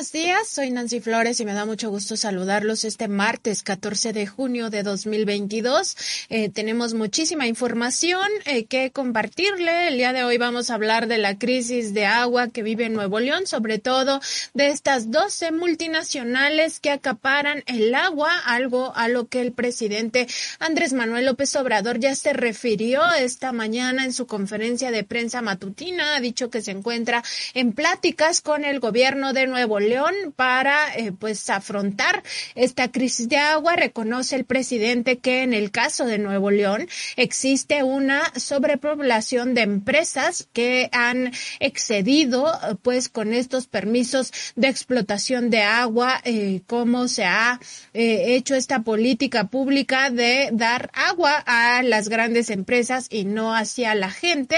Buenos días, soy Nancy Flores y me da mucho gusto saludarlos este martes 14 de junio de 2022. Eh, tenemos muchísima información eh, que compartirle. El día de hoy vamos a hablar de la crisis de agua que vive Nuevo León, sobre todo de estas 12 multinacionales que acaparan el agua, algo a lo que el presidente Andrés Manuel López Obrador ya se refirió esta mañana en su conferencia de prensa matutina. Ha dicho que se encuentra en pláticas con el gobierno de Nuevo León León para eh, pues afrontar esta crisis de agua. Reconoce el presidente que en el caso de Nuevo León existe una sobrepoblación de empresas que han excedido pues con estos permisos de explotación de agua, eh, cómo se ha eh, hecho esta política pública de dar agua a las grandes empresas y no hacia la gente,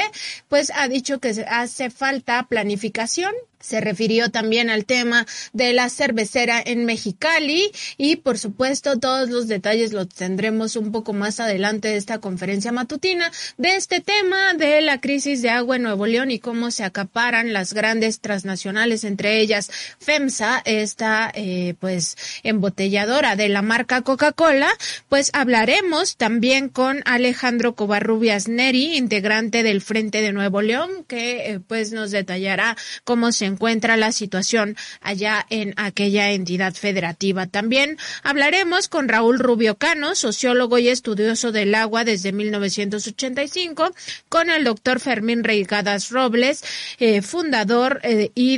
pues ha dicho que hace falta planificación se refirió también al tema de la cervecera en Mexicali y por supuesto todos los detalles los tendremos un poco más adelante de esta conferencia matutina de este tema de la crisis de agua en Nuevo León y cómo se acaparan las grandes transnacionales, entre ellas FEMSA, esta eh, pues embotelladora de la marca Coca-Cola, pues hablaremos también con Alejandro Covarrubias Neri, integrante del Frente de Nuevo León, que eh, pues nos detallará cómo se encuentra la situación allá en aquella entidad federativa. También hablaremos con Raúl Rubio Cano, sociólogo y estudioso del agua desde 1985, con el doctor Fermín Reigadas Robles, eh, fundador eh, y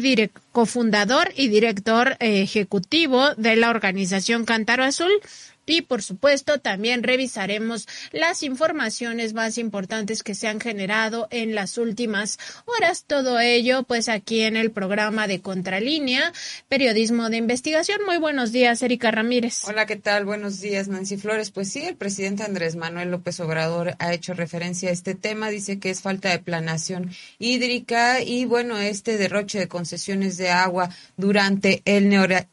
cofundador y director eh, ejecutivo de la organización Cántaro Azul y por supuesto también revisaremos las informaciones más importantes que se han generado en las últimas horas. Todo ello pues aquí en el programa de Contralínea, Periodismo de Investigación. Muy buenos días, Erika Ramírez. Hola, ¿qué tal? Buenos días, Nancy Flores. Pues sí, el presidente Andrés Manuel López Obrador ha hecho referencia a este tema. Dice que es falta de planación hídrica y bueno, este derroche de concesiones de agua durante el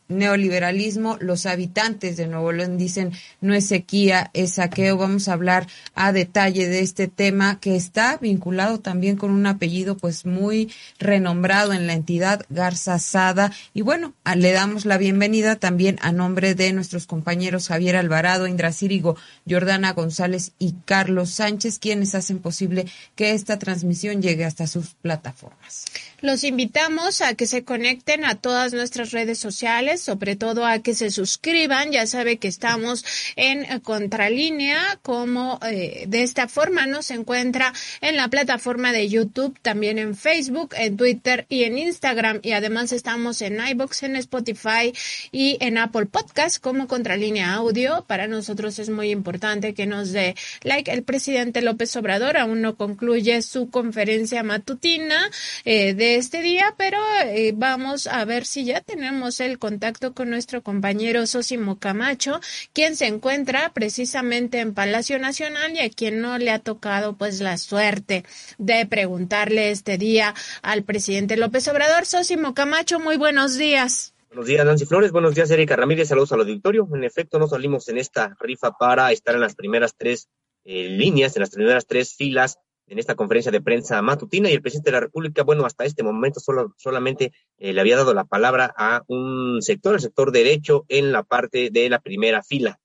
neoliberalismo, los habitantes de Nuevo León dicen no es sequía, es saqueo. Vamos a hablar a detalle de este tema que está vinculado también con un apellido pues muy renombrado en la entidad, Garza Sada. Y bueno, le damos la bienvenida también a nombre de nuestros compañeros Javier Alvarado, Indra Círigo, Jordana González y Carlos Sánchez, quienes hacen posible que esta transmisión llegue hasta sus plataformas. Los invitamos a que se conecten a todas nuestras redes sociales, sobre todo a que se suscriban. Ya sabe que estamos en Contralínea, como eh, de esta forma nos encuentra en la plataforma de YouTube, también en Facebook, en Twitter y en Instagram. Y además estamos en iBox, en Spotify y en Apple Podcast como Contralínea Audio. Para nosotros es muy importante que nos dé like. El presidente López Obrador aún no concluye su conferencia matutina eh, de este día, pero eh, vamos a ver si ya tenemos el contacto con nuestro compañero Sosimo Camacho, quien se encuentra precisamente en Palacio Nacional y a quien no le ha tocado pues la suerte de preguntarle este día al presidente López Obrador. Sosimo Camacho, muy buenos días. Buenos días, Nancy Flores. Buenos días, Erika Ramírez. Saludos al auditorio. En efecto, nos salimos en esta rifa para estar en las primeras tres eh, líneas, en las primeras tres filas en esta conferencia de prensa matutina y el presidente de la República, bueno, hasta este momento solo, solamente eh, le había dado la palabra a un sector, el sector derecho, en la parte de la primera fila.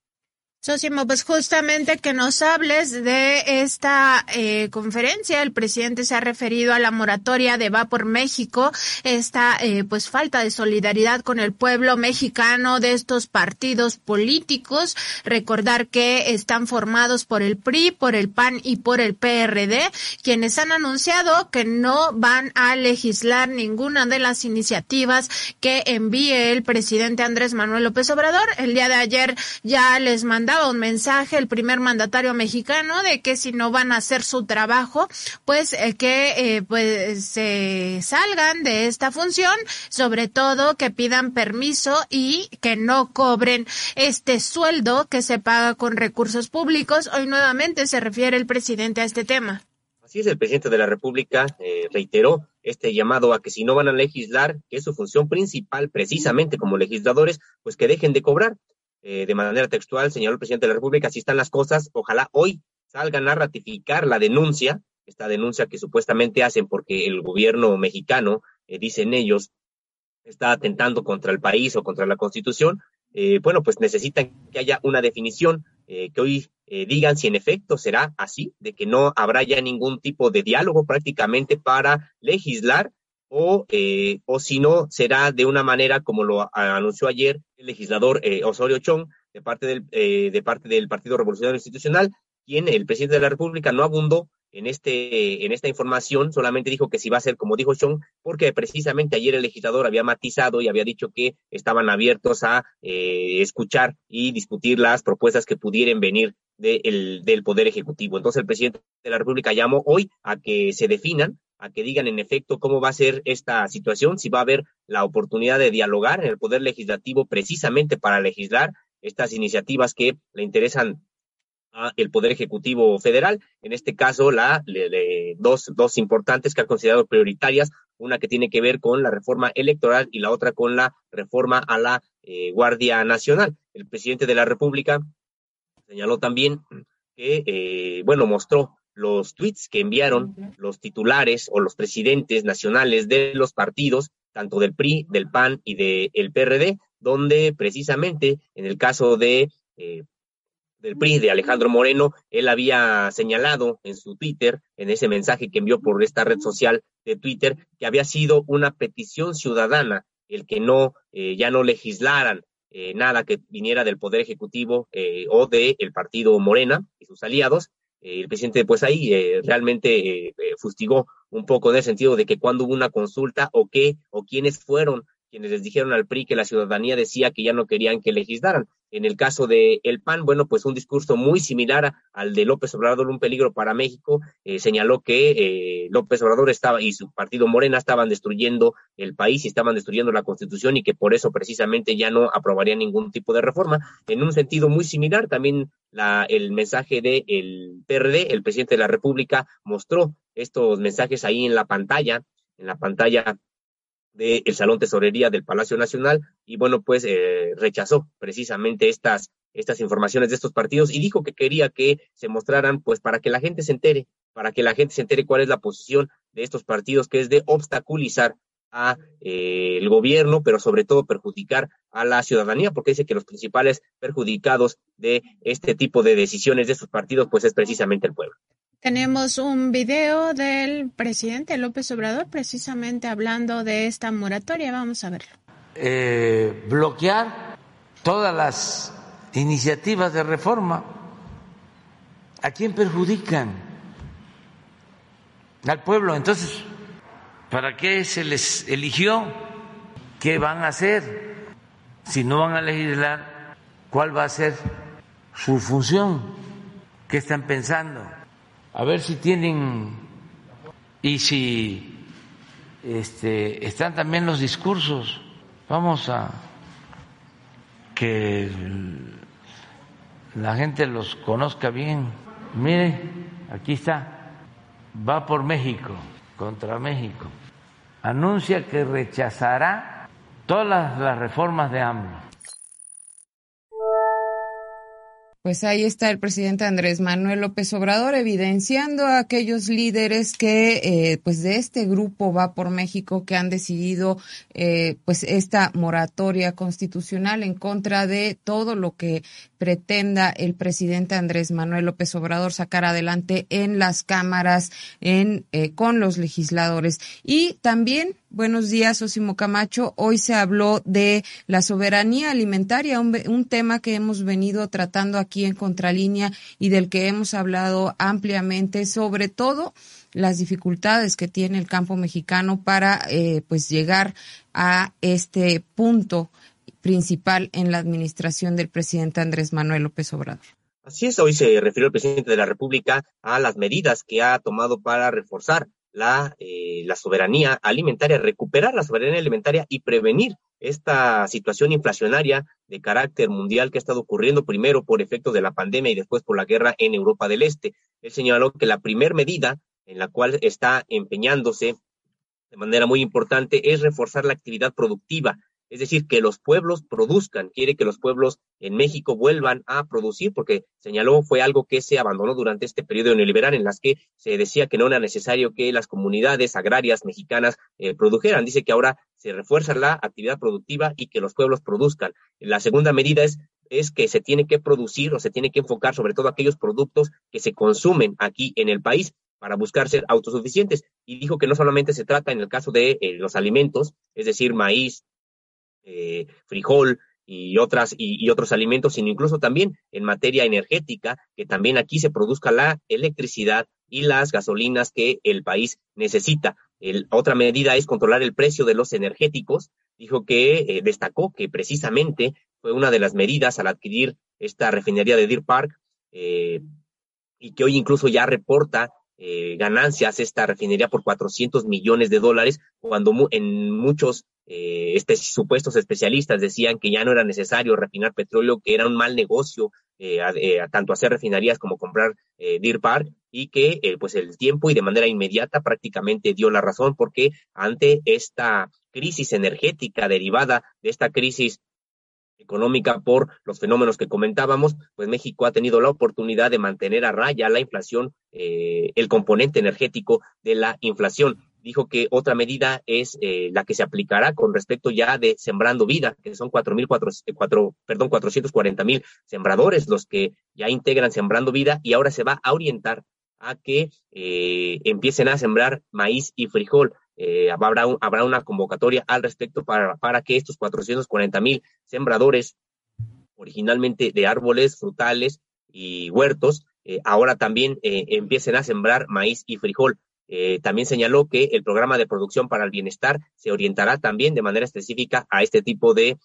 Sosimo, pues justamente que nos hables de esta eh, conferencia. El presidente se ha referido a la moratoria de Va por México, esta eh, pues falta de solidaridad con el pueblo mexicano de estos partidos políticos. Recordar que están formados por el PRI, por el PAN y por el PRD, quienes han anunciado que no van a legislar ninguna de las iniciativas que envíe el presidente Andrés Manuel López Obrador. El día de ayer ya les mandaba un mensaje el primer mandatario mexicano de que si no van a hacer su trabajo, pues eh, que eh, pues se salgan de esta función, sobre todo que pidan permiso y que no cobren este sueldo que se paga con recursos públicos. Hoy nuevamente se refiere el presidente a este tema. Así es, el presidente de la República eh, reiteró este llamado a que si no van a legislar, que es su función principal precisamente como legisladores, pues que dejen de cobrar. Eh, de manera textual, señaló el presidente de la República, así están las cosas, ojalá hoy salgan a ratificar la denuncia, esta denuncia que supuestamente hacen porque el gobierno mexicano, eh, dicen ellos, está atentando contra el país o contra la constitución, eh, bueno, pues necesitan que haya una definición, eh, que hoy digan si en efecto será así, de que no habrá ya ningún tipo de diálogo prácticamente para legislar o, o si no será de una manera como lo anunció ayer el legislador Osorio Chong de parte del, de parte del Partido Revolucionario Institucional, quien el presidente de la República no abundó en, este, en esta información, solamente dijo que si va a ser como dijo Sean, porque precisamente ayer el legislador había matizado y había dicho que estaban abiertos a eh, escuchar y discutir las propuestas que pudieran venir del Poder Ejecutivo. Entonces el presidente de la República llamó hoy a que se definan, a que digan en efecto cómo va a ser esta situación, si va a haber la oportunidad de dialogar en el Poder Legislativo precisamente para legislar estas iniciativas que le interesan el Poder Ejecutivo Federal, en este caso la dos, dos importantes que ha considerado prioritarias, una que tiene que ver con la reforma electoral y la otra con la reforma a la eh, Guardia Nacional. El presidente de la República señaló también que, eh, bueno, mostró los tweets que enviaron los titulares o los presidentes nacionales de los partidos, tanto del PRI, del PAN y del PRD, donde precisamente en el caso de eh, del PRI de Alejandro Moreno, él había señalado en su Twitter, en ese mensaje que envió por esta red social de Twitter, que había sido una petición ciudadana el que no, eh, ya no legislaran eh, nada que viniera del Poder Ejecutivo eh, o del partido Morena y sus aliados. El presidente, pues ahí realmente fustigó un poco en el sentido de que cuando hubo una consulta o qué o quiénes fueron quienes les dijeron al PRI que la ciudadanía decía que ya no querían que legislaran. En el caso de el PAN, bueno, pues un discurso muy similar al de López Obrador, un peligro para México, eh, señaló que eh, López Obrador estaba y su partido Morena estaban destruyendo el país y estaban destruyendo la Constitución y que por eso precisamente ya no aprobaría ningún tipo de reforma. En un sentido muy similar, también la, el mensaje del el PRD, el presidente de la República, mostró estos mensajes ahí en la pantalla, en la pantalla del Salón Tesorería del Palacio Nacional y bueno, pues eh, rechazó precisamente estas, estas informaciones de estos partidos y dijo que quería que se mostraran pues para que la gente se entere, para que la gente se entere cuál es la posición de estos partidos, que es de obstaculizar a eh, el gobierno, pero sobre todo perjudicar a la ciudadanía, porque dice que los principales perjudicados de este tipo de decisiones de estos partidos, pues es precisamente el pueblo. Tenemos un video del presidente López Obrador precisamente hablando de esta moratoria. Vamos a verlo. Eh, bloquear todas las iniciativas de reforma. ¿A quién perjudican? Al pueblo. Entonces, ¿para qué se les eligió? ¿Qué van a hacer? Si no van a legislar, ¿cuál va a ser su función? ¿Qué están pensando? a ver si tienen y si este, están también los discursos. Vamos a que la gente los conozca bien. Mire, aquí está, va por México, contra México. Anuncia que rechazará todas las reformas de AMLO Pues ahí está el presidente Andrés Manuel López Obrador evidenciando a aquellos líderes que, eh, pues de este grupo va por México que han decidido, eh, pues esta moratoria constitucional en contra de todo lo que pretenda el presidente Andrés Manuel López Obrador sacar adelante en las cámaras, en eh, con los legisladores. Y también Buenos días, Osimo Camacho. Hoy se habló de la soberanía alimentaria, un, tema que hemos venido tratando aquí en Contralínea y del que hemos hablado ampliamente, sobre todo las dificultades que tiene el campo mexicano para eh, pues llegar a este punto principal en la administración del presidente Andrés Manuel López Obrador. Así es, hoy se refirió el presidente de la República a las medidas que ha tomado para reforzar la, eh, la soberanía alimentaria, recuperar la soberanía alimentaria y prevenir esta situación inflacionaria de carácter mundial que ha estado ocurriendo primero por efecto de la pandemia y después por la guerra en Europa del Este. Él señaló que la primer medida en la cual está empeñándose de manera muy importante es reforzar la actividad productiva, es decir, que los pueblos produzcan, quiere que los pueblos en México vuelvan a producir, porque señaló fue algo que se abandonó durante este periodo neoliberal en las que se decía que no era necesario que las comunidades agrarias mexicanas eh, produjeran. Dice que ahora se refuerza la actividad productiva y que los pueblos produzcan. La segunda medida es es que se tiene que producir o se tiene que enfocar sobre todo aquellos productos que se consumen aquí en el país para buscar ser autosuficientes. Y dijo que no solamente se trata en el caso de eh, los alimentos, es decir, maíz, eh, frijol y otras y, otros alimentos, sino incluso también en materia energética, que también aquí se produzca la electricidad y las gasolinas que el país necesita. otra medida es controlar el precio de los energéticos. Dijo que eh, destacó que precisamente fue una de las medidas al adquirir esta refinería de Deer Park eh, y que hoy incluso ya reporta eh, ganancias esta refinería por 400 millones de dólares, cuando en muchos eh, este, supuestos especialistas decían que ya no era necesario refinar petróleo, que era un mal negocio tanto hacer refinerías como comprar Deer Park y que pues el tiempo y de manera inmediata prácticamente dio la razón porque ante esta crisis energética derivada de esta crisis económica por los fenómenos que comentábamos, pues México ha tenido la oportunidad de mantener a raya la inflación, eh, el componente energético de la inflación. Dijo que otra medida es eh, la que se aplicará con respecto ya de Sembrando Vida, que son cuatro mil cuatro, perdón, 440 mil sembradores los que ya integran Sembrando Vida y ahora se va a orientar a que eh, empiecen a sembrar maíz y frijol eh, habrá, habrá una convocatoria al respecto para, para que estos 440 mil sembradores, originalmente de árboles, frutales y huertos, eh, ahora también eh, empiecen a sembrar maíz y frijol. También señaló que el programa de producción para el bienestar se orientará también de manera específica a este tipo de,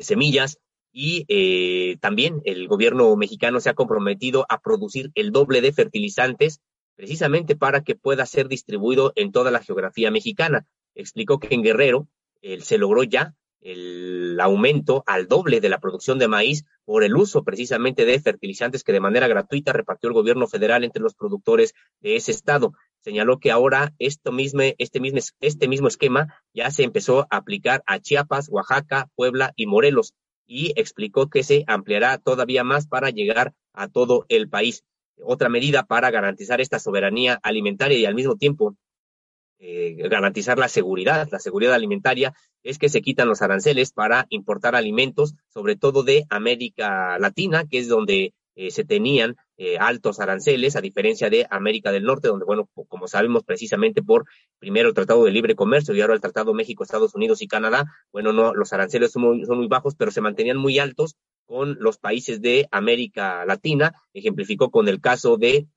semillas y también el gobierno mexicano se ha comprometido a producir el doble de fertilizantes precisamente para que pueda ser distribuido en toda la geografía mexicana. Explicó que en Guerrero se logró ya el aumento al doble de la producción de maíz por el uso precisamente de fertilizantes que de manera gratuita repartió el gobierno federal entre los productores de ese estado. Señaló que ahora esto mismo, este, mismo, este mismo esquema ya se empezó a aplicar a Chiapas, Oaxaca, Puebla y Morelos y explicó que se ampliará todavía más para llegar a todo el país. Otra medida para garantizar esta soberanía alimentaria y al mismo tiempo eh, garantizar la seguridad, la seguridad alimentaria, es que se quitan los aranceles para importar alimentos, sobre todo de América Latina, que es donde eh, se tenían eh, altos aranceles, a diferencia de América del Norte, donde, bueno, como sabemos precisamente por primero el Tratado de Libre Comercio y ahora el Tratado México, Estados Unidos y Canadá, bueno, no, los aranceles son muy, bajos, pero se mantenían muy altos con los países de América Latina, ejemplificó con el caso de,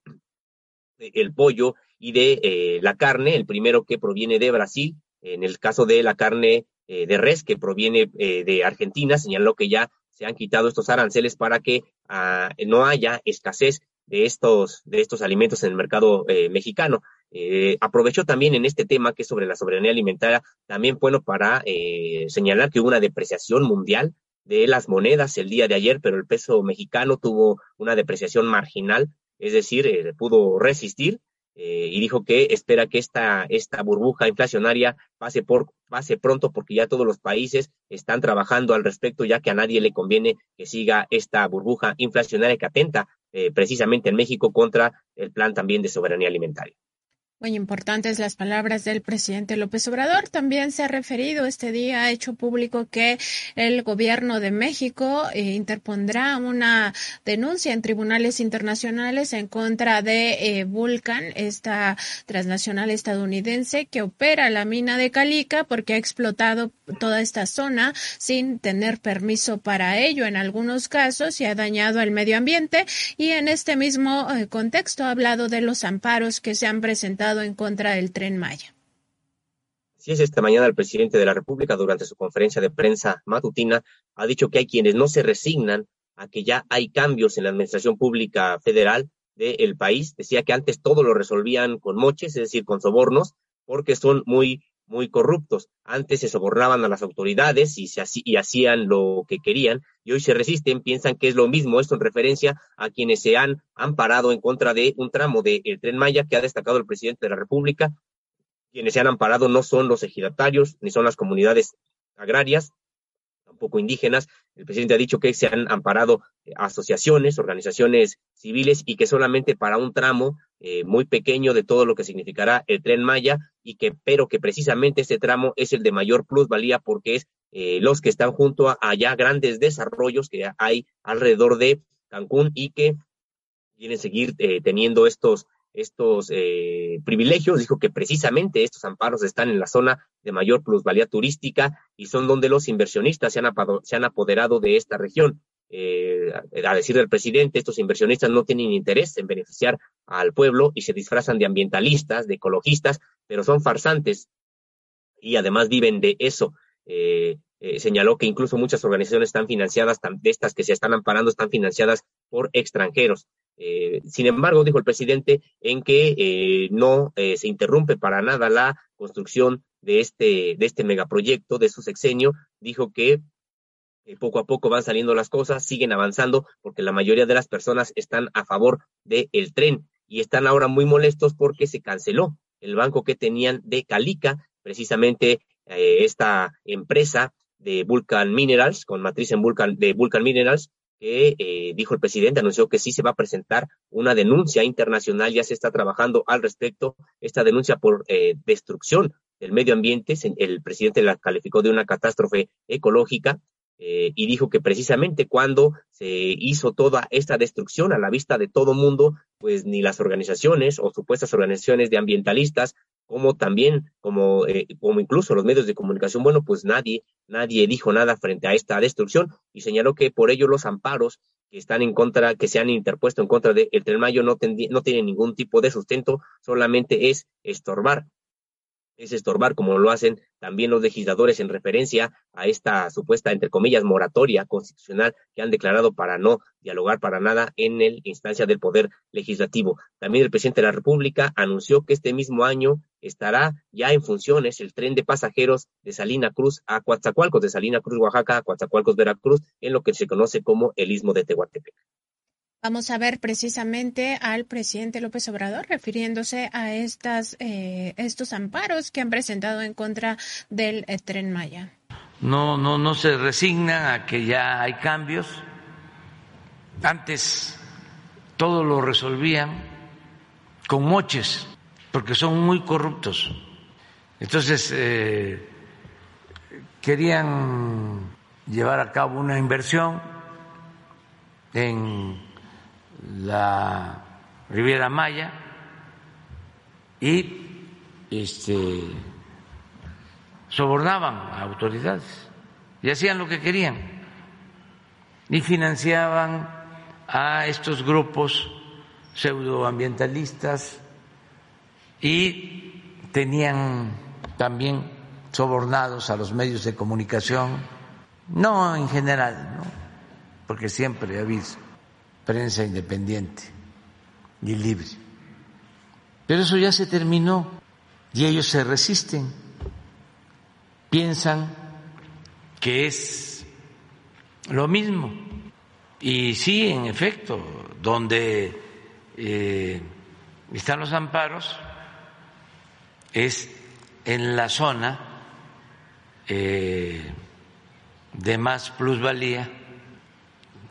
el pollo y de eh, la carne, el primero que proviene de Brasil, en el caso de la carne de res que proviene de Argentina, señaló que ya se han quitado estos aranceles para que ah, no haya escasez de estos, de estos alimentos en el mercado mexicano. aprovechó también en este tema que es sobre la soberanía alimentaria, también bueno para señalar que hubo una depreciación mundial de las monedas el día de ayer, pero el peso mexicano tuvo una depreciación marginal, es decir, eh, pudo resistir eh, y dijo que espera que esta, esta burbuja inflacionaria pase, por, pase pronto porque ya todos los países están trabajando al respecto, ya que a nadie le conviene que siga esta burbuja inflacionaria que atenta eh, precisamente en México contra el plan también de soberanía alimentaria. Muy importantes las palabras del presidente López Obrador. También se ha referido este día, ha hecho público que el gobierno de México eh, interpondrá una denuncia en tribunales internacionales en contra de eh, Vulcan, esta transnacional estadounidense que opera la mina de Calica porque ha explotado toda esta zona sin tener permiso para ello en algunos casos y ha dañado el medio ambiente. Y en este mismo eh, contexto ha hablado de los amparos que se han presentado en contra del tren Maya. Así es, esta mañana el presidente de la República, durante su conferencia de prensa matutina, ha dicho que hay quienes no se resignan a que ya hay cambios en la administración pública federal del país. Decía que antes todo lo resolvían con moches, es decir, con sobornos, porque son muy muy corruptos. Antes se sobornaban a las autoridades y, se, y hacían lo que querían y hoy se resisten, piensan que es lo mismo. Esto en referencia a quienes se han amparado en contra de un tramo del tren Maya que ha destacado el presidente de la República. Quienes se han amparado no son los ejidatarios ni son las comunidades agrarias, tampoco indígenas. El presidente ha dicho que se han amparado eh, asociaciones, organizaciones civiles y que solamente para un tramo eh, muy pequeño de todo lo que significará el tren Maya y que pero que precisamente este tramo es el de mayor plusvalía porque es eh, los que están junto a allá grandes desarrollos que hay alrededor de Cancún y que quieren seguir teniendo estos estos eh, privilegios, dijo que precisamente estos amparos están en la zona de mayor plusvalía turística y son donde los inversionistas se han, se han apoderado de esta región. Eh, a decir del presidente, estos inversionistas no tienen interés en beneficiar al pueblo y se disfrazan de ambientalistas, de ecologistas, pero son farsantes y además viven de eso. Eh, señaló que incluso muchas organizaciones están financiadas, de estas que se están amparando, están financiadas por extranjeros. Eh, sin embargo, dijo el presidente en que eh, no eh, se interrumpe para nada la construcción de este, de este megaproyecto, de su sexenio. Dijo que poco a poco van saliendo las cosas, siguen avanzando, porque la mayoría de las personas están a favor del tren y están ahora muy molestos porque se canceló el banco que tenían de Calica, precisamente esta empresa de Vulcan Minerals, con matriz en Vulcan, de Vulcan Minerals, que eh, dijo el presidente, anunció que sí se va a presentar una denuncia internacional, ya se está trabajando al respecto, esta denuncia por eh, destrucción del medio ambiente, el presidente la calificó de una catástrofe ecológica eh, y dijo que precisamente cuando se hizo toda esta destrucción a la vista de todo mundo, pues ni las organizaciones o supuestas organizaciones de ambientalistas como también, como, eh, como incluso los medios de comunicación, bueno, pues nadie, nadie dijo nada frente a esta destrucción y señaló que por ello los amparos que están en contra, que se han interpuesto en contra de Tren Mayo no, no tienen ningún tipo de sustento, solamente es estorbar es estorbar, como lo hacen también los legisladores en referencia a esta supuesta, entre comillas, moratoria constitucional que han declarado para no dialogar para nada en la instancia del Poder Legislativo. También el presidente de la República anunció que este mismo año estará ya en funciones el tren de pasajeros de Salina Cruz a Coatzacoalcos, de Salina Cruz, Oaxaca, a Coatzacoalcos, Veracruz, en lo que se conoce como el Istmo de Tehuantepec. Vamos a ver precisamente al presidente López Obrador refiriéndose a estas, eh, estos amparos que han presentado en contra del eh, tren Maya. No, no, no se resignan a que ya hay cambios. Antes todo lo resolvían con moches, porque son muy corruptos. Entonces eh, querían llevar a cabo una inversión en la Riviera Maya y este, sobornaban a autoridades y hacían lo que querían y financiaban a estos grupos pseudoambientalistas y tenían también sobornados a los medios de comunicación, no en general, ¿no? porque siempre ha habido prensa independiente y libre. Pero eso ya se terminó y ellos se resisten, piensan que es lo mismo. Y sí, en efecto, donde eh, están los amparos es en la zona eh, de más plusvalía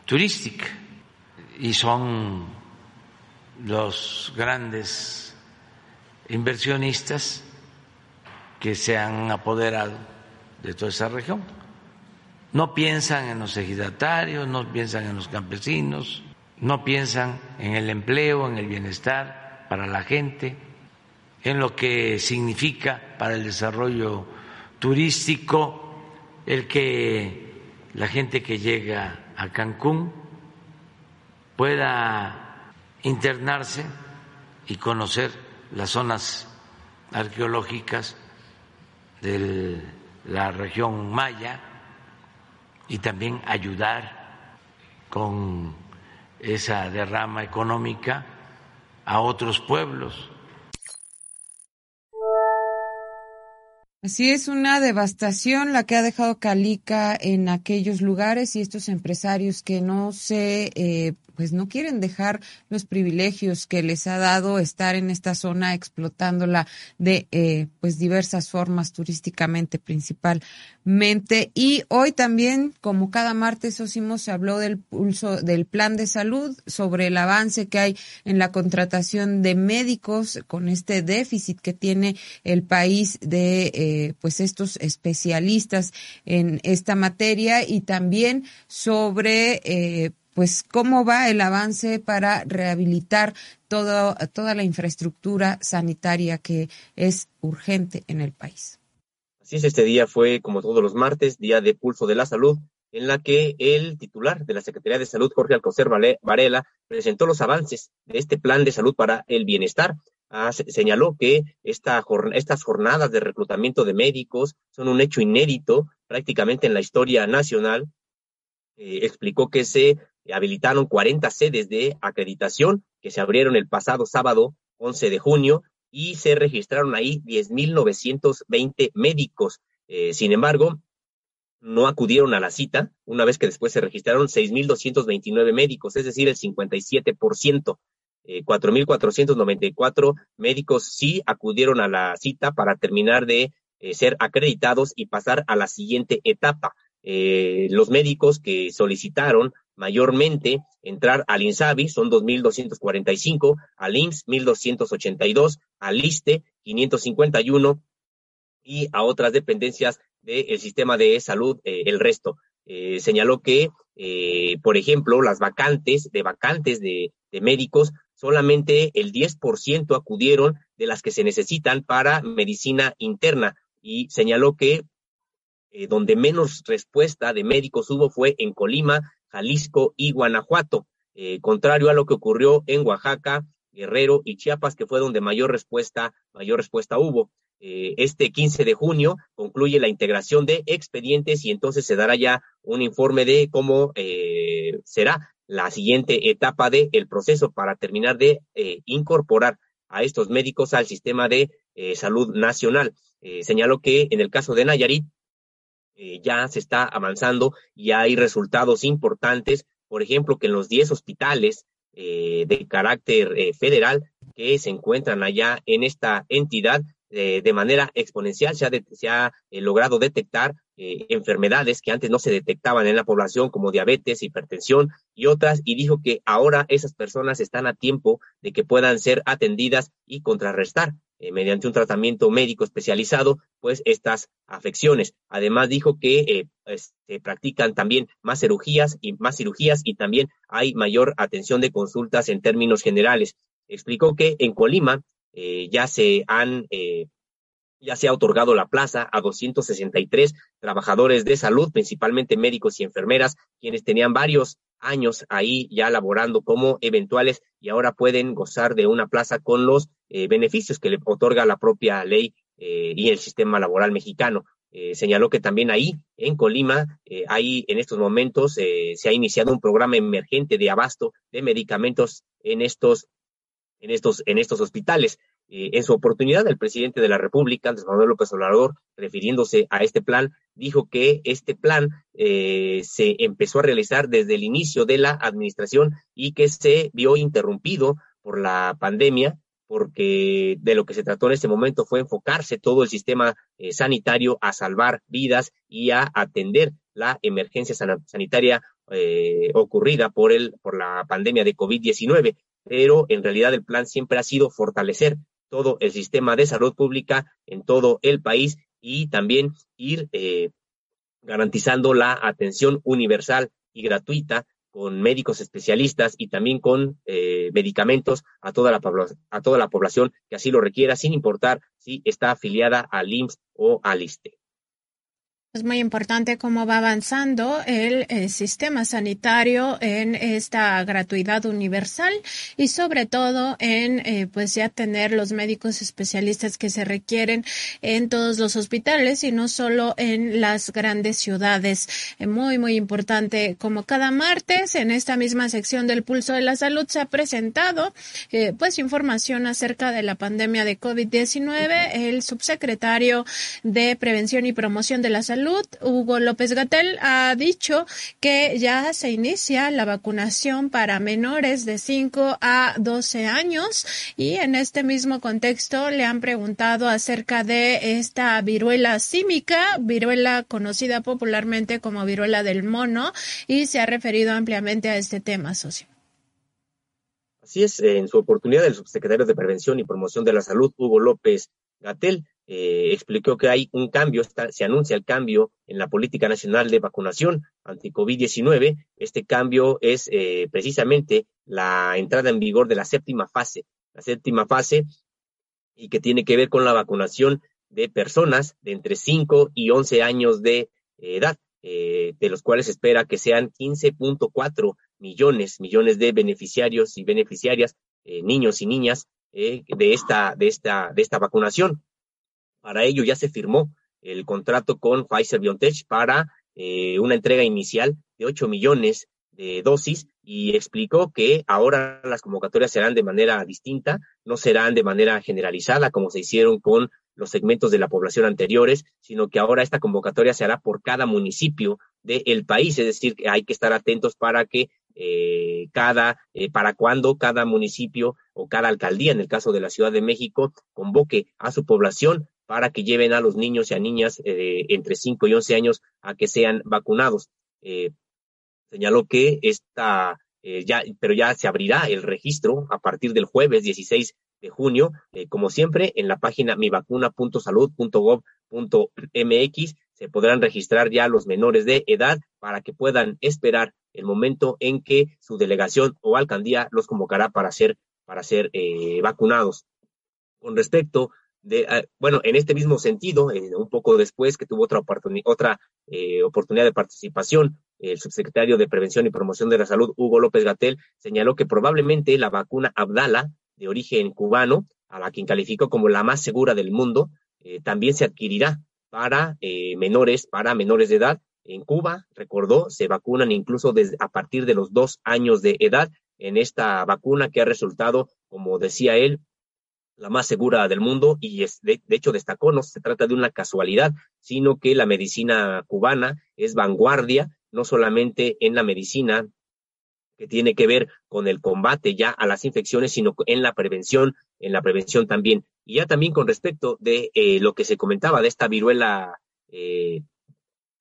turística y son los grandes inversionistas que se han apoderado de toda esa región. No piensan en los ejidatarios, no piensan en los campesinos, no piensan en el empleo, en el bienestar para la gente, en lo que significa para el desarrollo turístico el que la gente que llega a Cancún pueda internarse y conocer las zonas arqueológicas de la región maya y también ayudar con esa derrama económica a otros pueblos. Así es una devastación la que ha dejado Calica en aquellos lugares y estos empresarios que no se eh, pues no quieren dejar los privilegios que les ha dado estar en esta zona explotándola de eh, pues diversas formas turísticamente principalmente. Y hoy también como cada martes Osimo se habló del pulso del plan de salud sobre el avance que hay en la contratación de médicos con este déficit que tiene el país de eh, pues estos especialistas en esta materia y también sobre eh, pues cómo va el avance para rehabilitar todo, toda la infraestructura sanitaria que es urgente en el país. Así es, este día fue, como todos los martes, día de pulso de la salud, en la que el titular de la Secretaría de Salud, Jorge Alcocer Varela, presentó los avances de este plan de salud para el bienestar. Ah, señaló que esta, estas jornadas de reclutamiento de médicos son un hecho inédito prácticamente en la historia nacional. Eh, explicó que se habilitaron 40 sedes de acreditación que se abrieron el pasado sábado 11 de junio y se registraron ahí 10.920 médicos. Eh, sin embargo, no acudieron a la cita, una vez que después se registraron 6.229 médicos, es decir, el 57%. Eh, 4.494 médicos sí acudieron a la cita para terminar de eh, ser acreditados y pasar a la siguiente etapa. Eh, los médicos que solicitaron mayormente entrar al INSABI son 2.245, al IMSS 1.282, al ISTE 551 y a otras dependencias del sistema de salud eh, el resto. Eh, señaló que, eh, por ejemplo, las vacantes de vacantes de, médicos, solamente el 10% acudieron de las que se necesitan para medicina interna y señaló que donde menos respuesta de médicos hubo fue en Colima, Jalisco y Guanajuato, contrario a lo que ocurrió en Oaxaca, Guerrero y Chiapas, que fue donde mayor respuesta, mayor respuesta hubo. Eh, este 15 de junio concluye la integración de expedientes y entonces se dará ya un informe de cómo eh, será la siguiente etapa del proceso para terminar de eh, incorporar a estos médicos al sistema de salud nacional. señaló que en el caso de Nayarit ya se está avanzando y hay resultados importantes, por ejemplo, que en los 10 hospitales de carácter federal que se encuentran allá en esta entidad eh, de manera exponencial. Se ha, se ha eh, logrado detectar eh, enfermedades que antes no se detectaban en la población, como diabetes, hipertensión y otras, y dijo que ahora esas personas están a tiempo de que puedan ser atendidas y contrarrestar mediante un tratamiento médico especializado, pues estas afecciones. Además dijo que pues, se practican también más cirugías y más cirugías y también hay mayor atención de consultas en términos generales. Explicó que en Colima eh, ya se han eh, ya se ha otorgado la plaza a 263 trabajadores de salud, principalmente médicos y enfermeras, quienes tenían varios años ahí ya laborando como eventuales y ahora pueden gozar de una plaza con los eh, beneficios que le otorga la propia ley y el sistema laboral mexicano. señaló que también ahí, en Colima, ahí en estos momentos se ha iniciado un programa emergente de abasto de medicamentos en estos en estos, en estos hospitales. Eh, en su oportunidad, el presidente de la República, Andrés Manuel López Obrador, refiriéndose a este plan, dijo que este plan eh, se empezó a realizar desde el inicio de la administración y que se vio interrumpido por la pandemia, porque de lo que se trató en este momento fue enfocarse todo el sistema eh, sanitario a salvar vidas y a atender la emergencia sanitaria ocurrida por el por la pandemia de COVID-19 pero en realidad el plan siempre ha sido fortalecer todo el sistema de salud pública en todo el país y también ir eh, garantizando la atención universal y gratuita con médicos especialistas y también con eh, medicamentos a toda, la a toda la población que así lo requiera, sin importar si está afiliada al IMSS o al ISTE. Es muy importante cómo va avanzando el, eh, sistema sanitario en esta gratuidad universal y sobre todo en eh, pues ya tener los médicos especialistas que se requieren en todos los hospitales y no solo en las grandes ciudades. Eh, muy muy importante como cada martes en esta misma sección del pulso de la salud se ha presentado pues información acerca de la pandemia de COVID-19. El subsecretario de Prevención y Promoción de la Salud Hugo López Gatel, ha dicho que ya se inicia la vacunación para menores de 5 a 12 años y en este mismo contexto le han preguntado acerca de esta viruela símica, viruela conocida popularmente como viruela del mono y se ha referido ampliamente a este tema, socio. Así es, en su oportunidad, el subsecretario de Prevención y Promoción de la Salud, Hugo López Gatel, eh, explicó que hay un cambio, se anuncia el cambio en la política nacional de vacunación anti-COVID-19. Este cambio es eh, precisamente la entrada en vigor de la séptima fase, la séptima fase y que tiene que ver con la vacunación de personas de entre 5 y 11 años de edad, eh, de los cuales se espera que sean 15.4 millones, millones de beneficiarios y beneficiarias, eh, niños y niñas, eh, de, esta, de, esta, de esta vacunación. Para ello ya se firmó el contrato con Pfizer BioNTech para eh, una entrega inicial de 8 millones de dosis y explicó que ahora las convocatorias serán de manera distinta, no serán de manera generalizada como se hicieron con los segmentos de la población anteriores, sino que ahora esta convocatoria se hará por cada municipio del país, es decir, que hay que estar atentos para que eh, cada, eh, para cuando cada municipio o cada alcaldía, en el caso de la Ciudad de México, convoque a su población para que lleven a los niños y a niñas eh, entre 5 y 11 años a que sean vacunados. señaló que esta, ya, pero ya se abrirá el registro a partir del jueves 16 de junio, como siempre, en la página mivacuna.salud.gov.mx se podrán registrar ya los menores de edad para que puedan esperar el momento en que su delegación o alcaldía los convocará para ser, para ser eh, vacunados. Con respecto de, ah, bueno, en este mismo sentido, eh, un poco después que tuvo otra, otra eh, oportunidad de participación, el subsecretario de Prevención y Promoción de la Salud, Hugo López Gatel, señaló que probablemente la vacuna Abdala, de origen cubano, a la quien calificó como la más segura del mundo, también se adquirirá para eh, menores, para menores de edad. En Cuba, recordó, se vacunan incluso desde, a partir de los dos años de edad en esta vacuna que ha resultado, como decía él, la más segura del mundo y es, de, hecho destacó, no se trata de una casualidad, sino que la medicina cubana es vanguardia, no solamente en la medicina que tiene que ver con el combate ya a las infecciones, sino en la prevención, en la prevención también. Y ya también con respecto de eh, lo que se comentaba de esta viruela eh,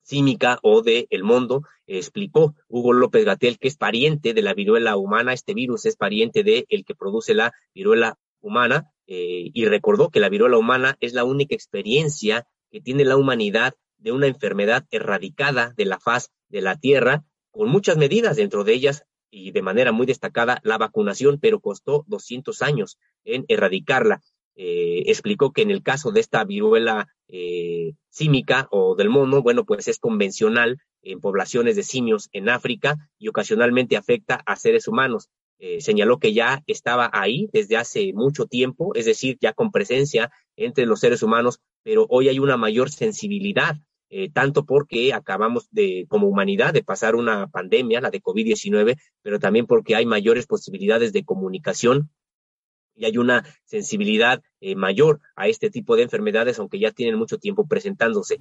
símica o de el mundo, explicó Hugo López Gatel que es pariente de la viruela humana, este virus es pariente de el que produce la viruela humana, eh, y recordó que la viruela humana es la única experiencia que tiene la humanidad de una enfermedad erradicada de la faz de la Tierra, con muchas medidas, dentro de ellas y de manera muy destacada la vacunación, pero costó 200 años en erradicarla. Eh, explicó que en el caso de esta viruela eh, símica o del mono, bueno, pues es convencional en poblaciones de simios en África y ocasionalmente afecta a seres humanos. Eh, señaló que ya estaba ahí desde hace mucho tiempo, es decir, ya con presencia entre los seres humanos, pero hoy hay una mayor sensibilidad eh, tanto porque acabamos de, como humanidad, de pasar una pandemia, la de COVID-19, pero también porque hay mayores posibilidades de comunicación y hay una sensibilidad eh, mayor a este tipo de enfermedades, aunque ya tienen mucho tiempo presentándose.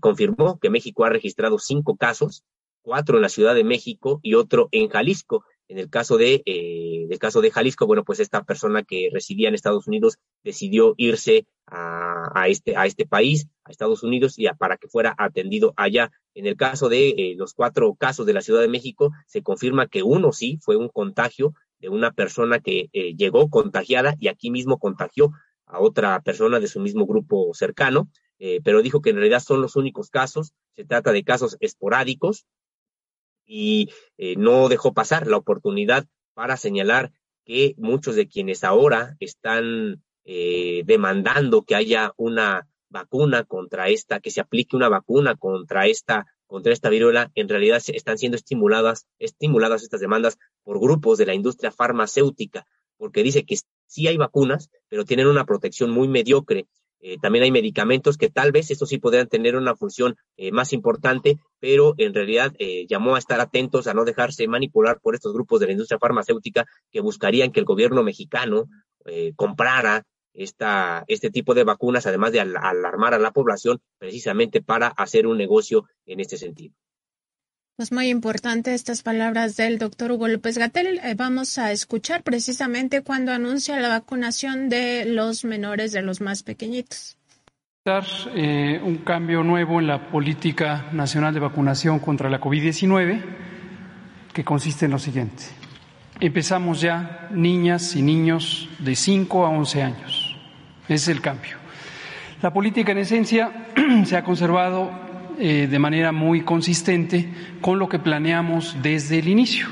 Confirmó que México ha registrado cinco casos, cuatro en la Ciudad de México y otro en Jalisco. En el caso de, eh, el caso de Jalisco, bueno, pues esta persona que residía en Estados Unidos decidió irse a, a este, a este país, a Estados Unidos, y para que fuera atendido allá. En el caso de eh, los cuatro casos de la Ciudad de México, se confirma que uno sí fue un contagio de una persona que eh, llegó contagiada y aquí mismo contagió a otra persona de su mismo grupo cercano, eh, pero dijo que en realidad son los únicos casos, se trata de casos esporádicos, y eh, no dejó pasar la oportunidad para señalar que muchos de quienes ahora están eh, demandando que haya una vacuna contra esta, que se aplique una vacuna contra esta, contra esta viruela, en realidad están siendo estimuladas, estimuladas estas demandas por grupos de la industria farmacéutica, porque dice que sí hay vacunas, pero tienen una protección muy mediocre eh, también hay medicamentos que tal vez estos sí podrían tener una función eh, más importante, pero en realidad eh, llamó a estar atentos a no dejarse manipular por estos grupos de la industria farmacéutica que buscarían que el gobierno mexicano comprara esta, este tipo de vacunas, además de alarmar a la población, precisamente para hacer un negocio en este sentido. Pues muy importante estas palabras del doctor Hugo López Gatel. Eh, vamos a escuchar precisamente cuando anuncia la vacunación de los menores, de los más pequeñitos. Eh, un cambio nuevo en la política nacional de vacunación contra la COVID-19 que consiste en lo siguiente. Empezamos ya niñas y niños de 5 a 11 años. Ese es el cambio. La política en esencia se ha conservado eh, de manera muy consistente con lo que planeamos desde el inicio.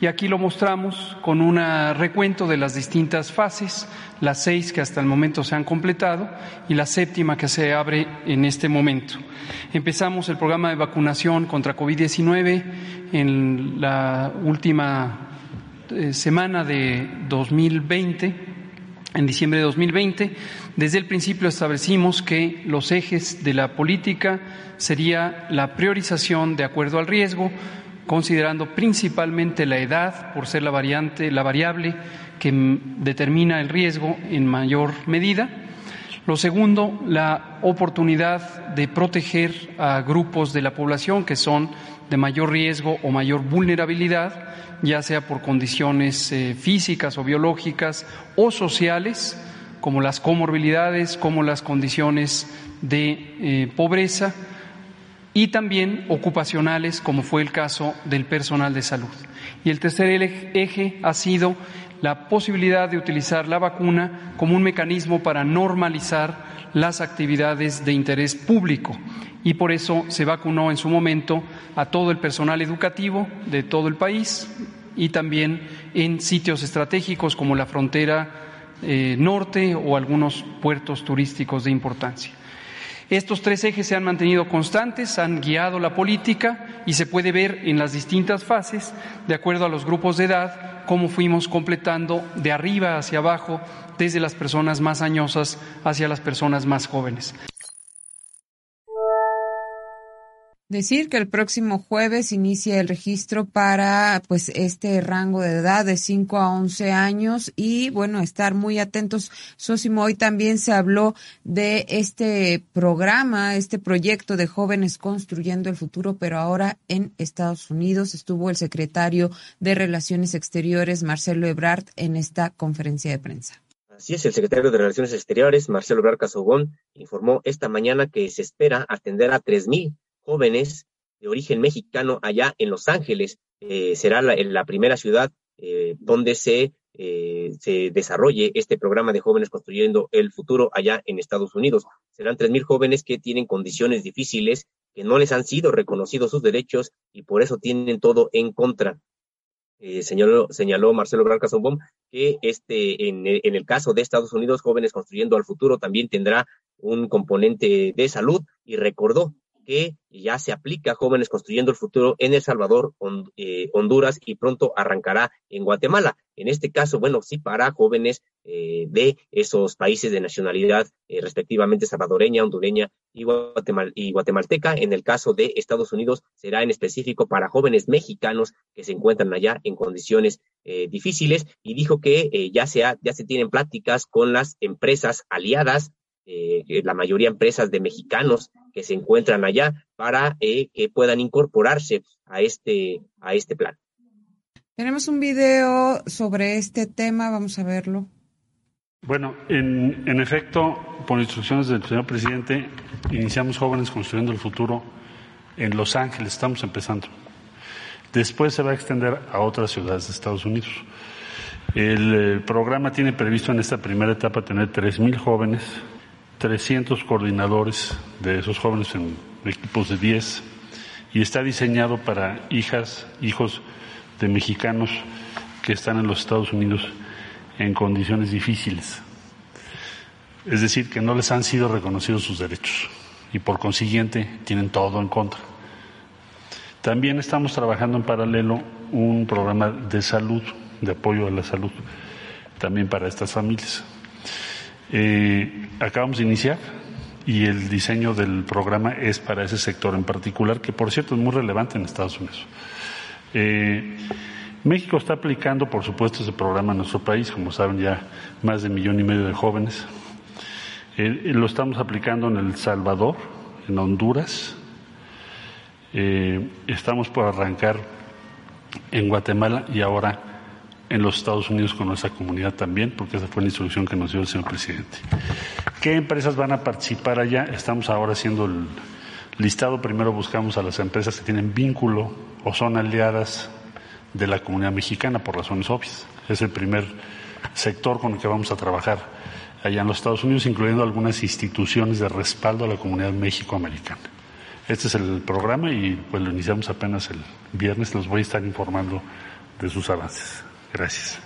Y aquí lo mostramos con un recuento de las distintas fases, las seis que hasta el momento se han completado y la séptima que se abre en este momento. Empezamos el programa de vacunación contra COVID-19 en la última eh, semana de 2020 en diciembre de 2020. Desde el principio establecimos que los ejes de la política sería la priorización de acuerdo al riesgo, considerando principalmente la edad por ser la variante, la variable que determina el riesgo en mayor medida. Lo segundo, la oportunidad de proteger a grupos de la población que son de mayor riesgo o mayor vulnerabilidad ya sea por condiciones eh, físicas o biológicas o sociales, como las comorbilidades, como las condiciones de eh, pobreza, y también ocupacionales, como fue el caso del personal de salud. Y el tercer eje ha sido la posibilidad de utilizar la vacuna como un mecanismo para normalizar las actividades de interés público y por eso se vacunó en su momento a todo el personal educativo de todo el país y también en sitios estratégicos como la frontera eh, norte o algunos puertos turísticos de importancia. Estos tres ejes se han mantenido constantes, han guiado la política y se puede ver en las distintas fases, de acuerdo a los grupos de edad, cómo fuimos completando de arriba hacia abajo, desde las personas más añosas hacia las personas más jóvenes. Decir que el próximo jueves inicia el registro para pues este rango de edad de 5 a 11 años y bueno, estar muy atentos. Sosimo, hoy también se habló de este programa, este proyecto de jóvenes construyendo el futuro, pero ahora en Estados Unidos estuvo el secretario de Relaciones Exteriores, Marcelo Ebrard, en esta conferencia de prensa. Así es, el secretario de Relaciones Exteriores, Marcelo Ebrard Casogón, informó esta mañana que se espera atender a 3.000 jóvenes de origen mexicano allá en Los Ángeles. Eh, será la, primera ciudad eh, donde se, eh, se desarrolle este programa de jóvenes construyendo el futuro allá en Estados Unidos. Serán tres mil jóvenes que tienen condiciones difíciles, que no les han sido reconocidos sus derechos y por eso tienen todo en contra. señaló, señaló Marcelo Brancasonbom que este, en, en el caso de Estados Unidos, Jóvenes Construyendo al Futuro también tendrá un componente de salud y recordó que ya se aplica a Jóvenes Construyendo el Futuro en El Salvador, eh, Honduras y pronto arrancará en Guatemala. En este caso, bueno, sí para jóvenes eh, de esos países de nacionalidad eh, respectivamente salvadoreña, hondureña y, guatemalteca. En el caso de Estados Unidos será en específico para jóvenes mexicanos que se encuentran allá en condiciones difíciles y dijo que ya, se ya se tienen pláticas con las empresas aliadas eh, la mayoría empresas de mexicanos que se encuentran allá para eh, que puedan incorporarse a este, a este plan. Tenemos un video sobre este tema, vamos a verlo. Bueno, en, en efecto, por instrucciones del señor presidente, iniciamos Jóvenes Construyendo el Futuro en Los Ángeles, estamos empezando. Después se va a extender a otras ciudades de Estados Unidos. El, el programa tiene previsto en esta primera etapa tener 3.000 jóvenes 300 coordinadores de esos jóvenes en equipos de 10 y está diseñado para hijas, hijos de mexicanos que están en los Estados Unidos en condiciones difíciles. Es decir, que no les han sido reconocidos sus derechos y por consiguiente tienen todo en contra. También estamos trabajando en paralelo un programa de salud, de apoyo a la salud, también para estas familias. Eh, acabamos de iniciar y el diseño del programa es para ese sector en particular, que por cierto es muy relevante en Estados Unidos. Eh, México está aplicando, por supuesto, ese programa en nuestro país, como saben ya más de un millón y medio de jóvenes Eh, lo estamos aplicando en El Salvador, en Honduras. Estamos por arrancar en Guatemala y ahora en los Estados Unidos con nuestra comunidad también, porque esa fue la instrucción que nos dio el señor presidente. ¿Qué empresas van a participar allá? Estamos ahora haciendo el listado. Primero buscamos a las empresas que tienen vínculo o son aliadas de la comunidad mexicana por razones obvias. Es el primer sector con el que vamos a trabajar allá en los Estados Unidos, incluyendo algunas instituciones de respaldo a la comunidad México-americana. Este es el programa y pues lo iniciamos apenas el viernes. Los voy a estar informando de sus avances. Gracias.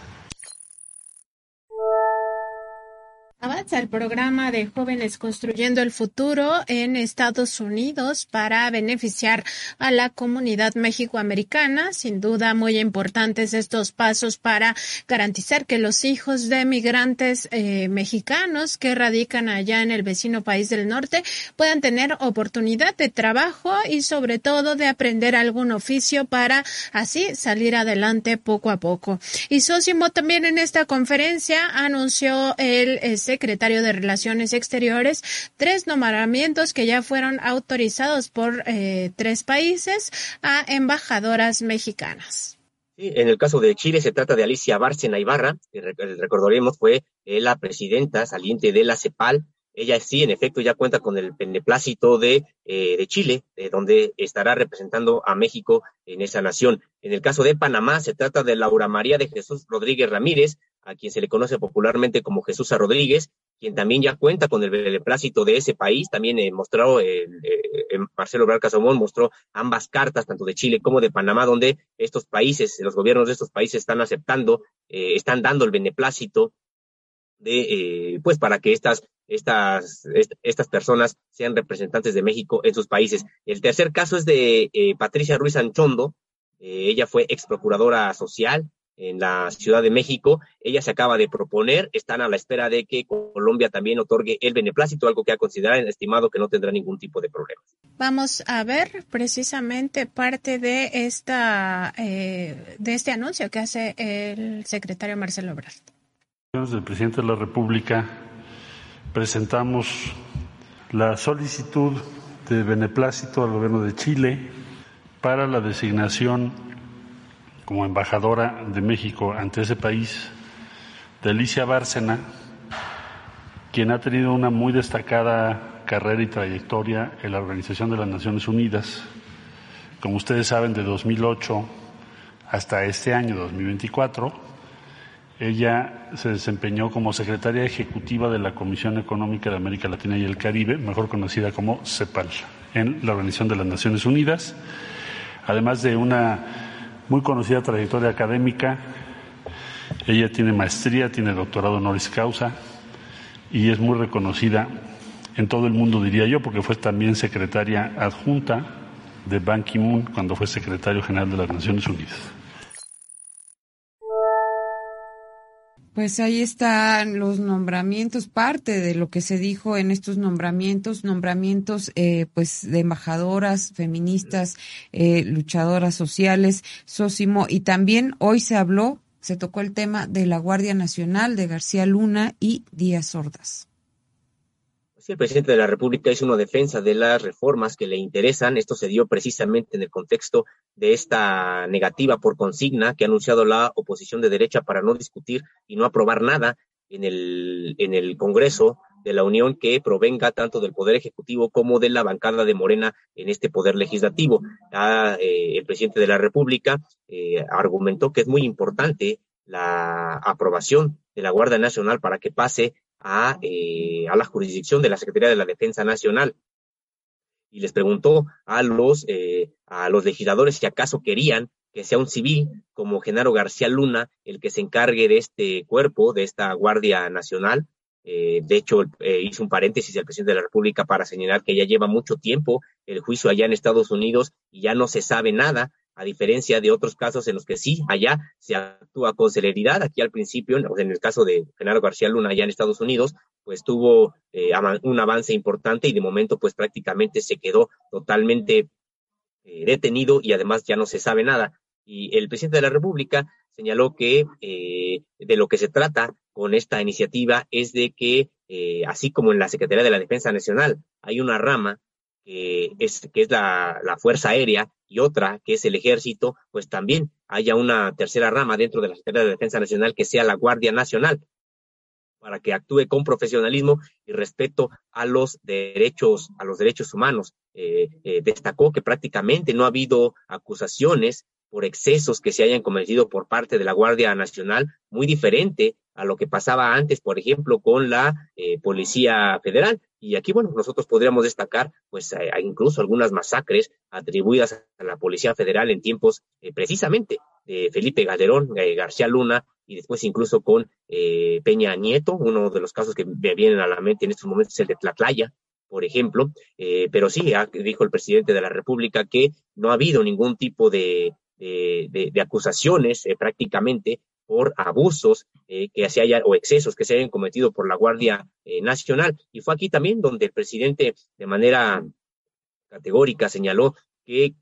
Avanza el programa de jóvenes construyendo el futuro en Estados Unidos para beneficiar a la comunidad mexicoamericana. Sin duda, muy importantes estos pasos para garantizar que los hijos de migrantes eh, mexicanos que radican allá en el vecino país del norte puedan tener oportunidad de trabajo y sobre todo de aprender algún oficio para así salir adelante poco a poco. Y Sosimo también en esta conferencia anunció el eh, secretario de Relaciones Exteriores tres nombramientos que ya fueron autorizados por eh, tres países a embajadoras mexicanas. en el caso de Chile se trata de Alicia Bárcena Ibarra, que recordaremos fue eh, la presidenta saliente de la CEPAL, ella sí, en efecto, ya cuenta con el beneplácito de, eh, de Chile, donde estará representando a México en esa nación. En el caso de Panamá, se trata de Laura María de Jesús Rodríguez Ramírez, a quien se le conoce popularmente como Jesús Rodríguez, quien también ya cuenta con el beneplácito de ese país. También eh, mostró, eh, Marcelo Casomón mostró ambas cartas, tanto de Chile como de Panamá, donde estos países, los gobiernos de estos países están aceptando, están dando el beneplácito de, pues, para que estas estas, estas personas sean representantes de México en sus países. El tercer caso es de eh, Patricia Ruiz Anchondo. Eh, ella fue ex procuradora social en la Ciudad de México. Ella se acaba de proponer, están a la espera de que Colombia también otorgue el beneplácito, algo que ha considerado estimado que no tendrá ningún tipo de problema. Vamos a ver precisamente parte de esta eh, de este anuncio que hace el secretario Marcelo Ebrard. El presidente de la República presentamos la solicitud de beneplácito al gobierno de Chile para la designación como embajadora de México ante ese país de Alicia Bárcena, quien ha tenido una muy destacada carrera y trayectoria en la Organización de las Naciones Unidas. Como ustedes saben, de 2008 hasta este año 2024, ella se desempeñó como secretaria ejecutiva de la Comisión Económica de América Latina y el Caribe, mejor conocida como CEPAL, en la Organización de las Naciones Unidas, además de una muy conocida trayectoria académica. Ella tiene maestría, tiene doctorado honoris causa y es muy reconocida en todo el mundo, diría yo, porque fue también secretaria adjunta de Ban Ki-moon cuando fue secretario general de las Naciones Unidas. Pues ahí están los nombramientos, parte de lo que se dijo en estos nombramientos, nombramientos eh, pues de embajadoras feministas, eh, luchadoras sociales, Sósimo, y también hoy se habló, se tocó el tema de la Guardia Nacional de García Luna y Díaz Ordaz el presidente de la República hizo una defensa de las reformas que le interesan. Esto se dio precisamente en el contexto de esta negativa por consigna que ha anunciado la oposición de derecha para no discutir y no aprobar nada en el, en el Congreso de la Unión que provenga tanto del Poder Ejecutivo como de la bancada de Morena en este Poder Legislativo. Eh, el presidente de la República eh, argumentó que es muy importante la aprobación de la Guardia Nacional para que pase a, eh, a la jurisdicción de la Secretaría de la Defensa Nacional y les preguntó a los, eh, a los legisladores si acaso querían que sea un civil como Genaro García Luna el que se encargue de este cuerpo, de esta Guardia Nacional. Eh, de hecho, hizo un paréntesis el presidente de la República para señalar que ya lleva mucho tiempo el juicio allá en Estados Unidos y ya no se sabe nada a diferencia de otros casos en los que sí, allá se actúa con celeridad. Aquí al principio, en el caso de Genaro García Luna, allá en Estados Unidos, pues tuvo eh, un avance importante y de momento, pues prácticamente se quedó totalmente eh, detenido y además ya no se sabe nada. Y el presidente de la República señaló que eh, de lo que se trata con esta iniciativa es de que así como en la Secretaría de la Defensa Nacional hay una rama que es, que es la, la, Fuerza Aérea y otra que es el Ejército, pues también haya una tercera rama dentro de la Secretaría de Defensa Nacional que sea la Guardia Nacional, para que actúe con profesionalismo y respeto a los derechos, a los derechos humanos. Eh, eh, destacó que prácticamente no ha habido acusaciones por excesos que se hayan cometido por parte de la Guardia Nacional, muy diferente a lo que pasaba antes, por ejemplo, con la eh, Policía Federal. Y aquí, bueno, nosotros podríamos destacar, pues, incluso algunas masacres atribuidas a la Policía Federal en tiempos precisamente de Felipe Gaderón, García Luna y después incluso con eh, Peña Nieto, uno de los casos que me vienen a la mente en estos momentos es el de Tlatlaya, por ejemplo, eh, pero sí, dijo el presidente de la República que no ha habido ningún tipo de, de, acusaciones eh, prácticamente por abusos que se haya o excesos que se hayan cometido por la Guardia Nacional. Y fue aquí también donde el presidente de manera categórica señaló que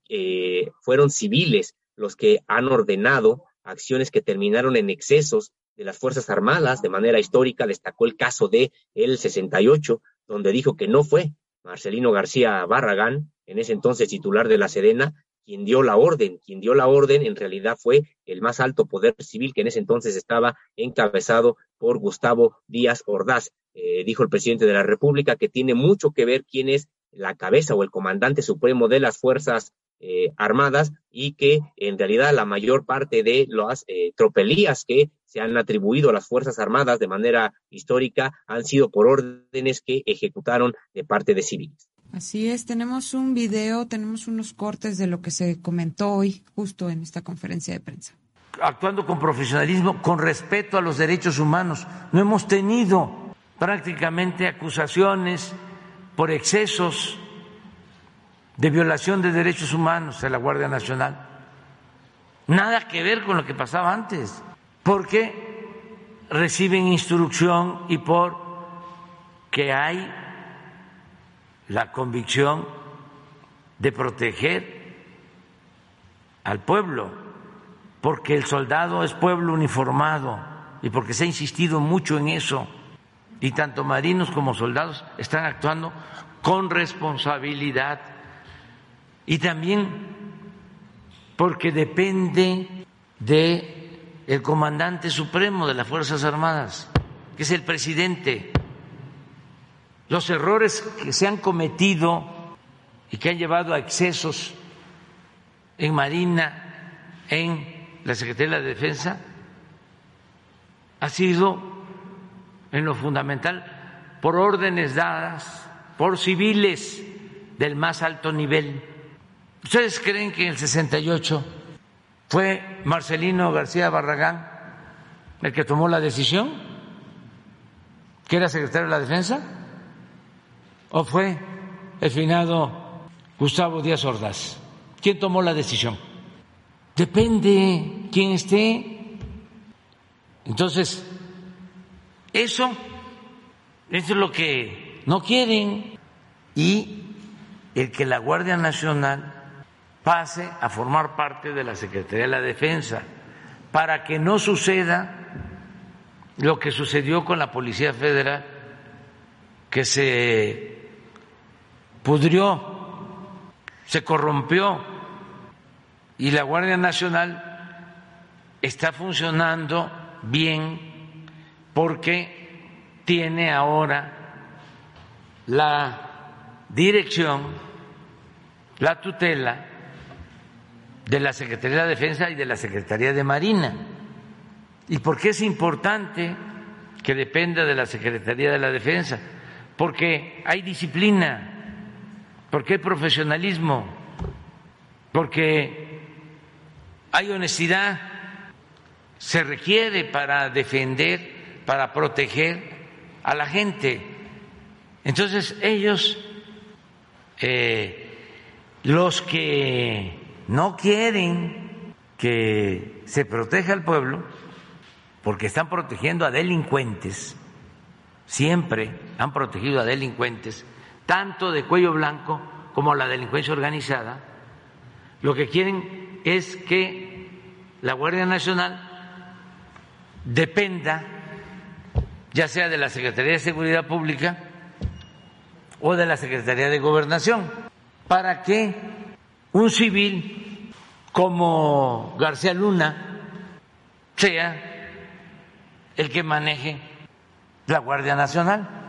fueron civiles los que han ordenado acciones que terminaron en excesos de las Fuerzas Armadas. De manera histórica destacó el caso de el 68, donde dijo que no fue Marcelino García Barragán, en ese entonces titular de la Sedena, quien dio la orden. Quien dio la orden en realidad fue el más alto poder civil que en ese entonces estaba encabezado por Gustavo Díaz Ordaz. Eh, dijo el presidente de la República que tiene mucho que ver quién es la cabeza o el comandante supremo de las Fuerzas eh, armadas y que en realidad la mayor parte de las eh, tropelías que se han atribuido a las Fuerzas Armadas de manera histórica han sido por órdenes que ejecutaron de parte de civiles. Así es, tenemos un video, tenemos unos cortes de lo que se comentó hoy justo en esta conferencia de prensa. Actuando con profesionalismo, con respeto a los derechos humanos. No hemos tenido prácticamente acusaciones por excesos de violación de derechos humanos de la Guardia Nacional. Nada que ver con lo que pasaba antes, porque reciben instrucción y por que hay la convicción de proteger al pueblo, porque el soldado es pueblo uniformado y porque se ha insistido mucho en eso, y tanto marinos como soldados están actuando con responsabilidad y también porque depende de el comandante supremo de las Fuerzas Armadas, que es el presidente. Los errores que se han cometido y que han llevado a excesos en Marina, en la Secretaría de la Defensa, ha sido en lo fundamental por órdenes dadas por civiles del más alto nivel ¿Ustedes creen que en el 68 fue Marcelino García Barragán el que tomó la decisión? ¿Que era secretario de la Defensa? ¿O fue el finado Gustavo Díaz Ordaz? ¿Quién tomó la decisión? Depende quién esté. Entonces, eso, es lo que no quieren. Y el que la Guardia Nacional pase a formar parte de la Secretaría de la Defensa, para que no suceda lo que sucedió con la Policía Federal, que se pudrió, se corrompió y la Guardia Nacional está funcionando bien porque tiene ahora la dirección, la tutela de la Secretaría de Defensa y de la Secretaría de Marina. ¿Y por qué es importante que dependa de la Secretaría de la Defensa? Porque hay disciplina, porque hay profesionalismo, porque hay honestidad, se requiere para defender, para proteger a la gente. Entonces ellos, eh, los que no quieren que se proteja al pueblo porque están protegiendo a delincuentes, siempre han protegido a delincuentes, tanto de cuello blanco como la delincuencia organizada, lo que quieren es que la Guardia Nacional dependa ya sea de la Secretaría de Seguridad Pública o de la Secretaría de Gobernación, para que un civil como García Luna sea el que maneje la Guardia Nacional.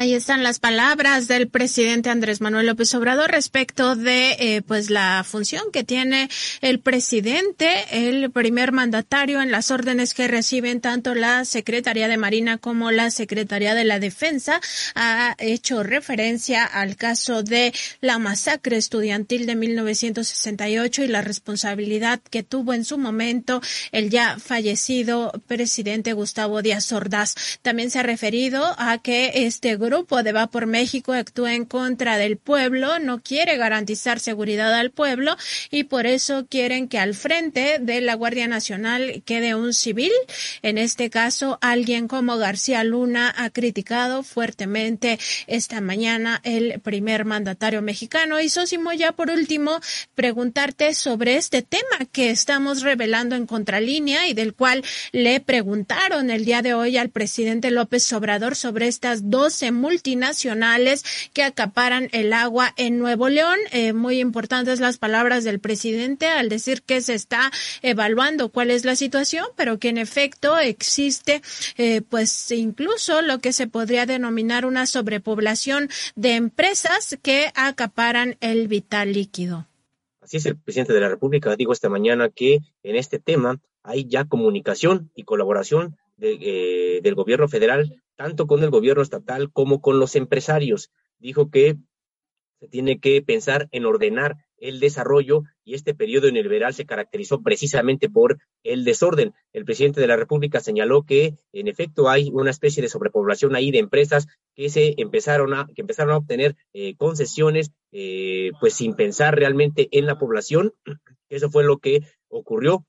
Ahí están las palabras del presidente Andrés Manuel López Obrador respecto de eh, pues la función que tiene el presidente, el primer mandatario en las órdenes que reciben tanto la Secretaría de Marina como la Secretaría de la Defensa. Ha hecho referencia al caso de la masacre estudiantil de 1968 y la responsabilidad que tuvo en su momento el ya fallecido presidente Gustavo Díaz Ordaz. También se ha referido a que este grupo de Va por México actúa en contra del pueblo, no quiere garantizar seguridad al pueblo y por eso quieren que al frente de la Guardia Nacional quede un civil. En este caso, alguien como García Luna ha criticado fuertemente esta mañana el primer mandatario mexicano. Y Sosimo, ya por último, preguntarte sobre este tema que estamos revelando en contralínea y del cual le preguntaron el día de hoy al presidente López Obrador sobre estas 12 multinacionales que acaparan el agua en Nuevo León. Eh, muy importantes las palabras del presidente al decir que se está evaluando cuál es la situación, pero que en efecto existe, eh, pues incluso lo que se podría denominar una sobrepoblación de empresas que acaparan el vital líquido. Así es, el presidente de la República dijo esta mañana que en este tema hay ya comunicación y colaboración eh, del gobierno federal tanto con el gobierno estatal como con los empresarios. Dijo que se tiene que pensar en ordenar el desarrollo y este periodo neoliberal se caracterizó precisamente por el desorden. El presidente de la República señaló que en efecto hay una especie de sobrepoblación ahí de empresas que se empezaron a que empezaron a obtener eh, concesiones eh, pues sin pensar realmente en la población. Eso fue lo que ocurrió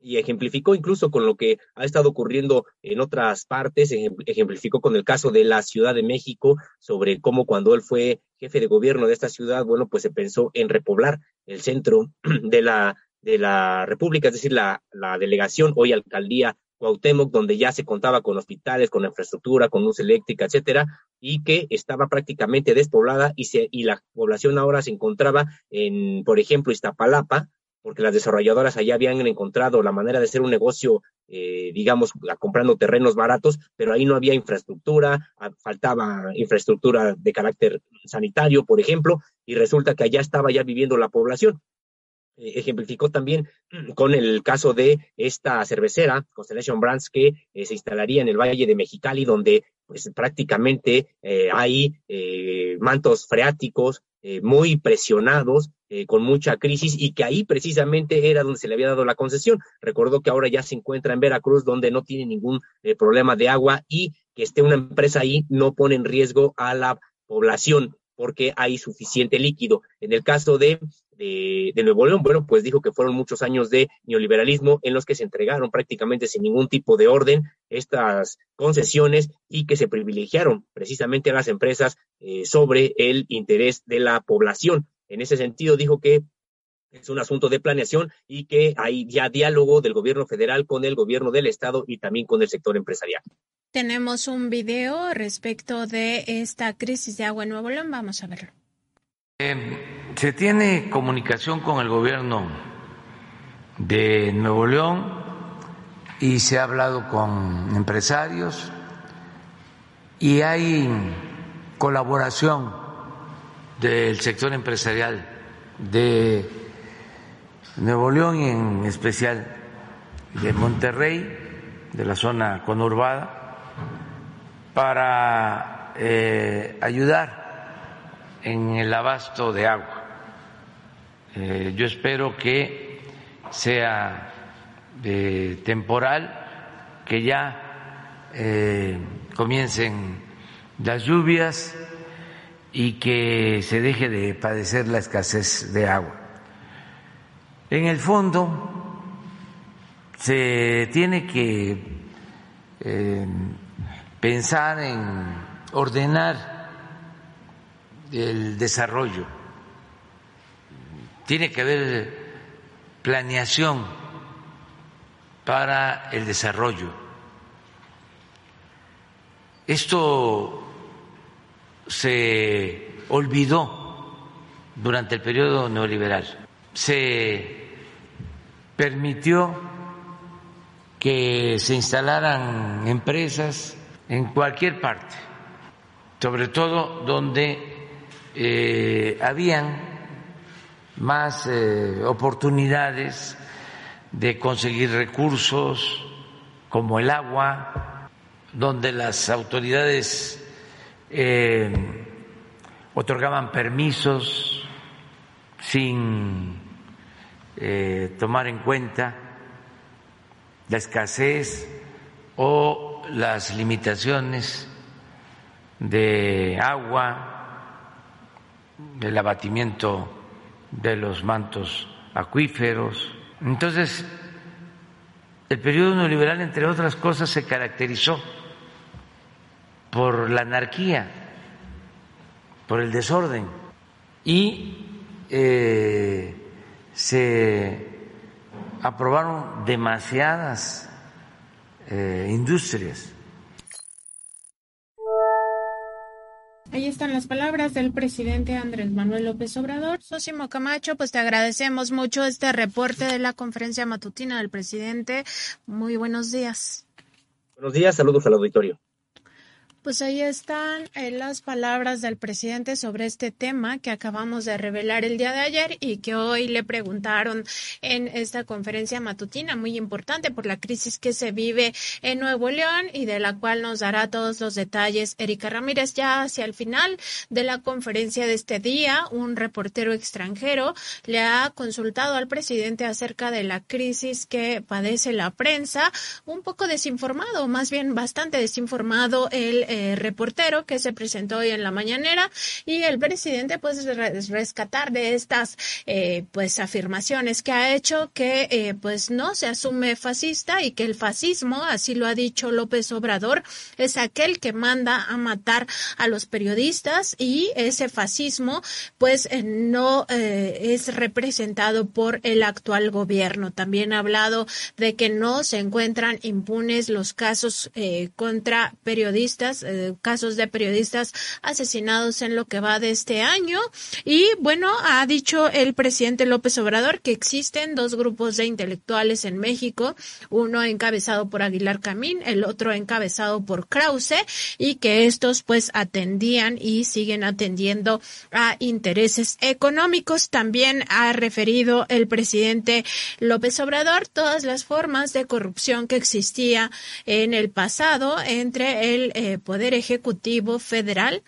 y ejemplificó incluso con lo que ha estado ocurriendo en otras partes, ejemplificó con el caso de la Ciudad de México sobre cómo cuando él fue jefe de gobierno de esta ciudad, bueno, pues se pensó en repoblar el centro de la, de la República, es decir, la, delegación, hoy alcaldía Cuauhtémoc, donde ya se contaba con hospitales, con infraestructura, con luz eléctrica, etcétera, y que estaba prácticamente despoblada y, se, y la población ahora se encontraba en, por ejemplo, Iztapalapa, porque las desarrolladoras allá habían encontrado la manera de hacer un negocio, eh, digamos, comprando terrenos baratos, pero ahí no había infraestructura, faltaba infraestructura de carácter sanitario, por ejemplo, y resulta que allá estaba ya viviendo la población. Eh, ejemplificó también con el caso de esta cervecera, Constellation Brands, que eh, se instalaría en el Valle de Mexicali, donde pues prácticamente hay mantos freáticos muy presionados eh, con mucha crisis y que ahí precisamente era donde se le había dado la concesión. Recordó que ahora ya se encuentra en Veracruz, donde no tiene ningún eh, problema de agua y que esté una empresa ahí no pone en riesgo a la población porque hay suficiente líquido. En el caso de, de, Nuevo León, bueno, pues dijo que fueron muchos años de neoliberalismo en los que se entregaron prácticamente sin ningún tipo de orden estas concesiones y que se privilegiaron precisamente a las empresas eh, sobre el interés de la población. En ese sentido, dijo que es un asunto de planeación y que hay ya diálogo del gobierno federal con el gobierno del estado y también con el sector empresarial. Tenemos un video respecto de esta crisis de agua en Nuevo León. Vamos a verlo. Eh, se tiene comunicación con el gobierno de Nuevo León y se ha hablado con empresarios y hay colaboración del sector empresarial de Nuevo León y en especial de Monterrey, de la zona conurbada, para eh, ayudar en el abasto de agua. Eh, yo espero que sea eh, temporal, que ya comiencen las lluvias y que se deje de padecer la escasez de agua. En el fondo, se tiene que eh, pensar en ordenar el desarrollo, tiene que haber planeación para el desarrollo. Esto se olvidó durante el periodo neoliberal. Se permitió que se instalaran empresas en cualquier parte, sobre todo donde eh, habían más eh, oportunidades de conseguir recursos como el agua, donde las autoridades eh, otorgaban permisos sin tomar en cuenta la escasez o las limitaciones de agua, del abatimiento de los mantos acuíferos. Entonces, el periodo neoliberal, entre otras cosas, se caracterizó por la anarquía, por el desorden y eh, se aprobaron demasiadas eh, industrias. Ahí están las palabras del presidente Andrés Manuel López Obrador. Sosimo Camacho, pues te agradecemos mucho este reporte de la conferencia matutina del presidente. Muy buenos días. Buenos días, saludos al auditorio. Pues ahí están eh, las palabras del presidente sobre este tema que acabamos de revelar el día de ayer y que hoy le preguntaron en esta conferencia matutina muy importante por la crisis que se vive en Nuevo León y de la cual nos dará todos los detalles Erika Ramírez. Ya hacia el final de la conferencia de este día, un reportero extranjero le ha consultado al presidente acerca de la crisis que padece la prensa, un poco desinformado, más bien bastante desinformado el eh, reportero que se presentó hoy en la mañanera y el presidente pues rescatar de estas eh, pues afirmaciones que ha hecho que eh, pues no se asume fascista y que el fascismo, así lo ha dicho López Obrador, es aquel que manda a matar a los periodistas y ese fascismo pues no es representado por el actual gobierno. También ha hablado de que no se encuentran impunes los casos contra periodistas eh, casos de periodistas asesinados en lo que va de este año. Y bueno, ha dicho el presidente López Obrador que existen dos grupos de intelectuales en México, uno encabezado por Aguilar Camín, el otro encabezado por Krause, y que estos pues atendían y siguen atendiendo a intereses económicos. También ha referido el presidente López Obrador todas las formas de corrupción que existía en el pasado entre el eh, Poder Ejecutivo Federal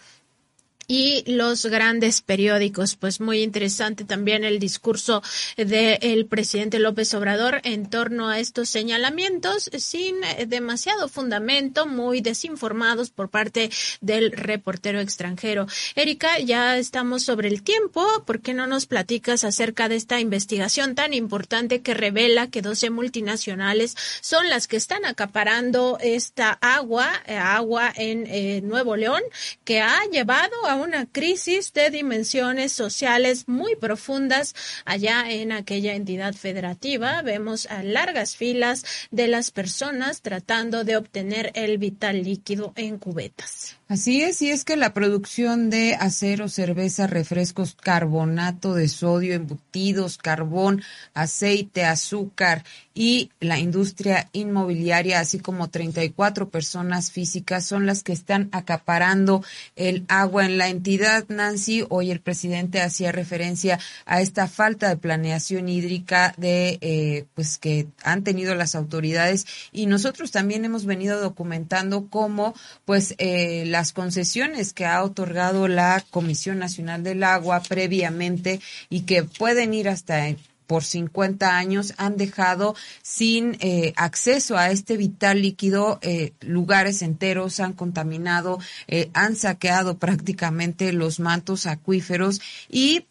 y los grandes periódicos. Pues muy interesante también el discurso del presidente López Obrador en torno a estos señalamientos sin demasiado fundamento, muy desinformados por parte del reportero extranjero. Erika, ya estamos sobre el tiempo. ¿Por qué no nos platicas acerca de esta investigación tan importante que revela que 12 multinacionales son las que están acaparando esta agua, eh, agua en eh, Nuevo León, que ha llevado a una crisis de dimensiones sociales muy profundas allá en aquella entidad federativa. Vemos a largas filas de las personas tratando de obtener el vital líquido en cubetas. Así es, y es que la producción de acero, cerveza, refrescos, carbonato de sodio, embutidos, carbón, aceite, azúcar y la industria inmobiliaria, así como 34 personas físicas, son las que están acaparando el agua en la entidad. Nancy, hoy el presidente hacía referencia a esta falta de planeación hídrica de, eh, pues que han tenido las autoridades y nosotros también hemos venido documentando cómo, pues, eh, la las concesiones que ha otorgado la Comisión Nacional del Agua previamente y que pueden ir hasta por 50 años han dejado sin eh, acceso a este vital líquido eh, lugares enteros, han contaminado, eh, han saqueado prácticamente los mantos acuíferos y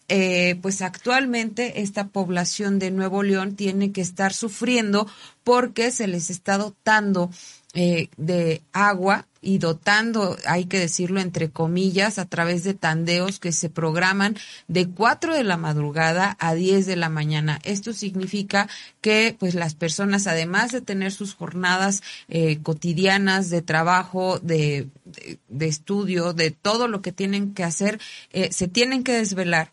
pues actualmente esta población de Nuevo León tiene que estar sufriendo porque se les está dotando eh, de agua y dotando, hay que decirlo entre comillas, a través de tandeos que se programan de 4 de la madrugada a 10 de la mañana. Esto significa que pues las personas, además de tener sus jornadas eh, cotidianas de trabajo, de, de, estudio, de todo lo que tienen que hacer, eh, se tienen que desvelar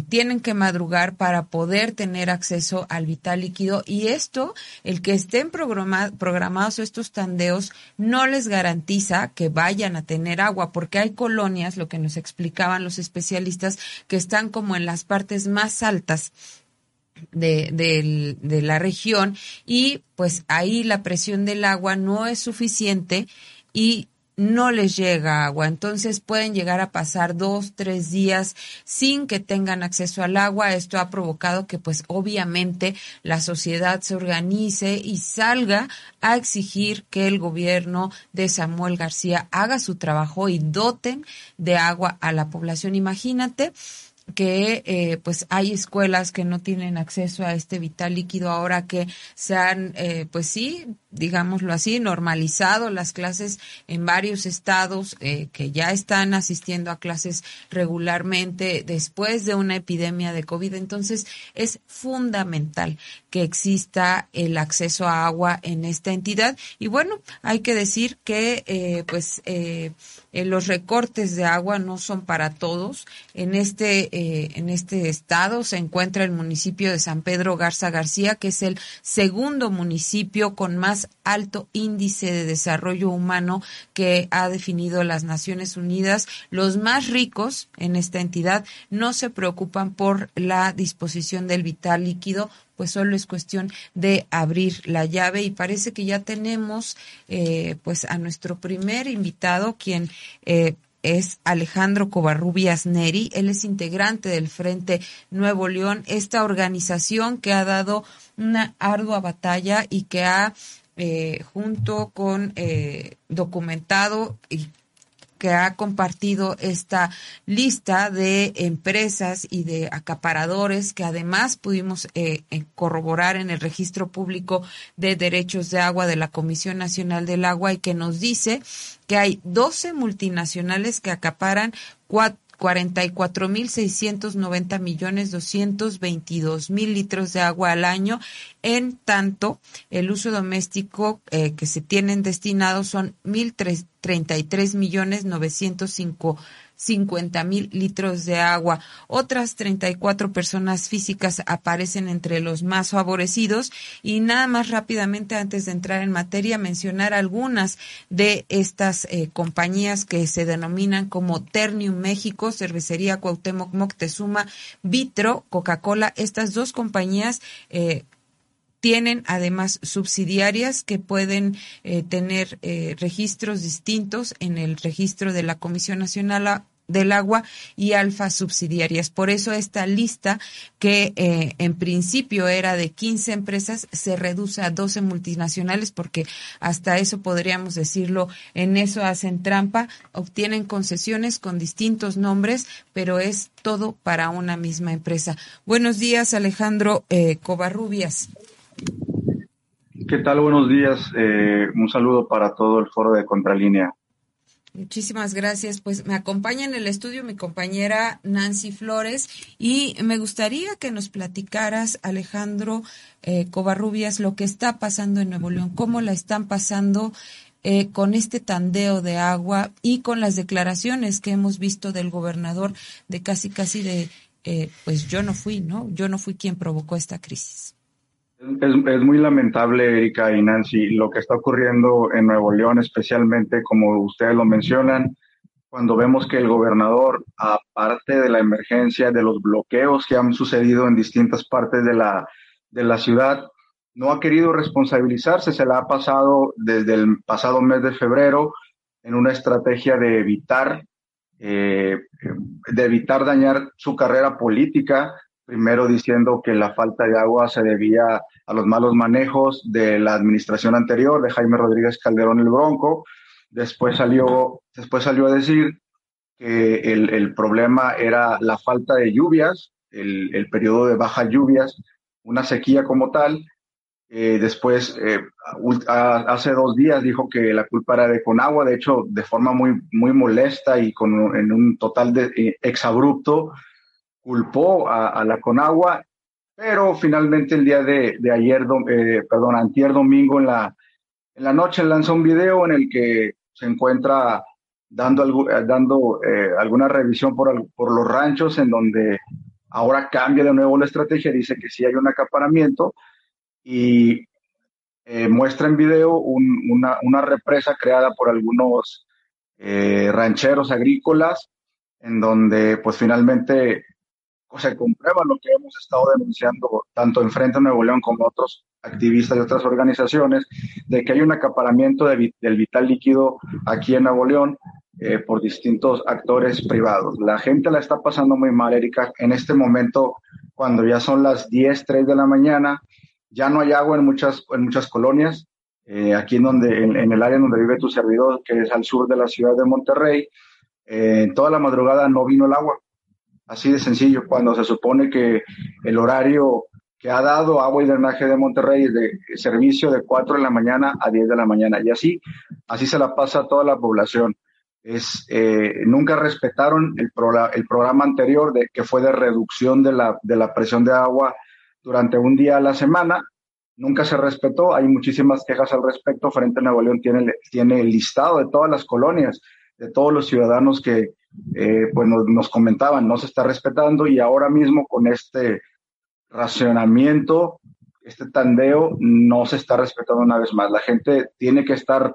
tienen que madrugar para poder tener acceso al vital líquido y esto, el que estén programados estos tandeos, no les garantiza que vayan a tener agua, porque hay colonias, lo que nos explicaban los especialistas, que están como en las partes más altas de, de, de, la región y pues ahí la presión del agua no es suficiente y no les llega agua. Entonces pueden llegar a pasar dos, tres días sin que tengan acceso al agua. Esto ha provocado que pues obviamente la sociedad se organice y salga a exigir que el gobierno de Samuel García haga su trabajo y doten de agua a la población. Imagínate que eh, pues hay escuelas que no tienen acceso a este vital líquido ahora que se han eh, pues sí digámoslo así normalizado las clases en varios estados eh, que ya están asistiendo a clases regularmente después de una epidemia de covid. Entonces es fundamental que exista el acceso a agua en esta entidad. Y bueno hay que decir que pues los recortes de agua no son para todos. En este eh, en este estado se encuentra el municipio de San Pedro Garza García, que es el segundo municipio con más alto índice de desarrollo humano que ha definido las Naciones Unidas. Los más ricos en esta entidad no se preocupan por la disposición del vital líquido, pues solo es cuestión de abrir la llave y parece que ya tenemos eh, pues a nuestro primer invitado quien eh, es Alejandro Covarrubias Neri. Él es integrante del Frente Nuevo León, esta organización que ha dado una ardua batalla y que ha, eh, junto con eh, documentado y que ha compartido esta lista de empresas y de acaparadores que además pudimos eh, eh, corroborar en el registro público de derechos de agua de la Comisión Nacional del Agua y que nos dice que hay 12 multinacionales que acaparan cuatro 44.690 millones 222 mil litros de agua al año. En tanto, el uso doméstico eh, que se tienen destinados son 1.033 millones 905 50 mil litros de agua. Otras 34 personas físicas aparecen entre los más favorecidos y nada más rápidamente antes de entrar en materia mencionar algunas de estas eh, compañías que se denominan como Ternium México, Cervecería Cuauhtémoc Moctezuma, Vitro, Coca-Cola. Estas dos compañías eh, tienen además subsidiarias que pueden eh, tener registros distintos en el registro de la Comisión Nacional del agua y alfa subsidiarias. Por eso esta lista, que eh, en principio era de 15 empresas, se reduce a 12 multinacionales porque hasta eso podríamos decirlo, en eso hacen trampa, obtienen concesiones con distintos nombres, pero es todo para una misma empresa. Buenos días, Alejandro eh, Covarrubias. ¿Qué tal? Buenos días. Eh, un saludo para todo el foro de Contralínea. Muchísimas gracias. Pues me acompaña en el estudio mi compañera Nancy Flores y me gustaría que nos platicaras, Alejandro eh, Covarrubias, lo que está pasando en Nuevo León, cómo la están pasando eh, con este tandeo de agua y con las declaraciones que hemos visto del gobernador de casi, casi de, eh, pues yo no fui, ¿no? Yo no fui quien provocó esta crisis. Es, muy lamentable, Erika y Nancy, lo que está ocurriendo en Nuevo León, especialmente como ustedes lo mencionan, cuando vemos que el gobernador, aparte de la emergencia, de los bloqueos que han sucedido en distintas partes de la, de la ciudad, no ha querido responsabilizarse, se la ha pasado desde el pasado mes de febrero en una estrategia de evitar, eh, de evitar dañar su carrera política, primero diciendo que la falta de agua se debía a los malos manejos de la administración anterior, de Jaime Rodríguez Calderón el Bronco. Después salió, después salió a decir que el, problema era la falta de lluvias, el, periodo de bajas lluvias, una sequía como tal. Eh, después, eh, hace dos días dijo que la culpa era de Conagua, de hecho, de forma muy, muy molesta y con en un total de eh, exabrupto, culpó a, la Conagua, pero finalmente el día de, de ayer, perdón, antier domingo en la, en la noche lanzó un video en el que se encuentra dando, dando alguna revisión por, por los ranchos en donde ahora cambia de nuevo la estrategia, dice que sí hay un acaparamiento, y eh, muestra en video una, una, represa creada por algunos eh, rancheros agrícolas, en donde pues finalmente se comprueba lo que hemos estado denunciando tanto en Frente a Nuevo León como otros activistas de otras organizaciones, de que hay un acaparamiento del vital líquido aquí en Nuevo León eh, por distintos actores privados. La gente la está pasando muy mal, Erika, en este momento, cuando ya son las 10, 3 de la mañana, ya no hay agua en muchas, en muchas colonias. Eh, aquí en, donde, en, el área donde vive tu servidor, que es al sur de la ciudad de Monterrey, eh, toda la madrugada no vino el agua. Así de sencillo, cuando se supone que el horario que ha dado agua y drenaje de Monterrey es de servicio de 4 de la mañana a 10 de la mañana. Y así, así se la pasa a toda la población. Es, eh, nunca respetaron el, el programa anterior de, que fue de reducción de la, de la presión de agua durante un día a la semana. Nunca se respetó, hay muchísimas quejas al respecto. Frente a Nuevo León tiene, tiene el listado de todas las colonias, de todos los ciudadanos que eh, pues nos, comentaban, no se está respetando y ahora mismo con este racionamiento, este tandeo, no se está respetando una vez más. La gente tiene que estar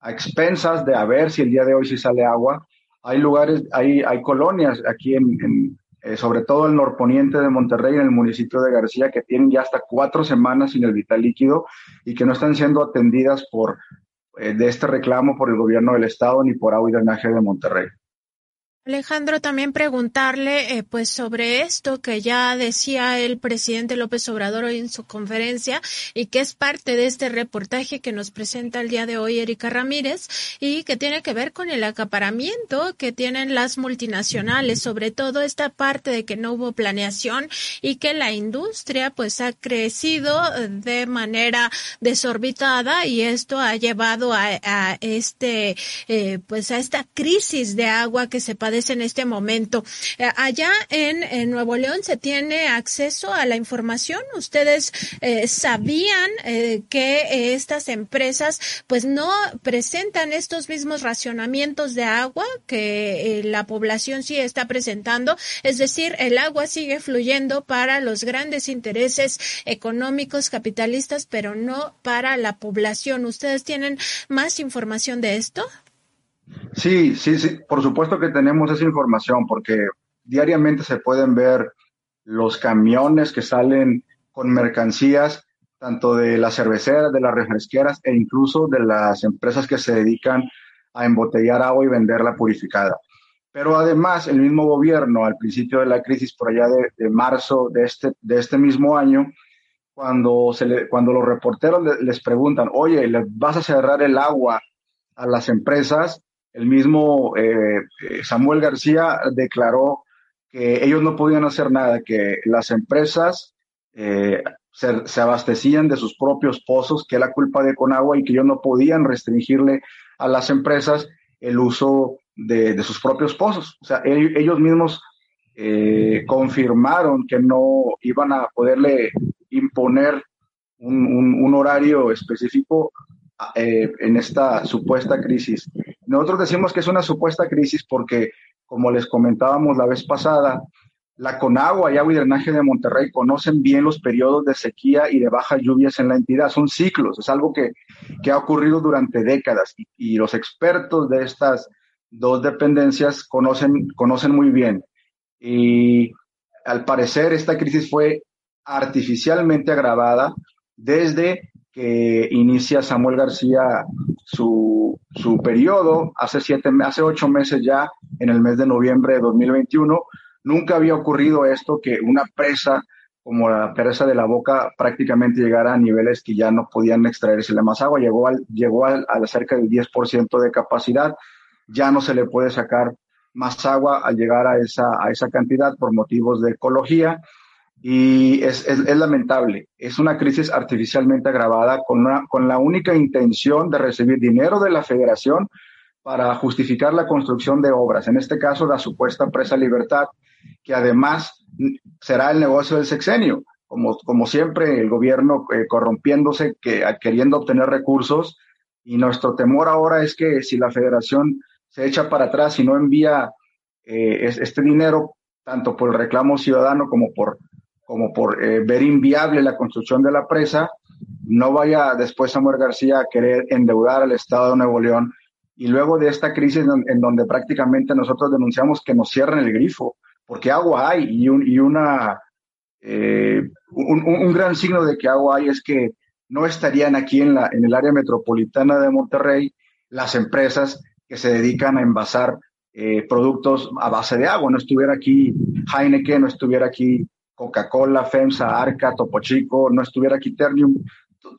a expensas de a ver si el día de hoy sí sale agua. Hay lugares, hay, colonias aquí en, eh, sobre todo el norponiente de Monterrey, en el municipio de García, que tienen ya hasta cuatro semanas sin el vital líquido y que no están siendo atendidas por eh, de este reclamo por el gobierno del estado ni por agua y drenaje de Monterrey. Alejandro, también preguntarle eh, pues sobre esto que ya decía el presidente López Obrador hoy en su conferencia y que es parte de este reportaje que nos presenta el día de hoy Erika Ramírez y que tiene que ver con el acaparamiento que tienen las multinacionales, sobre todo esta parte de que no hubo planeación y que la industria pues ha crecido de manera desorbitada y esto ha llevado a, este eh, pues a esta crisis de agua que se padece en este momento. Eh, allá en, Nuevo León se tiene acceso a la información. Ustedes eh, sabían eh, que estas empresas pues no presentan estos mismos racionamientos de agua que la población sí está presentando. Es decir, el agua sigue fluyendo para los grandes intereses económicos capitalistas, pero no para la población. ¿Ustedes tienen más información de esto? Sí, sí, sí, por supuesto que tenemos esa información porque diariamente se pueden ver los camiones que salen con mercancías, tanto de las cerveceras, de las refresqueras e incluso de las empresas que se dedican a embotellar agua y venderla purificada. Pero además, el mismo gobierno, al principio de la crisis, por allá de, marzo de este, de este mismo año, cuando, se le, cuando los reporteros les preguntan, oye, ¿le vas a cerrar el agua a las empresas? El mismo eh, eh, Samuel García declaró que ellos no podían hacer nada, que las empresas eh, se, abastecían de sus propios pozos, que era culpa de Conagua y que ellos no podían restringirle a las empresas el uso de, sus propios pozos. O sea, ellos, mismos confirmaron que no iban a poderle imponer un, horario específico en esta supuesta crisis. Nosotros decimos que es una supuesta crisis porque, como les comentábamos la vez pasada, la Conagua y Agua y Drenaje de Monterrey conocen bien los periodos de sequía y de bajas lluvias en la entidad. Son ciclos, es algo que, ha ocurrido durante décadas y, los expertos de estas dos dependencias conocen, conocen muy bien. Y al parecer esta crisis fue artificialmente agravada desde que inicia Samuel García su, su periodo hace, siete, hace ocho meses ya, en el mes de noviembre de 2021. Nunca había ocurrido esto, que una presa como la presa de la boca prácticamente llegara a niveles que ya no podían extraerse más agua. Llegó, al, llegó al, a cerca del 10% de capacidad. Ya no se le puede sacar más agua al llegar a esa, a esa cantidad por motivos de ecología y es, es, lamentable. Es una crisis artificialmente agravada con, con la única intención de recibir dinero de la federación para justificar la construcción de obras, en este caso la supuesta presa Libertad, que además será el negocio del sexenio. Como, como siempre, el gobierno eh, corrompiéndose, que, queriendo obtener recursos, y nuestro temor ahora es que si la federación se echa para atrás y no envía eh, este dinero, tanto por el reclamo ciudadano como por como por eh, ver inviable la construcción de la presa, no vaya después Samuel García a querer endeudar al Estado de Nuevo León y luego de esta crisis en, donde prácticamente nosotros denunciamos que nos cierren el grifo, porque agua hay y, un, y una, eh, un, un, gran signo de que agua hay es que no estarían aquí en, la, en el área metropolitana de Monterrey las empresas que se dedican a envasar eh, productos a base de agua. No estuviera aquí Heineken, no estuviera aquí Coca-Cola, FEMSA, Arca, Topo Chico, no estuviera aquí Ternium,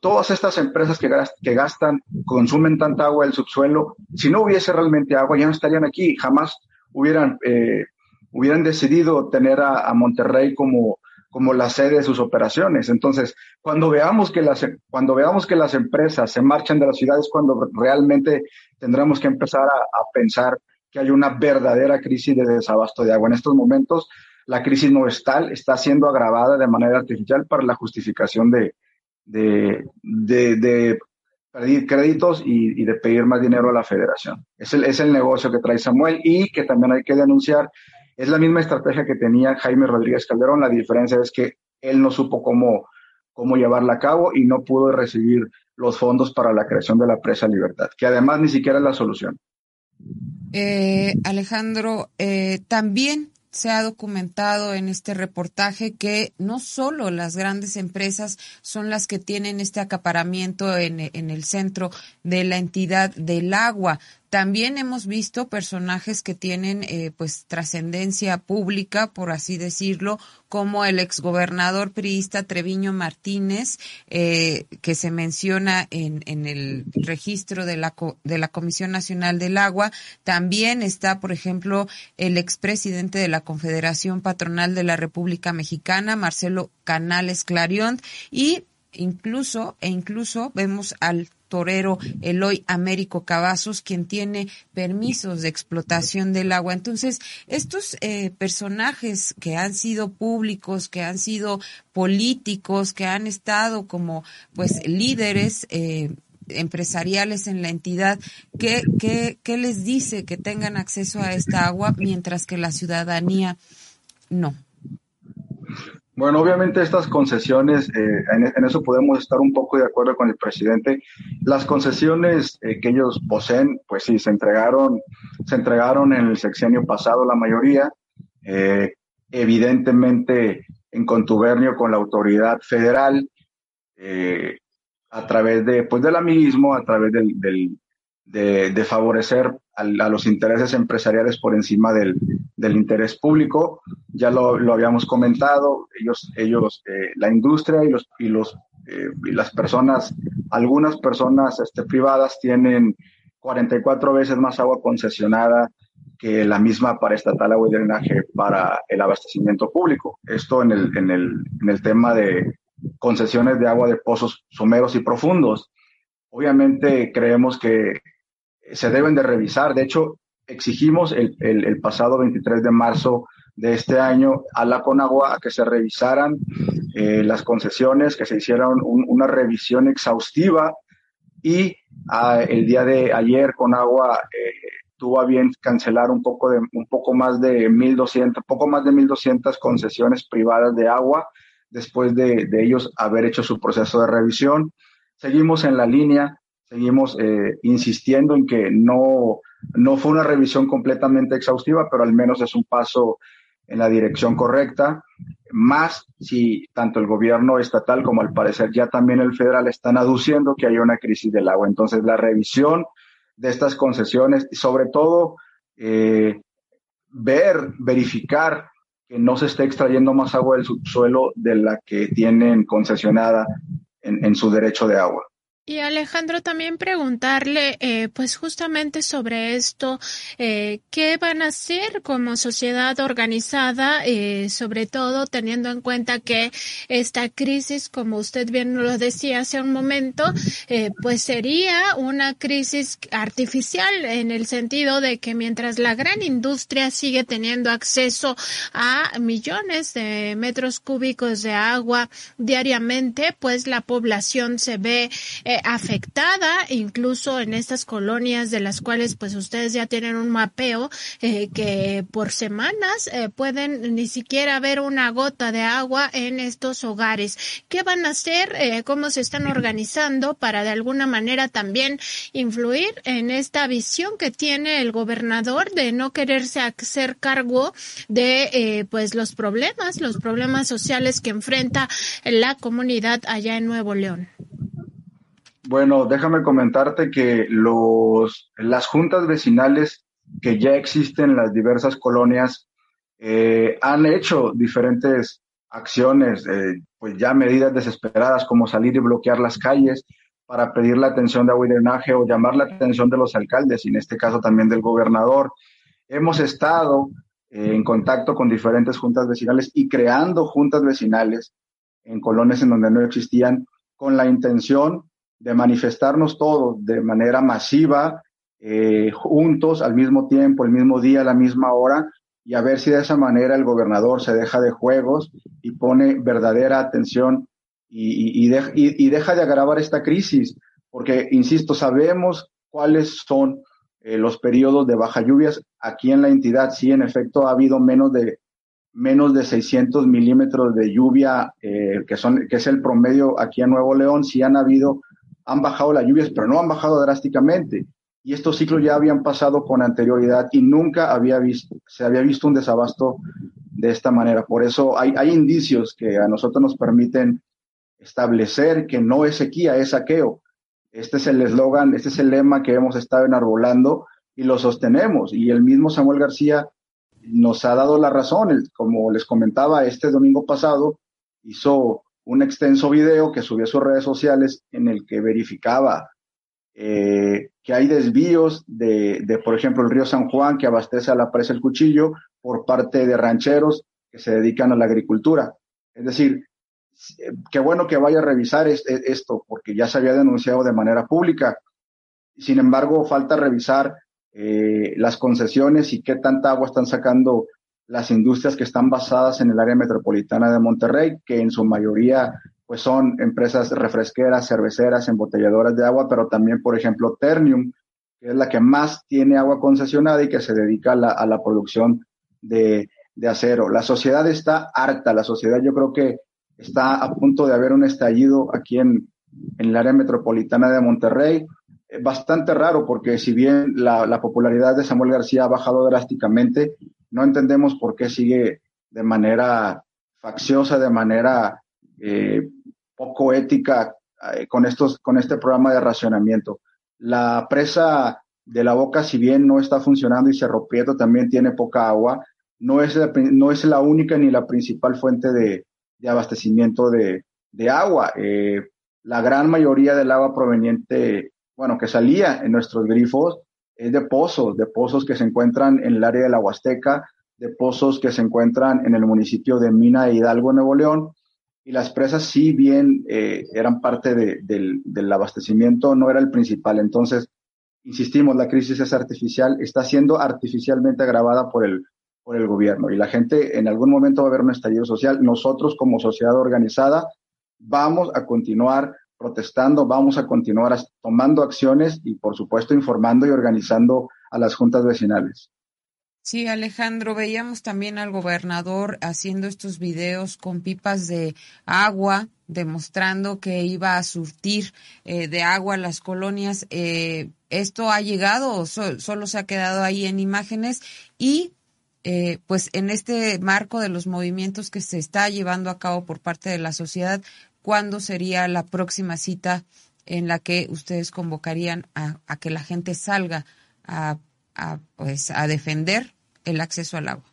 todas estas empresas que, gastan, consumen tanta agua del subsuelo, si no hubiese realmente agua, ya no estarían aquí, jamás hubieran, eh, hubieran decidido tener a, Monterrey como, como la sede de sus operaciones. Entonces, cuando veamos que las, cuando veamos que las empresas se marchan de las ciudades, cuando realmente tendremos que empezar a, a pensar que hay una verdadera crisis de desabasto de agua. En estos momentos, la crisis no es está siendo agravada de manera artificial para la justificación de, de, de, pedir créditos y, de pedir más dinero a la federación. Es el, es el negocio que trae Samuel y que también hay que denunciar. Es la misma estrategia que tenía Jaime Rodríguez Calderón. La diferencia es que él no supo cómo, cómo llevarla a cabo y no pudo recibir los fondos para la creación de la presa Libertad, que además ni siquiera es la solución. Eh, Alejandro, eh, también se ha documentado en este reportaje que no solo las grandes empresas son las que tienen este acaparamiento en, en el centro de la entidad del agua, también hemos visto personajes que tienen eh, pues trascendencia pública, por así decirlo, como el exgobernador priista Treviño Martínez, eh, que se menciona en, en el registro de la, de la Comisión Nacional del Agua. También está, por ejemplo, el expresidente de la Confederación Patronal de la República Mexicana, Marcelo Canales Clarion, y incluso, e incluso vemos al torero Eloy Américo Cavazos, quien tiene permisos de explotación del agua. Entonces, estos eh, personajes que han sido públicos, que han sido políticos, que han estado como pues líderes eh, empresariales en la entidad, ¿qué, qué, ¿qué les dice que tengan acceso a esta agua mientras que la ciudadanía no? Bueno, obviamente estas concesiones, eh, en, eso podemos estar un poco de acuerdo con el presidente. Las concesiones eh, que ellos poseen, pues sí, se entregaron, se entregaron en el sexenio pasado la mayoría, eh, evidentemente en contubernio con la autoridad federal, a través de, pues del amiguismo, a través del, del de, favorecer a, los intereses empresariales por encima del, del interés público. Ya lo, lo, habíamos comentado, ellos, ellos eh, la industria y, los, y, los, eh, y las personas, algunas personas este, privadas tienen 44 veces más agua concesionada que la misma para estatal agua y drenaje para el abastecimiento público. Esto en el, en el, en el tema de concesiones de agua de pozos someros y profundos. Obviamente creemos que se deben de revisar. De hecho, exigimos el, el, pasado 23 de marzo de este año a la Conagua que se revisaran eh, las concesiones, que se hiciera una revisión exhaustiva y a, el día de ayer Conagua eh, tuvo a bien cancelar un poco de un poco más de 1200 poco más de 1200 concesiones privadas de agua después de, de ellos haber hecho su proceso de revisión. Seguimos en la línea seguimos eh, insistiendo en que no, no fue una revisión completamente exhaustiva, pero al menos es un paso en la dirección correcta, más si tanto el gobierno estatal como al parecer ya también el federal están aduciendo que hay una crisis del agua. Entonces, la revisión de estas concesiones y sobre todo eh, ver, verificar que no se esté extrayendo más agua del subsuelo de la que tienen concesionada en su derecho de agua. Y Alejandro, también preguntarle, eh, pues justamente sobre esto, eh, ¿qué van a hacer como sociedad organizada, eh, sobre todo teniendo en cuenta que esta crisis, como usted bien lo decía hace un momento, eh, pues sería una crisis artificial en el sentido de que mientras la gran industria sigue teniendo acceso a millones de metros cúbicos de agua diariamente, pues la población se ve afectada, incluso en estas colonias de las cuales pues ustedes ya tienen un mapeo eh, que por semanas eh, pueden ni siquiera ver una gota de agua en estos hogares. ¿Qué van a hacer? Eh, ¿Cómo se están organizando para de alguna manera también influir en esta visión que tiene el gobernador de no quererse hacer cargo de pues los problemas, los problemas sociales que enfrenta la comunidad allá en Nuevo León? Bueno, déjame comentarte que los, las juntas vecinales que ya existen en las diversas colonias eh, han hecho diferentes acciones, eh, pues ya medidas desesperadas como salir y bloquear las calles para pedir la atención de agua o llamar la atención de los alcaldes y en este caso también del gobernador. Hemos estado eh, en contacto con diferentes juntas vecinales y creando juntas vecinales en colonias en donde no existían con la intención de manifestarnos todos de manera masiva, eh, juntos, al mismo tiempo, el mismo día, a la misma hora, y a ver si de esa manera el gobernador se deja de juegos y pone verdadera atención y, y, de, y deja de agravar esta crisis, porque, insisto, sabemos cuáles son eh, los periodos de baja lluvias. Aquí en la entidad, sí, en efecto, ha habido menos de menos de 600 milímetros de lluvia, eh, que, son, que es el promedio aquí en Nuevo León, sí han habido han bajado las lluvias, pero no han bajado drásticamente. Y estos ciclos ya habían pasado con anterioridad y nunca había visto, se había visto un desabasto de esta manera. Por eso hay, hay indicios que a nosotros nos permiten establecer que no es sequía, es saqueo. Este es el eslogan, este es el lema que hemos estado enarbolando y lo sostenemos. Y el mismo Samuel García nos ha dado la razón. Como les comentaba, este domingo pasado hizo un extenso video que subió a sus redes sociales en el que verificaba eh, que hay desvíos de, de, por ejemplo, el río San Juan que abastece a la presa El Cuchillo por parte de rancheros que se dedican a la agricultura. Es decir, qué bueno que vaya a revisar esto, porque ya se había denunciado de manera pública. Sin embargo, falta revisar eh, las concesiones y qué tanta agua están sacando las industrias que están basadas en el área metropolitana de Monterrey, que en su mayoría pues son empresas refresqueras, cerveceras, embotelladoras de agua, pero también, por ejemplo, Ternium, que es la que más tiene agua concesionada y que se dedica a la, producción de, acero. La sociedad está harta, la sociedad yo creo que está a punto de haber un estallido aquí en, en el área metropolitana de Monterrey. Bastante raro porque si bien la popularidad de Samuel García ha bajado drásticamente, no entendemos por qué sigue de manera facciosa, de manera eh, poco ética eh, con, estos, con este programa de racionamiento. La presa de la boca, si bien no está funcionando y Cerro Prieto también tiene poca agua, no es la, no es la única ni la principal fuente de, abastecimiento de, de agua. Eh, la gran mayoría del agua proveniente, bueno, que salía en nuestros grifos, es de pozos, de pozos que se encuentran en el área de la Huasteca, de pozos que se encuentran en el municipio de Mina e Hidalgo, Nuevo León, y las presas sí bien eh, eran parte de, del, del abastecimiento, no era el principal. Entonces, insistimos, la crisis es artificial, está siendo artificialmente agravada por el, por el gobierno y la gente en algún momento va a haber un estallido social. Nosotros como sociedad organizada vamos a continuar protestando, vamos a continuar tomando acciones y, por supuesto, informando y organizando a las juntas vecinales. Sí, Alejandro, veíamos también al gobernador haciendo estos videos con pipas de agua, demostrando que iba a surtir eh, de agua las colonias. Eh, ¿Esto ha llegado o so, solo se ha quedado ahí en imágenes? Y eh, pues en este marco de los movimientos que se está llevando a cabo por parte de la sociedad, ¿cuándo sería la próxima cita en la que ustedes convocarían a, que la gente salga a, a, pues, a defender el acceso al agua?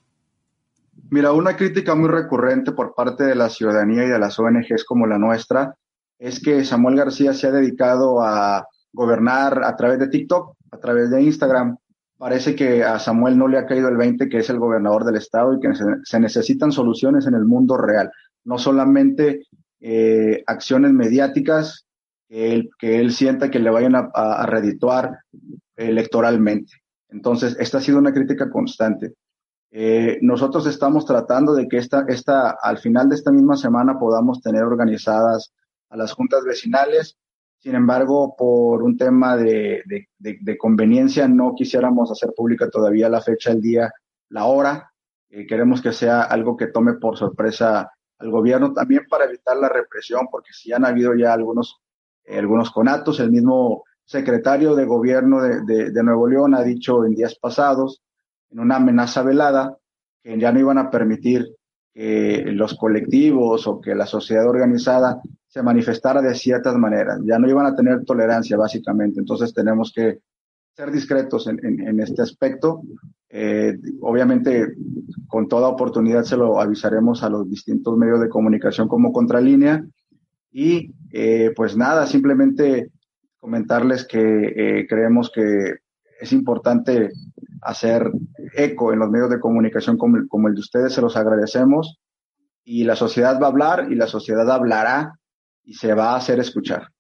Mira, una crítica muy recurrente por parte de la ciudadanía y de las ONGs como la nuestra es que Samuel García se ha dedicado a gobernar a través de TikTok, a través de Instagram. Parece que a Samuel no le ha caído el 20, que es el gobernador del estado y que se, necesitan soluciones en el mundo real, no solamente eh, acciones mediáticas que él, que él sienta que le vayan a, a, redituar electoralmente. Entonces, esta ha sido una crítica constante. Eh, nosotros estamos tratando de que esta, esta, al final de esta misma semana podamos tener organizadas a las juntas vecinales. Sin embargo, por un tema de, de, conveniencia, no quisiéramos hacer pública todavía la fecha, el día, la hora. Eh, queremos que sea algo que tome por sorpresa al gobierno, también para evitar la represión, porque si han habido ya algunos, eh, algunos conatos, el mismo secretario de gobierno de, de Nuevo León ha dicho en días pasados, en una amenaza velada, que ya no iban a permitir que los colectivos o que la sociedad organizada se manifestara de ciertas maneras. Ya no iban a tener tolerancia, básicamente. Entonces tenemos que ser discretos en, este aspecto. Eh, obviamente, con toda oportunidad se lo avisaremos a los distintos medios de comunicación como contralínea. Y eh, pues nada, simplemente comentarles que eh, creemos que es importante hacer eco en los medios de comunicación como el de ustedes, se los agradecemos. Y la sociedad va a hablar y la sociedad hablará y se va a hacer escuchar.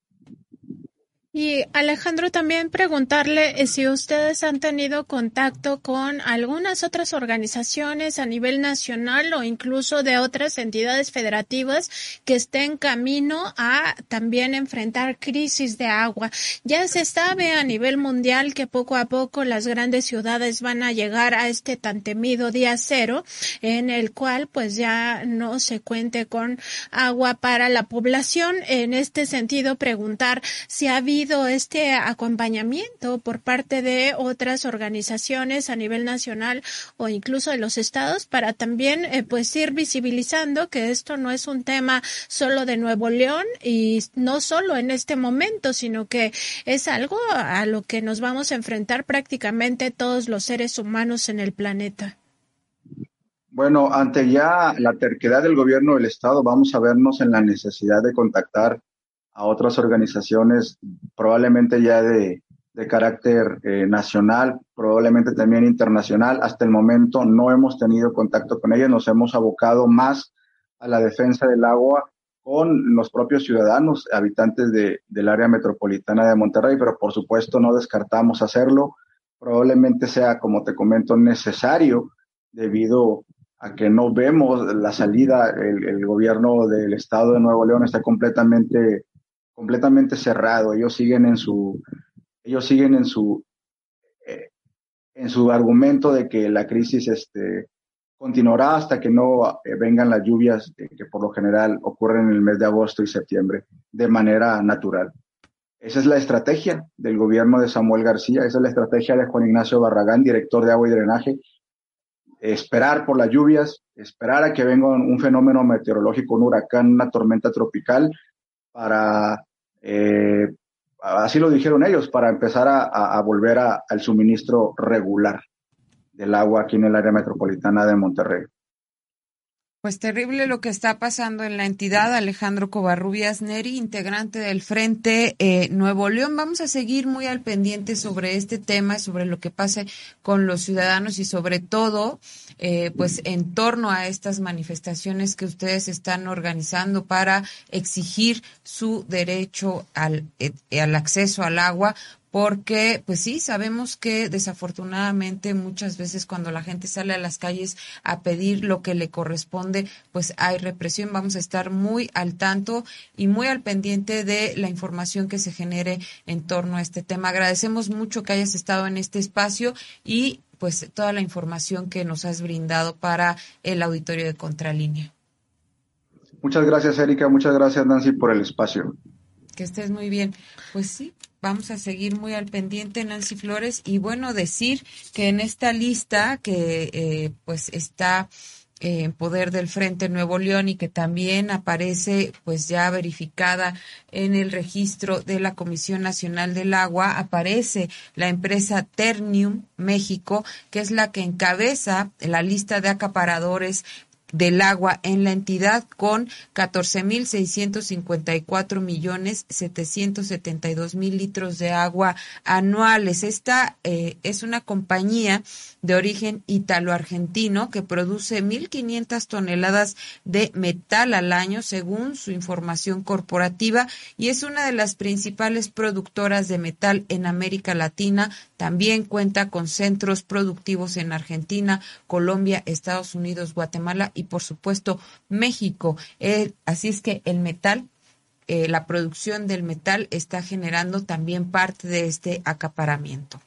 Y Alejandro, también preguntarle eh, si ustedes han tenido contacto con algunas otras organizaciones a nivel nacional o incluso de otras entidades federativas que estén camino a también enfrentar crisis de agua. Ya se sabe a nivel mundial que poco a poco las grandes ciudades van a llegar a este tan temido día cero en el cual pues ya no se cuente con agua para la población. En este sentido, preguntar si ha habido este acompañamiento por parte de otras organizaciones a nivel nacional o incluso de los estados para también eh, pues ir visibilizando que esto no es un tema solo de Nuevo León y no solo en este momento, sino que es algo a lo que nos vamos a enfrentar prácticamente todos los seres humanos en el planeta. Bueno, ante ya la terquedad del gobierno del Estado, vamos a vernos en la necesidad de contactar a otras organizaciones, probablemente ya de, de carácter eh, nacional, probablemente también internacional. Hasta el momento no hemos tenido contacto con ellas, nos hemos abocado más a la defensa del agua con los propios ciudadanos, habitantes de, del área metropolitana de Monterrey, pero por supuesto no descartamos hacerlo. Probablemente sea, como te comento, necesario debido a que no vemos la salida, el, el gobierno del estado de Nuevo León está completamente completamente cerrado. Ellos siguen en su, ellos siguen en su, eh, en su argumento de que la crisis este, continuará hasta que no eh, vengan las lluvias que por lo general ocurren en el mes de agosto y septiembre de manera natural. Esa es la estrategia del gobierno de Samuel García, esa es la estrategia de Juan Ignacio Barragán, director de agua y drenaje. Esperar por las lluvias, esperar a que venga un fenómeno meteorológico, un huracán, una tormenta tropical, para, eh, así lo dijeron ellos, para empezar a, volver al suministro regular del agua aquí en el área metropolitana de Monterrey. Pues terrible lo que está pasando en la entidad. Alejandro Covarrubias Neri, integrante del Frente eh, Nuevo León. Vamos a seguir muy al pendiente sobre este tema, sobre lo que pase con los ciudadanos y sobre todo, eh, pues en torno a estas manifestaciones que ustedes están organizando para exigir su derecho al, eh, al acceso al agua porque pues sí, sabemos que desafortunadamente muchas veces cuando la gente sale a las calles a pedir lo que le corresponde, pues hay represión. Vamos a estar muy al tanto y muy al pendiente de la información que se genere en torno a este tema. Agradecemos mucho que hayas estado en este espacio y pues toda la información que nos has brindado para el auditorio de Contralínea. Muchas gracias, Erika. Muchas gracias, Nancy, por el espacio. Que estés muy bien. Pues sí, vamos a seguir muy al pendiente, Nancy Flores. Y bueno, decir que en esta lista que eh, pues está en poder del Frente Nuevo León y que también aparece pues ya verificada en el registro de la Comisión Nacional del Agua, aparece la empresa Ternium México, que es la que encabeza la lista de acaparadores del agua en la entidad con 14.654 millones 772 mil litros de agua anuales. Esta eh, es una compañía de origen italo-argentino que produce 1.500 toneladas de metal al año según su información corporativa y es una de las principales productoras de metal en América Latina. También cuenta con centros productivos en Argentina, Colombia, Estados Unidos, Guatemala y por supuesto México. Eh, así es que el metal eh, la producción del metal está generando también parte de este acaparamiento.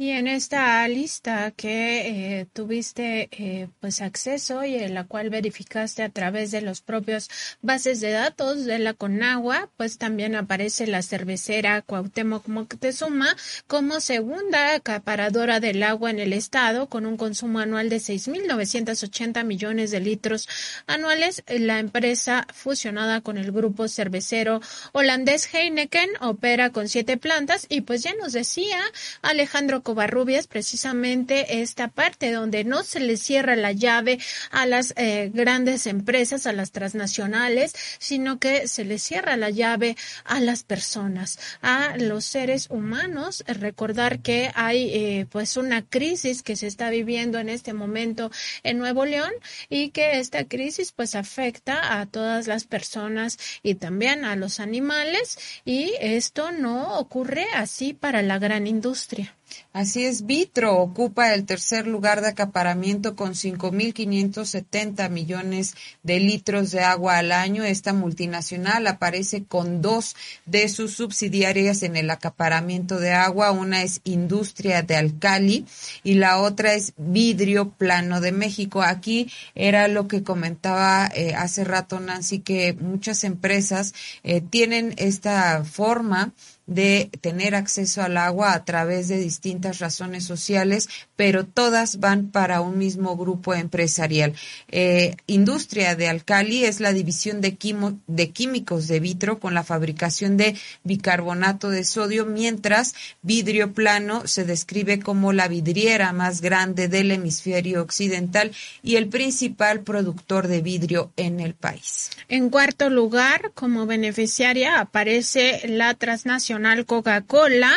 Y en esta lista que eh, tuviste eh, pues acceso y en la cual verificaste a través de los propios bases de datos de la Conagua, pues también aparece la cervecera Cuauhtémoc Moctezuma como segunda acaparadora del agua en el estado con un consumo anual de 6.980 millones de litros anuales. La empresa fusionada con el grupo cervecero holandés Heineken opera con siete plantas y pues ya nos decía Alejandro Covarrubias precisamente esta parte donde no se le cierra la llave a las eh, grandes empresas, a las transnacionales, sino que se le cierra la llave a las personas, a los seres humanos. Recordar que hay eh, pues una crisis que se está viviendo en este momento en Nuevo León y que esta crisis pues afecta a todas las personas y también a los animales y esto no ocurre así para la gran industria. Así es, Vitro ocupa el tercer lugar de acaparamiento con 5.570 millones de litros de agua al año. Esta multinacional aparece con dos de sus subsidiarias en el acaparamiento de agua. Una es Industria de Alcali y la otra es Vidrio Plano de México. Aquí era lo que comentaba eh, hace rato Nancy, que muchas empresas eh, tienen esta forma de tener acceso al agua a través de distintas razones sociales, pero todas van para un mismo grupo empresarial. Eh, industria de Alcali es la división de, de químicos de vitro con la fabricación de bicarbonato de sodio, mientras vidrio plano se describe como la vidriera más grande del hemisferio occidental y el principal productor de vidrio en el país. En cuarto lugar, como beneficiaria aparece la transnacional Coca-Cola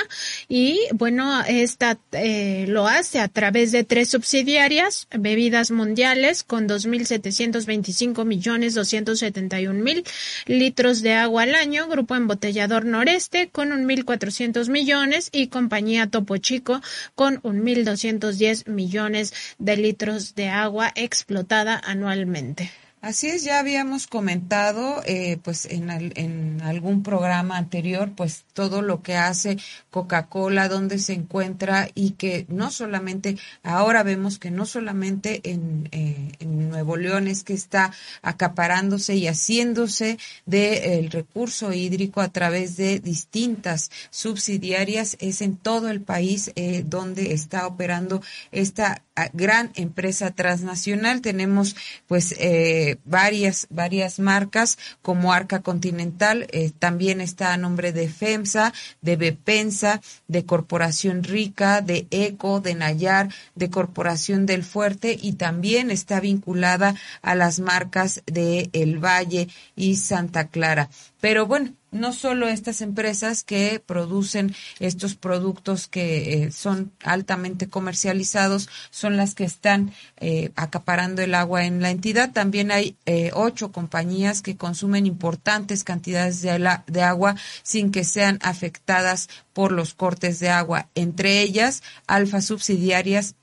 y bueno, esta eh, lo hace a través de tres subsidiarias, bebidas mundiales con 2.725 millones 271 mil litros de agua al año, Grupo Embotellador Noreste con 1.400 millones y Compañía Topo Chico con 1.210 millones de litros de agua explotada anualmente. Así es, ya habíamos comentado, eh, pues en, en, algún programa anterior, pues todo lo que hace Coca-Cola, dónde se encuentra y que no solamente, ahora vemos que no solamente en, eh, en Nuevo León es que está acaparándose y haciéndose del recurso hídrico a través de distintas subsidiarias, es en todo el país eh, donde está operando esta gran empresa transnacional. Tenemos pues eh, varias, varias marcas como Arca Continental, eh, también está a nombre de FEMSA, de Bepensa, de Corporación Rica, de ECO, de Nayar, de Corporación del Fuerte y también está vinculada a las marcas de El Valle y Santa Clara. Pero bueno, no solo estas empresas que producen estos productos que eh, son altamente comercializados son las que están eh, acaparando el agua en la entidad. También hay eh, ocho compañías que consumen importantes cantidades de, de agua sin que sean afectadas por los cortes de agua. Entre ellas, Alfa Subsidiarias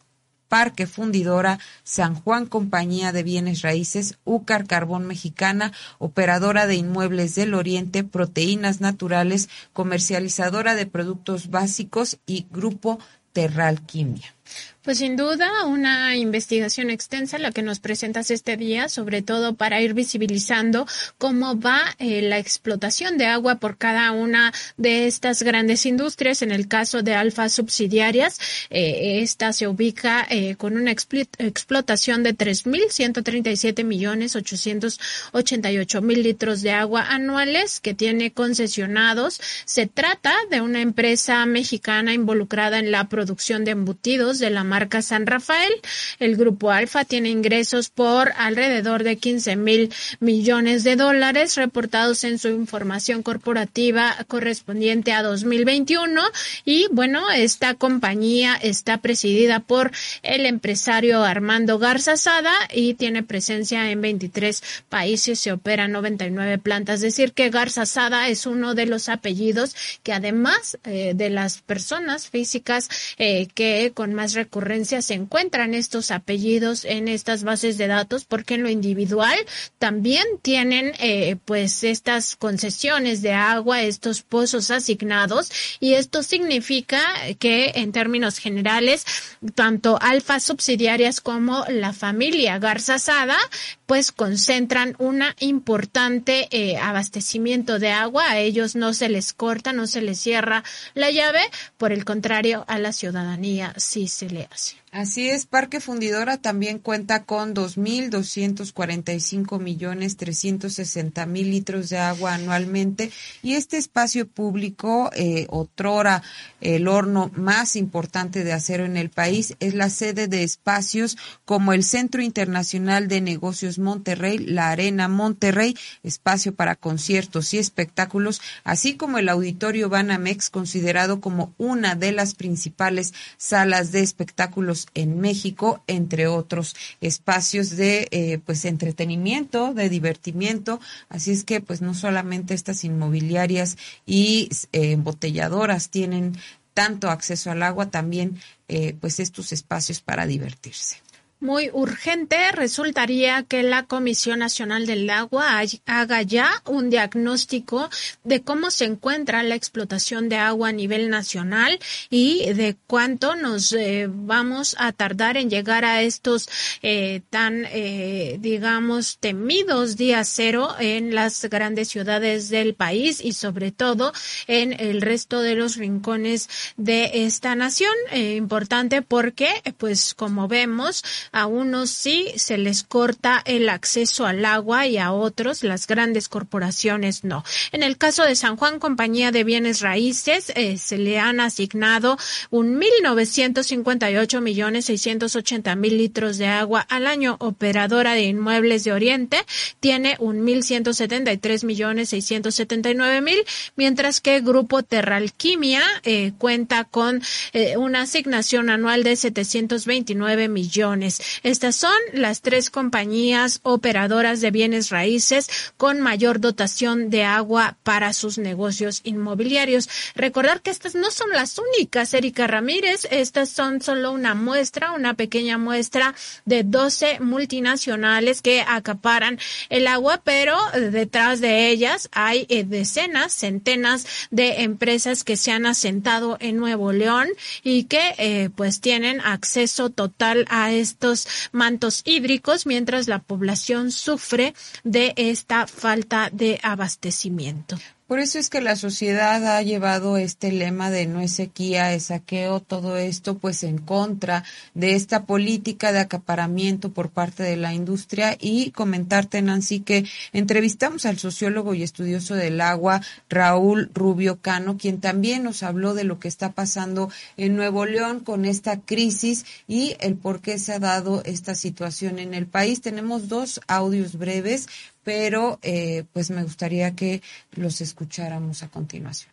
Parque Fundidora, San Juan Compañía de Bienes Raíces, Ucar Carbón Mexicana, operadora de inmuebles del Oriente, Proteínas Naturales, comercializadora de productos básicos y Grupo Terral Quimia. Pues sin duda, una investigación extensa la que nos presentas este día, sobre todo para ir visibilizando cómo va eh, la explotación de agua por cada una de estas grandes industrias. En el caso de Alfa Subsidiarias, eh, esta se ubica eh, con una explotación de 3.137 millones 888 mil litros de agua anuales que tiene concesionados. Se trata de una empresa mexicana involucrada en la producción de embutidos de la marca San Rafael. El grupo Alfa tiene ingresos por alrededor de 15 mil millones de dólares reportados en su información corporativa correspondiente a 2021 y bueno, esta compañía está presidida por el empresario Armando Garza Sada y tiene presencia en 23 países, se operan 99 plantas, es decir que Garza Sada es uno de los apellidos que además eh, de las personas físicas eh, que con más recurrencia se encuentran estos apellidos en estas bases de datos porque en lo individual también tienen eh, pues estas concesiones de agua, estos pozos asignados y esto significa que en términos generales tanto alfa subsidiarias como la familia Garza Sada pues concentran una importante eh, abastecimiento de agua. A ellos no se les corta, no se les cierra la llave. Por el contrario, a la ciudadanía sí se le hace. Así es, Parque Fundidora también cuenta con 2.245 millones 360 mil litros de agua anualmente y este espacio público, eh, otrora el horno más importante de acero en el país, es la sede de espacios como el Centro Internacional de Negocios Monterrey, la Arena Monterrey, espacio para conciertos y espectáculos, así como el Auditorio Banamex, considerado como una de las principales salas de espectáculos en México, entre otros espacios de eh, pues entretenimiento, de divertimiento. Así es que pues no solamente estas inmobiliarias y eh, embotelladoras tienen tanto acceso al agua, también eh, pues estos espacios para divertirse muy urgente resultaría que la Comisión Nacional del Agua haga ya un diagnóstico de cómo se encuentra la explotación de agua a nivel nacional y de cuánto nos eh, vamos a tardar en llegar a estos eh, tan, eh, digamos, temidos días cero en las grandes ciudades del país y sobre todo en el resto de los rincones de esta nación. importante porque, pues, como vemos, a unos sí se les corta el acceso al agua y a otros, las grandes corporaciones, no. En el caso de San Juan, compañía de bienes raíces, eh, se le han asignado un mil novecientos cincuenta y ocho millones seiscientos ochenta mil litros de agua al año. Operadora de inmuebles de Oriente tiene un mil ciento setenta y tres millones seiscientos setenta y nueve mil, mientras que Grupo Terralquimia eh, cuenta con eh, una asignación anual de setecientos veintinueve millones. Estas son las tres compañías operadoras de bienes raíces con mayor dotación de agua para sus negocios inmobiliarios. Recordar que estas no son las únicas, Erika Ramírez, estas son solo una muestra, una pequeña muestra de 12 multinacionales que acaparan el agua, pero detrás de ellas hay eh, decenas, centenas de empresas que se han asentado en Nuevo León y que eh, pues tienen acceso total a estos mantos hídricos mientras la población sufre de esta falta de abastecimiento. Por eso es que la sociedad ha llevado este lema de no es sequía, es saqueo, todo esto pues en contra de esta política de acaparamiento por parte de la industria y comentarte Nancy que entrevistamos al sociólogo y estudioso del agua Raúl Rubio Cano, quien también nos habló de lo que está pasando en Nuevo León con esta crisis y el por qué se ha dado esta situación en el país. Tenemos dos audios breves pero eh, pues me gustaría que los escucháramos a continuación.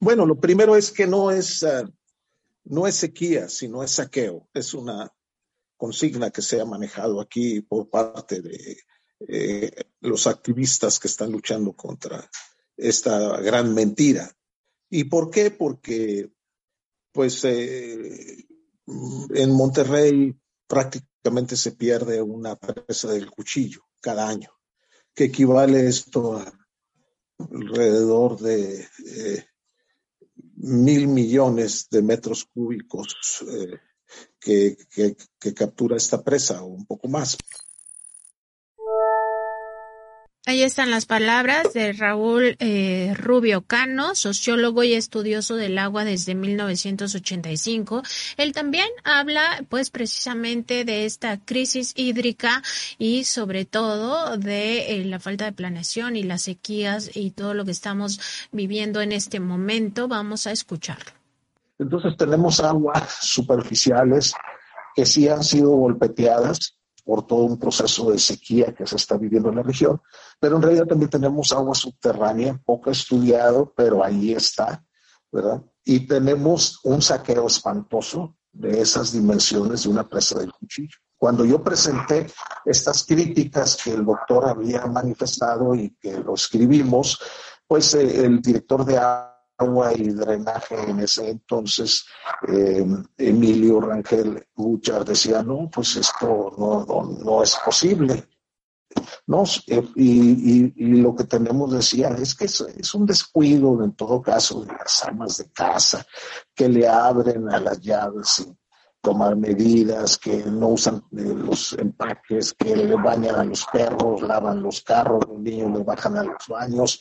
Bueno, lo primero es que no es, eh, no es sequía, sino es saqueo. Es una consigna que se ha manejado aquí por parte de eh, los activistas que están luchando contra esta gran mentira. ¿Y por qué? Porque, pues, en Monterrey prácticamente se pierde una presa del cuchillo cada año, que equivale esto a alrededor de eh, mil millones de metros cúbicos eh, que captura esta presa o un poco más. Ahí están las palabras de Raúl eh, Rubio Cano, sociólogo y estudioso del agua desde 1985. Él también habla, pues, precisamente de esta crisis hídrica y, sobre todo, de eh, la falta de planeación y las sequías y todo lo que estamos viviendo en este momento. Vamos a escucharlo. Entonces tenemos aguas superficiales que sí han sido golpeteadas por todo un proceso de sequía que se está viviendo en la región, pero en realidad también tenemos agua subterránea, poco estudiado, pero ahí está, ¿verdad? Y tenemos un saqueo espantoso de esas dimensiones de una presa del cuchillo. Cuando yo presenté estas críticas que el doctor había manifestado y que lo escribimos, pues eh, el director de agua y drenaje en ese entonces, eh, Emilio Rangel Buchar, decía, no, pues esto no, no, es posible. No, eh, y, lo que tenemos decía es que es, un descuido en todo caso de las amas de casa que le abren a las llaves sin tomar medidas, que no usan eh, los empaques, que le bañan a los perros, lavan los carros, los niños le bajan a los baños,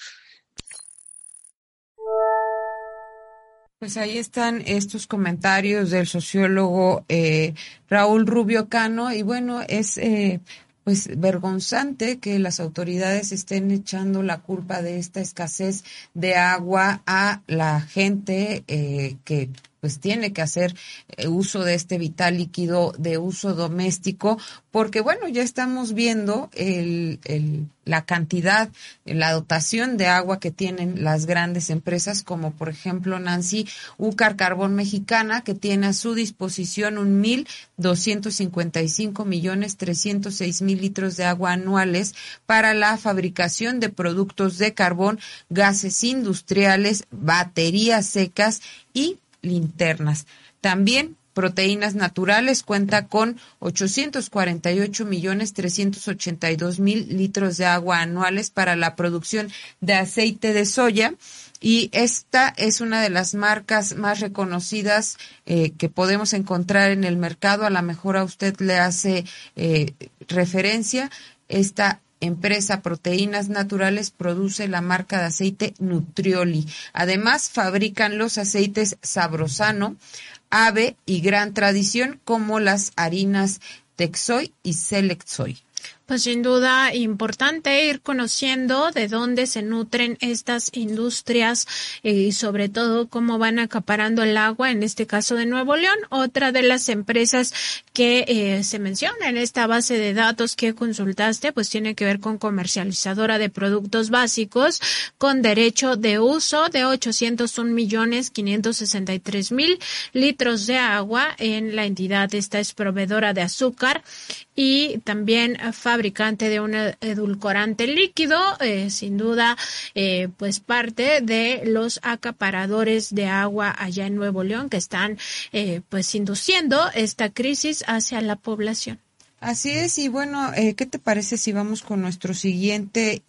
Pues ahí están estos comentarios del sociólogo eh, Raúl Rubio Cano. Y bueno, es eh, pues vergonzante que las autoridades estén echando la culpa de esta escasez de agua a la gente eh, que pues tiene que hacer eh, uso de este vital líquido de uso doméstico, porque bueno, ya estamos viendo el, el, la cantidad, la dotación de agua que tienen las grandes empresas, como por ejemplo Nancy Ucar Carbón Mexicana, que tiene a su disposición un mil doscientos cincuenta y cinco millones trescientos seis mil litros de agua anuales para la fabricación de productos de carbón, gases industriales, baterías secas y linternas. También Proteínas Naturales cuenta con 848 millones 382 mil litros de agua anuales para la producción de aceite de soya y esta es una de las marcas más reconocidas eh, que podemos encontrar en el mercado. A lo mejor a usted le hace eh, referencia. Esta empresa Proteínas Naturales produce la marca de aceite Nutrioli. Además, fabrican los aceites Sabrosano, Ave y Gran Tradición como las harinas Texoy y Selectsoy. Pues sin duda importante ir conociendo de dónde se nutren estas industrias eh, y sobre todo cómo van acaparando el agua, en este caso de Nuevo León. Otra de las empresas que eh, se menciona en esta base de datos que consultaste, pues tiene que ver con comercializadora de productos básicos con derecho de uso de 801 millones 563 mil litros de agua en la entidad. Esta es proveedora de azúcar y también fabricante de un edulcorante líquido, eh, sin duda, eh, pues parte de los acaparadores de agua allá en Nuevo León que están eh, pues induciendo esta crisis hacia la población. Así es, y bueno, ¿qué te parece si vamos con nuestro siguiente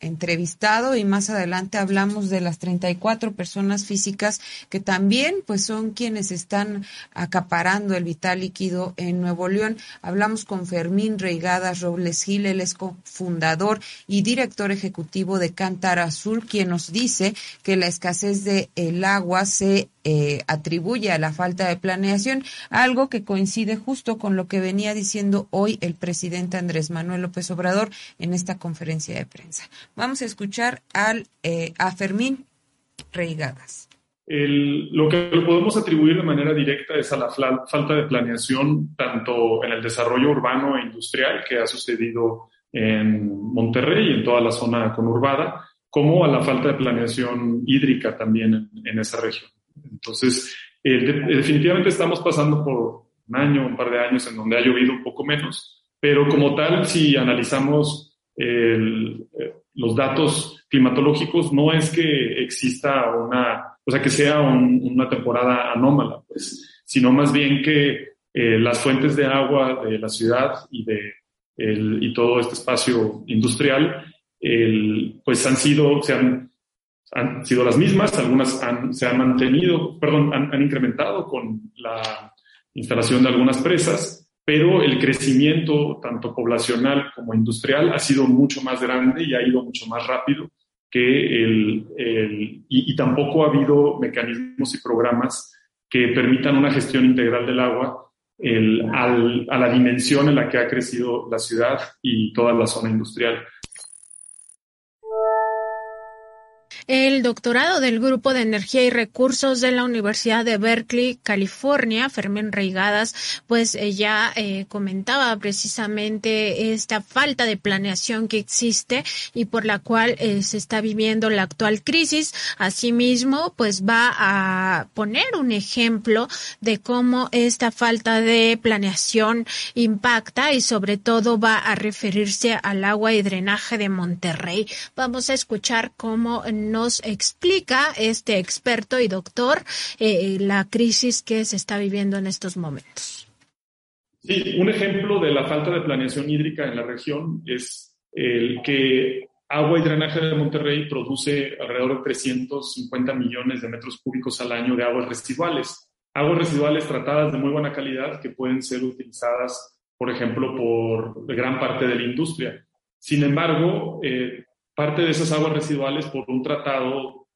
entrevistado y más adelante hablamos de las 34 personas físicas que también pues son quienes están acaparando el vital líquido en Nuevo León. Hablamos con Fermín Reigadas Robles Gil, él es cofundador y director ejecutivo de Cántara Azul, quien nos dice que la escasez de el agua se eh, atribuye a la falta de planeación, algo que coincide justo con lo que venía diciendo hoy el presidente Andrés Manuel López Obrador en esta conferencia de prensa. Vamos a escuchar al, eh, a Fermín Reigadas. lo que lo podemos atribuir de manera directa es a la falta de planeación tanto en el desarrollo urbano e industrial que ha sucedido en Monterrey y en toda la zona conurbada, como a la falta de planeación hídrica también en esa región. Entonces, definitivamente estamos pasando por un año, un par de años en donde ha llovido un poco menos, pero como tal, si analizamos eh, los datos climatológicos, no es que exista una, o sea, que sea una temporada anómala, pues, sino más bien que eh, las fuentes de agua de la ciudad y de y todo este espacio industrial, pues han sido, se han han sido las mismas, algunas se han mantenido, perdón, han, incrementado con la instalación de algunas presas, pero el crecimiento tanto poblacional como industrial ha sido mucho más grande y ha ido mucho más rápido que el, y, tampoco ha habido mecanismos y programas que permitan una gestión integral del agua a la dimensión en la que ha crecido la ciudad y toda la zona industrial. El doctorado del Grupo de Energía y Recursos de la Universidad de Berkeley, California, Fermín Reigadas, pues eh, ya eh, comentaba precisamente esta falta de planeación que existe y por la cual eh, se está viviendo la actual crisis. Asimismo, pues va a poner un ejemplo de cómo esta falta de planeación impacta y sobre todo va a referirse al agua y drenaje de Monterrey. Vamos a escuchar cómo nos explica este experto y doctor eh, la crisis que se está viviendo en estos momentos. Sí, un ejemplo de la falta de planeación hídrica en la región es el que Agua y Drenaje de Monterrey produce alrededor de 350 millones de metros cúbicos al año de aguas residuales. Aguas residuales tratadas de muy buena calidad que pueden ser utilizadas, por ejemplo, por gran parte de la industria. Sin embargo, eh, parte de esas aguas residuales, por un tratado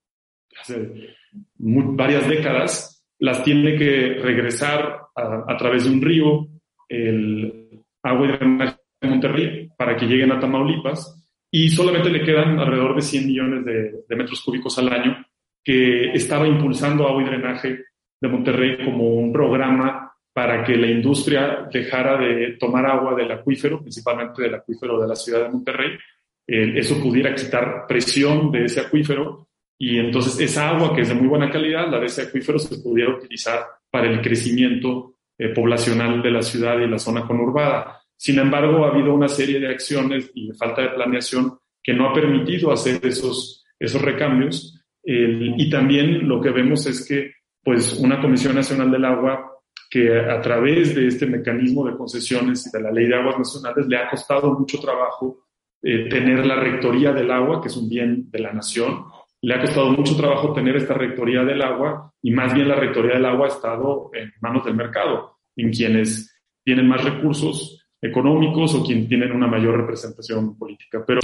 hace varias décadas, las tiene que regresar a, través de un río, el agua y drenaje de Monterrey, para que lleguen a Tamaulipas y solamente le quedan alrededor de 100 millones de, metros cúbicos al año que estaba impulsando agua y drenaje de Monterrey como un programa para que la industria dejara de tomar agua del acuífero, principalmente del acuífero de la ciudad de Monterrey, eso pudiera quitar presión de ese acuífero y entonces esa agua que es de muy buena calidad, la de ese acuífero, se pudiera utilizar para el crecimiento eh, poblacional de la ciudad y la zona conurbada. Sin embargo, ha habido una serie de acciones y de falta de planeación que no ha permitido hacer esos, esos recambios. y también lo que vemos es que pues, una Comisión Nacional del Agua que a través de este mecanismo de concesiones y de la Ley de Aguas Nacionales le ha costado mucho trabajo eh, tener la rectoría del agua, que es un bien de la nación. Le ha costado mucho trabajo tener esta rectoría del agua y más bien la rectoría del agua ha estado en manos del mercado, en quienes tienen más recursos económicos o quien tienen una mayor representación política. Pero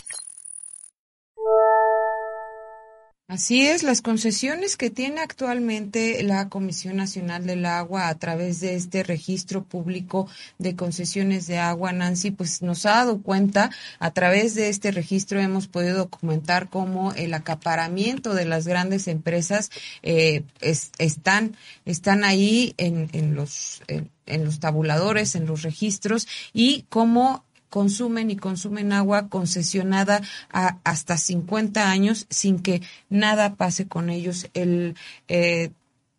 Así es, las concesiones que tiene actualmente la Comisión Nacional del Agua a través de este registro público de concesiones de agua, Nancy, pues nos ha dado cuenta, a través de este registro hemos podido documentar cómo el acaparamiento de las grandes empresas eh, están, están ahí en, en los... en los tabuladores, en los registros y cómo consumen y consumen agua concesionada a hasta 50 años sin que nada pase con ellos. El eh,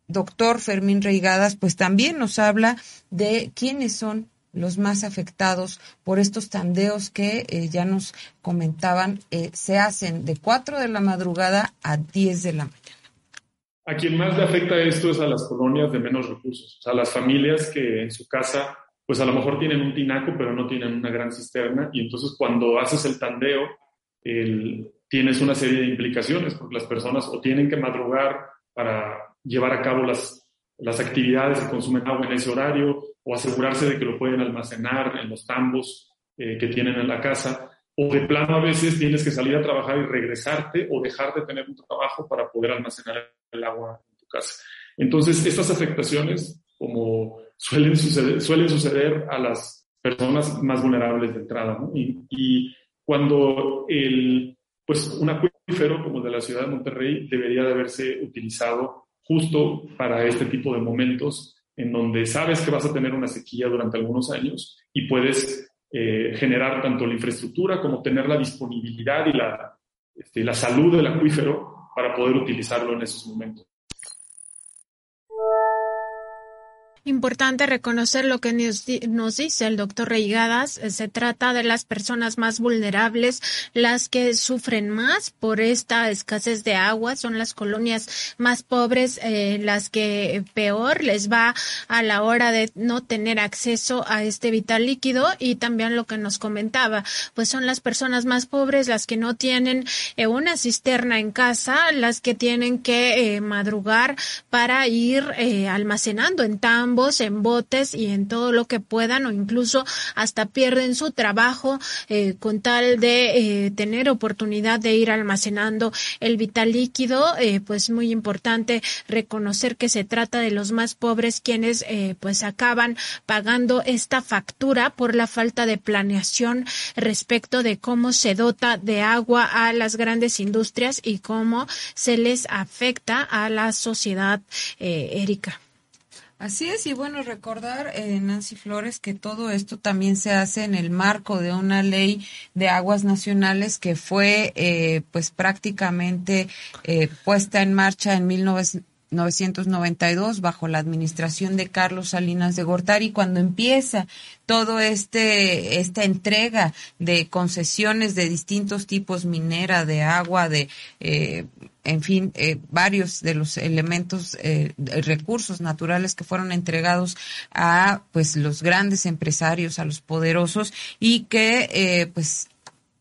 doctor Fermín Reigadas pues también nos habla de quiénes son los más afectados por estos tandeos que eh, ya nos comentaban eh, se hacen de 4 de la madrugada a 10 de la mañana. A quien más le afecta esto es a las colonias de menos recursos, a las familias que en su casa pues a lo mejor tienen un tinaco, pero no tienen una gran cisterna, y entonces cuando haces el tandeo, tienes una serie de implicaciones, porque las personas o tienen que madrugar para llevar a cabo las, las actividades que consumen agua en ese horario, o asegurarse de que lo pueden almacenar en los tambos eh, que tienen en la casa, o de plano a veces tienes que salir a trabajar y regresarte o dejar de tener un trabajo para poder almacenar el agua en tu casa. Entonces, estas afectaciones, como suelen suceder, suelen suceder a las personas más vulnerables de entrada. Y, cuando el, pues un acuífero como el de la ciudad de Monterrey debería de haberse utilizado justo para este tipo de momentos en donde sabes que vas a tener una sequía durante algunos años y puedes eh, generar tanto la infraestructura como tener la disponibilidad y la, este, la salud del acuífero para poder utilizarlo en esos momentos. Importante reconocer lo que nos, dice el doctor Reigadas. Se trata de las personas más vulnerables, las que sufren más por esta escasez de agua. Son las colonias más pobres, eh, las que peor les va a la hora de no tener acceso a este vital líquido. Y también lo que nos comentaba, pues son las personas más pobres, las que no tienen eh, una cisterna en casa, las que tienen que eh, madrugar para ir almacenando en tan en botes y en todo lo que puedan o incluso hasta pierden su trabajo eh, con tal de eh, tener oportunidad de ir almacenando el vital líquido, eh, pues muy importante reconocer que se trata de los más pobres quienes pues acaban pagando esta factura por la falta de planeación respecto de cómo se dota de agua a las grandes industrias y cómo se les afecta a la sociedad, Erika. Así es, y bueno, recordar, eh, Nancy Flores, que todo esto también se hace en el marco de una ley de aguas nacionales que fue, eh, pues prácticamente eh, puesta en marcha en 1900 1992 bajo la administración de Carlos Salinas de Gortari cuando empieza todo este esta entrega de concesiones de distintos tipos minera de agua de eh, en fin eh, varios de los elementos eh, recursos naturales que fueron entregados a pues los grandes empresarios a los poderosos y que eh, pues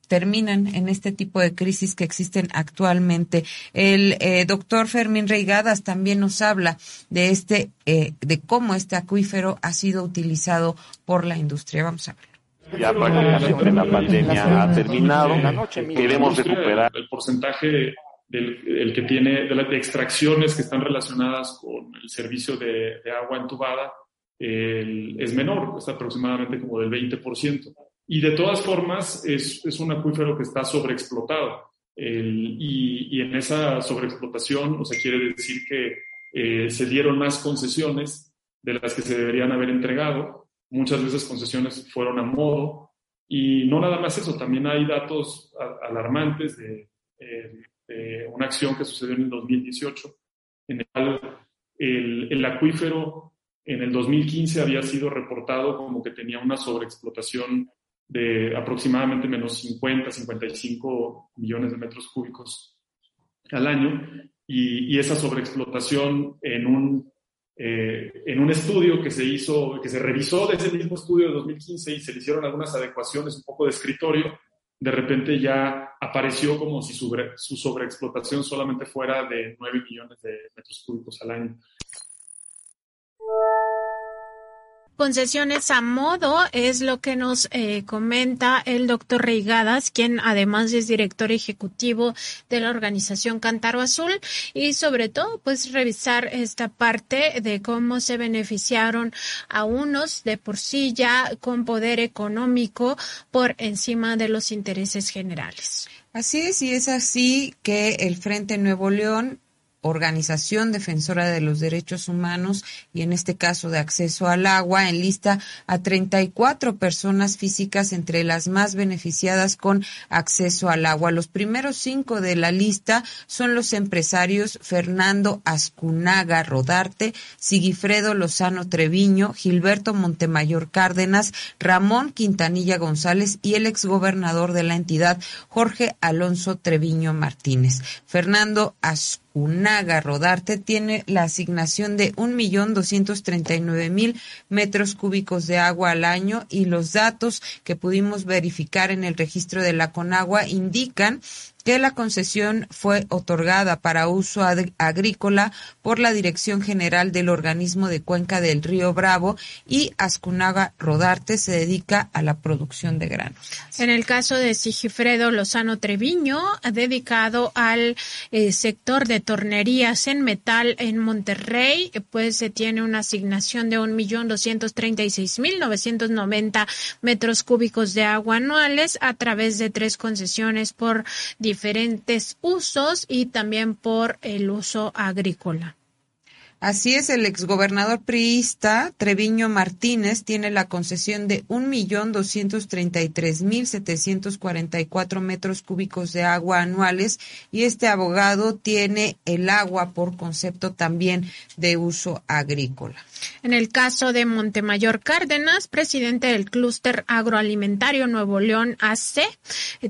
terminan en este tipo de crisis que existen actualmente. El eh, doctor Fermín Reigadas también nos habla de este, eh, de cómo este acuífero ha sido utilizado por la industria. Vamos a ver. Ya prácticamente la pandemia ha terminado. Queremos recuperar el porcentaje del el que tiene de las de extracciones que están relacionadas con el servicio de, de agua entubada el, es menor, es aproximadamente como del 20%. Y de todas formas, es, es un acuífero que está sobreexplotado. El, y, y, en esa sobreexplotación, o sea, quiere decir que eh, se dieron más concesiones de las que se deberían haber entregado. Muchas veces concesiones fueron a modo. Y no nada más eso, también hay datos alarmantes de, eh, de una acción que sucedió en el 2018, en el cual el, el acuífero en el 2015 había sido reportado como que tenía una sobreexplotación de aproximadamente menos 50, 55 millones de metros cúbicos al año y, esa sobreexplotación en un, eh, en un estudio que se hizo, que se revisó de ese mismo estudio de 2015 y se le hicieron algunas adecuaciones un poco de escritorio, de repente ya apareció como si su, su sobreexplotación solamente fuera de 9 millones de metros cúbicos al año. Concesiones a modo es lo que nos eh, comenta el doctor Reigadas, quien además es director ejecutivo de la organización Cántaro Azul y sobre todo pues revisar esta parte de cómo se beneficiaron a unos de por sí ya con poder económico por encima de los intereses generales. Así es, y es así que el Frente Nuevo León organización defensora de los derechos humanos y en este caso de acceso al agua enlista a 34 personas físicas entre las más beneficiadas con acceso al agua. Los primeros cinco de la lista son los empresarios Fernando Ascunaga Rodarte, Sigifredo Lozano Treviño, Gilberto Montemayor Cárdenas, Ramón Quintanilla González y el exgobernador de la entidad Jorge Alonso Treviño Martínez. Fernando Ascunaga Unaga. Rodarte tiene la asignación de un millón doscientos treinta y nueve mil metros cúbicos de agua al año y los datos que pudimos verificar en el registro de la Conagua indican que la concesión fue otorgada para uso agrícola por la Dirección General del Organismo de Cuenca del Río Bravo y Ascunaga Rodarte se dedica a la producción de granos. En el caso de Sigifredo Lozano Treviño, dedicado al eh, sector de tornerías en metal en Monterrey, pues se tiene una asignación de un millón doscientos treinta y seis mil novecientos noventa metros cúbicos de agua anuales a través de tres concesiones por diferentes usos y también por el uso agrícola. Así es, el exgobernador priista Treviño Martínez tiene la concesión de un millón doscientos treinta y tres mil setecientos cuarenta y cuatro metros cúbicos de agua anuales y este abogado tiene el agua por concepto también de uso agrícola. En el caso de Montemayor Cárdenas, presidente del clúster agroalimentario Nuevo León AC,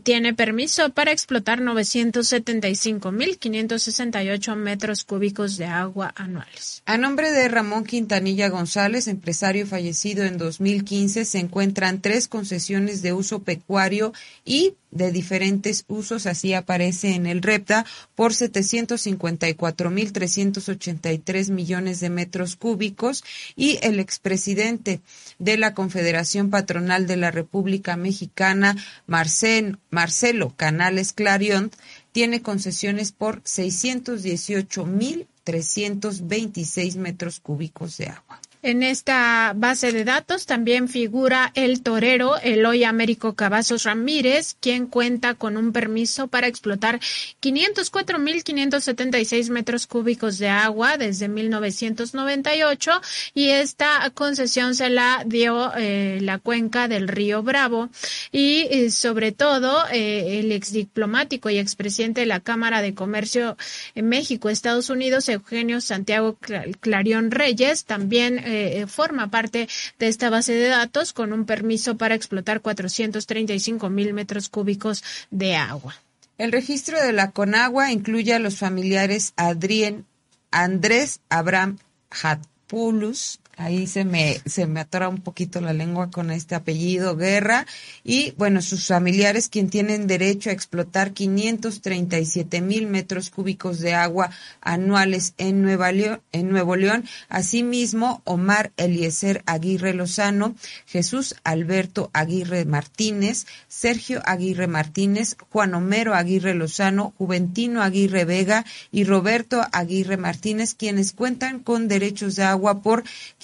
tiene permiso para explotar 975.568 metros cúbicos de agua anuales. A nombre de Ramón Quintanilla González, empresario fallecido en 2015, se encuentran tres concesiones de uso pecuario y de diferentes usos, así aparece en el REPTA, por 754.383 millones de metros cúbicos y el expresidente de la Confederación Patronal de la República Mexicana, Marcelo Canales Clarion, tiene concesiones por 618.326 metros cúbicos de agua. En esta base de datos también figura el torero Eloy Américo Cavazos Ramírez, quien cuenta con un permiso para explotar 504.576 metros cúbicos de agua desde 1998 y esta concesión se la dio eh, la cuenca del río Bravo y eh, sobre todo eh, el exdiplomático y expresidente de la Cámara de Comercio en México, Estados Unidos, Eugenio Santiago Clarión Reyes, también eh, forma parte de esta base de datos con un permiso para explotar 435 mil metros cúbicos de agua. El registro de la Conagua incluye a los familiares Adrien Andrés Abraham Hatpulus, Ahí se me, se me atora un poquito la lengua con este apellido Guerra. Y bueno, sus familiares, quien tienen derecho a explotar 537 mil metros cúbicos de agua anuales en, Nueva León, en Nuevo León. Asimismo, Omar Eliezer Aguirre Lozano, Jesús Alberto Aguirre Martínez, Sergio Aguirre Martínez, Juan Homero Aguirre Lozano, Juventino Aguirre Vega y Roberto Aguirre Martínez, quienes cuentan con derechos de agua por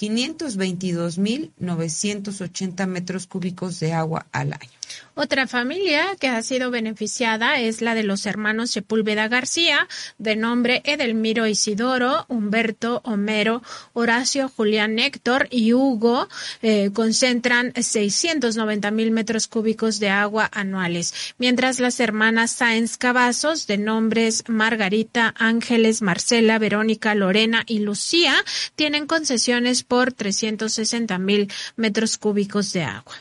522.980 metros cúbicos de agua al año. Otra familia que ha sido beneficiada es la de los hermanos Sepúlveda García, de nombre Edelmiro Isidoro, Humberto Homero, Horacio Julián Héctor y Hugo. Eh, concentran 690 mil metros cúbicos de agua anuales, mientras las hermanas Sáenz Cavazos, de nombres Margarita, Ángeles, Marcela, Verónica, Lorena y Lucía, tienen concesiones por 360 mil metros cúbicos de agua.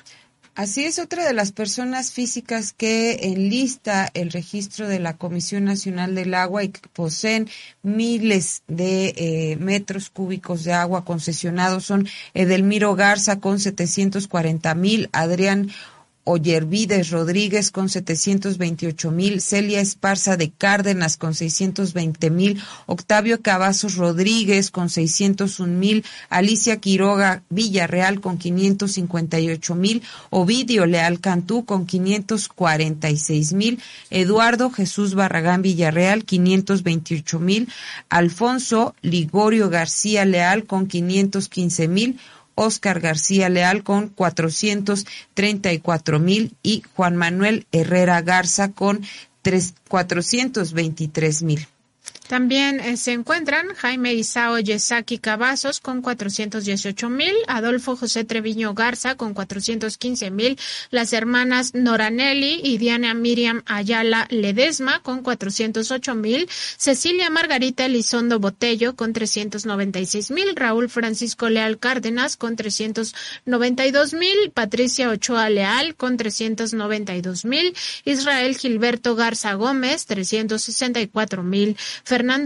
Así es, otra de las personas físicas que enlista el registro de la Comisión Nacional del Agua y que poseen miles de eh, metros cúbicos de agua concesionados son Edelmiro Garza con 740 mil, Adrián Oyervides Rodríguez con 728 mil, Celia Esparza de Cárdenas con 620 mil, Octavio Cavazos Rodríguez con 601 mil, Alicia Quiroga Villarreal con 558 mil, Ovidio Leal Cantú con 546 mil, Eduardo Jesús Barragán Villarreal 528 mil, Alfonso Ligorio García Leal con 515 mil, Oscar García Leal con 434 mil y Juan Manuel Herrera Garza con 423 mil. También eh, se encuentran Jaime Isao Yesaki Cavazos con 418 mil, Adolfo José Treviño Garza con 415 mil, las hermanas Noranelli y Diana Miriam Ayala Ledesma con 408 mil, Cecilia Margarita Elizondo Botello con 396 mil, Raúl Francisco Leal Cárdenas con 392 mil, Patricia Ochoa Leal con 392 mil, Israel Gilberto Garza Gómez 364 mil,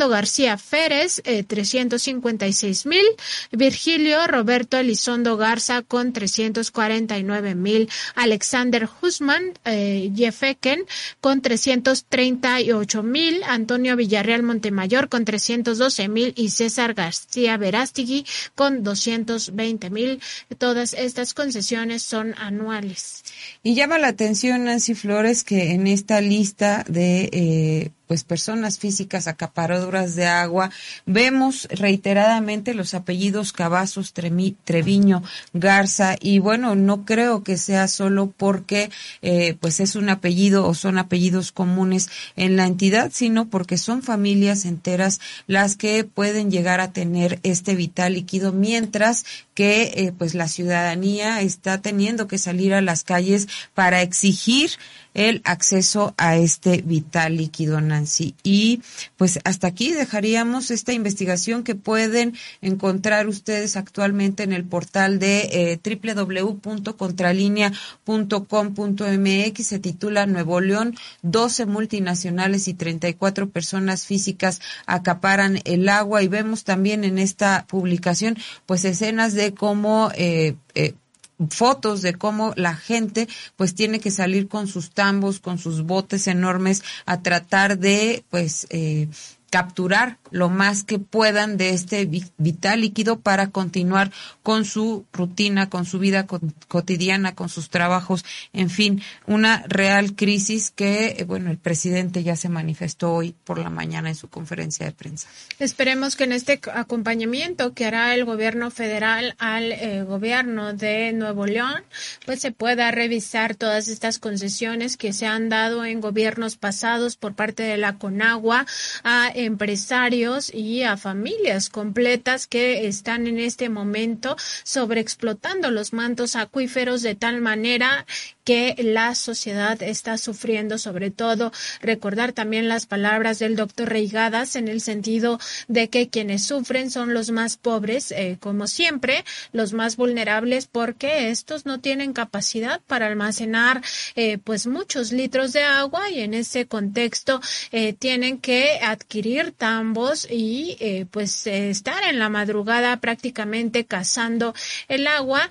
García Férez, eh, 356 mil, Virgilio Roberto Elizondo Garza con 349 mil, Alexander Husman eh, Jefeken con 338 mil, Antonio Villarreal Montemayor con 312 mil y César García Verástigui con 220 mil. Todas estas concesiones son anuales. Y llama la atención, Nancy Flores, que en esta lista de eh, pues personas físicas acaparadoras de agua. Vemos reiteradamente los apellidos Cavazos, Treviño, Garza y bueno, no creo que sea solo porque eh, pues es un apellido o son apellidos comunes en la entidad, sino porque son familias enteras las que pueden llegar a tener este vital líquido mientras que eh, pues la ciudadanía está teniendo que salir a las calles para exigir el acceso a este vital líquido, Nancy. Y pues hasta aquí dejaríamos esta investigación que pueden encontrar ustedes actualmente en el portal de eh, www.contralinea.com.mx. Se titula Nuevo León, 12 multinacionales y 34 personas físicas acaparan el agua y vemos también en esta publicación pues escenas de cómo eh, eh, fotos de cómo la gente pues tiene que salir con sus tambos, con sus botes enormes a tratar de pues eh, capturar lo más que puedan de este vital líquido para continuar con su rutina, con su vida cotidiana, con sus trabajos, en fin, una real crisis que, eh, bueno, el presidente ya se manifestó hoy por la mañana en su conferencia de prensa. Esperemos que en este acompañamiento que hará el gobierno federal al eh, gobierno de Nuevo León, pues se pueda revisar todas estas concesiones que se han dado en gobiernos pasados por parte de la Conagua a empresarios y a familias completas que están en este momento sobreexplotando los mantos acuíferos de tal manera que la sociedad está sufriendo, sobre todo recordar también las palabras del doctor Reigadas en el sentido de que quienes sufren son los más pobres, eh, como siempre, los más vulnerables, porque estos no tienen capacidad para almacenar eh, pues muchos litros de agua y en ese contexto eh, tienen que adquirir tambos y pues estar en la madrugada prácticamente cazando el agua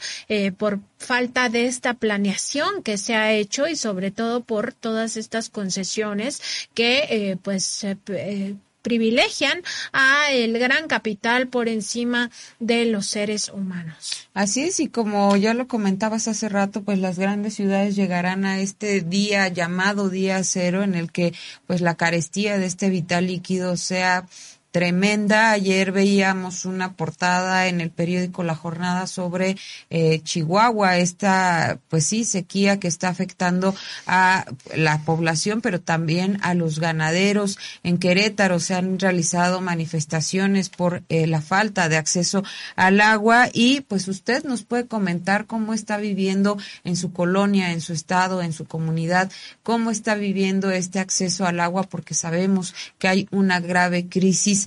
por falta de esta planeación que se ha hecho y sobre todo por todas estas concesiones que eh, pues eh, privilegian a el gran capital por encima de los seres humanos. Así es, y como ya lo comentabas hace rato, pues las grandes ciudades llegarán a este día llamado día cero en el que pues la carestía de este vital líquido sea tremenda. Ayer veíamos una portada en el periódico La Jornada sobre eh, Chihuahua, esta, pues sí, sequía que está afectando a la población, pero también a los ganaderos. En Querétaro se han realizado manifestaciones por eh, la falta de acceso al agua y pues usted nos puede comentar cómo está viviendo en su colonia, en su estado, en su comunidad, cómo está viviendo este acceso al agua, porque sabemos que hay una grave crisis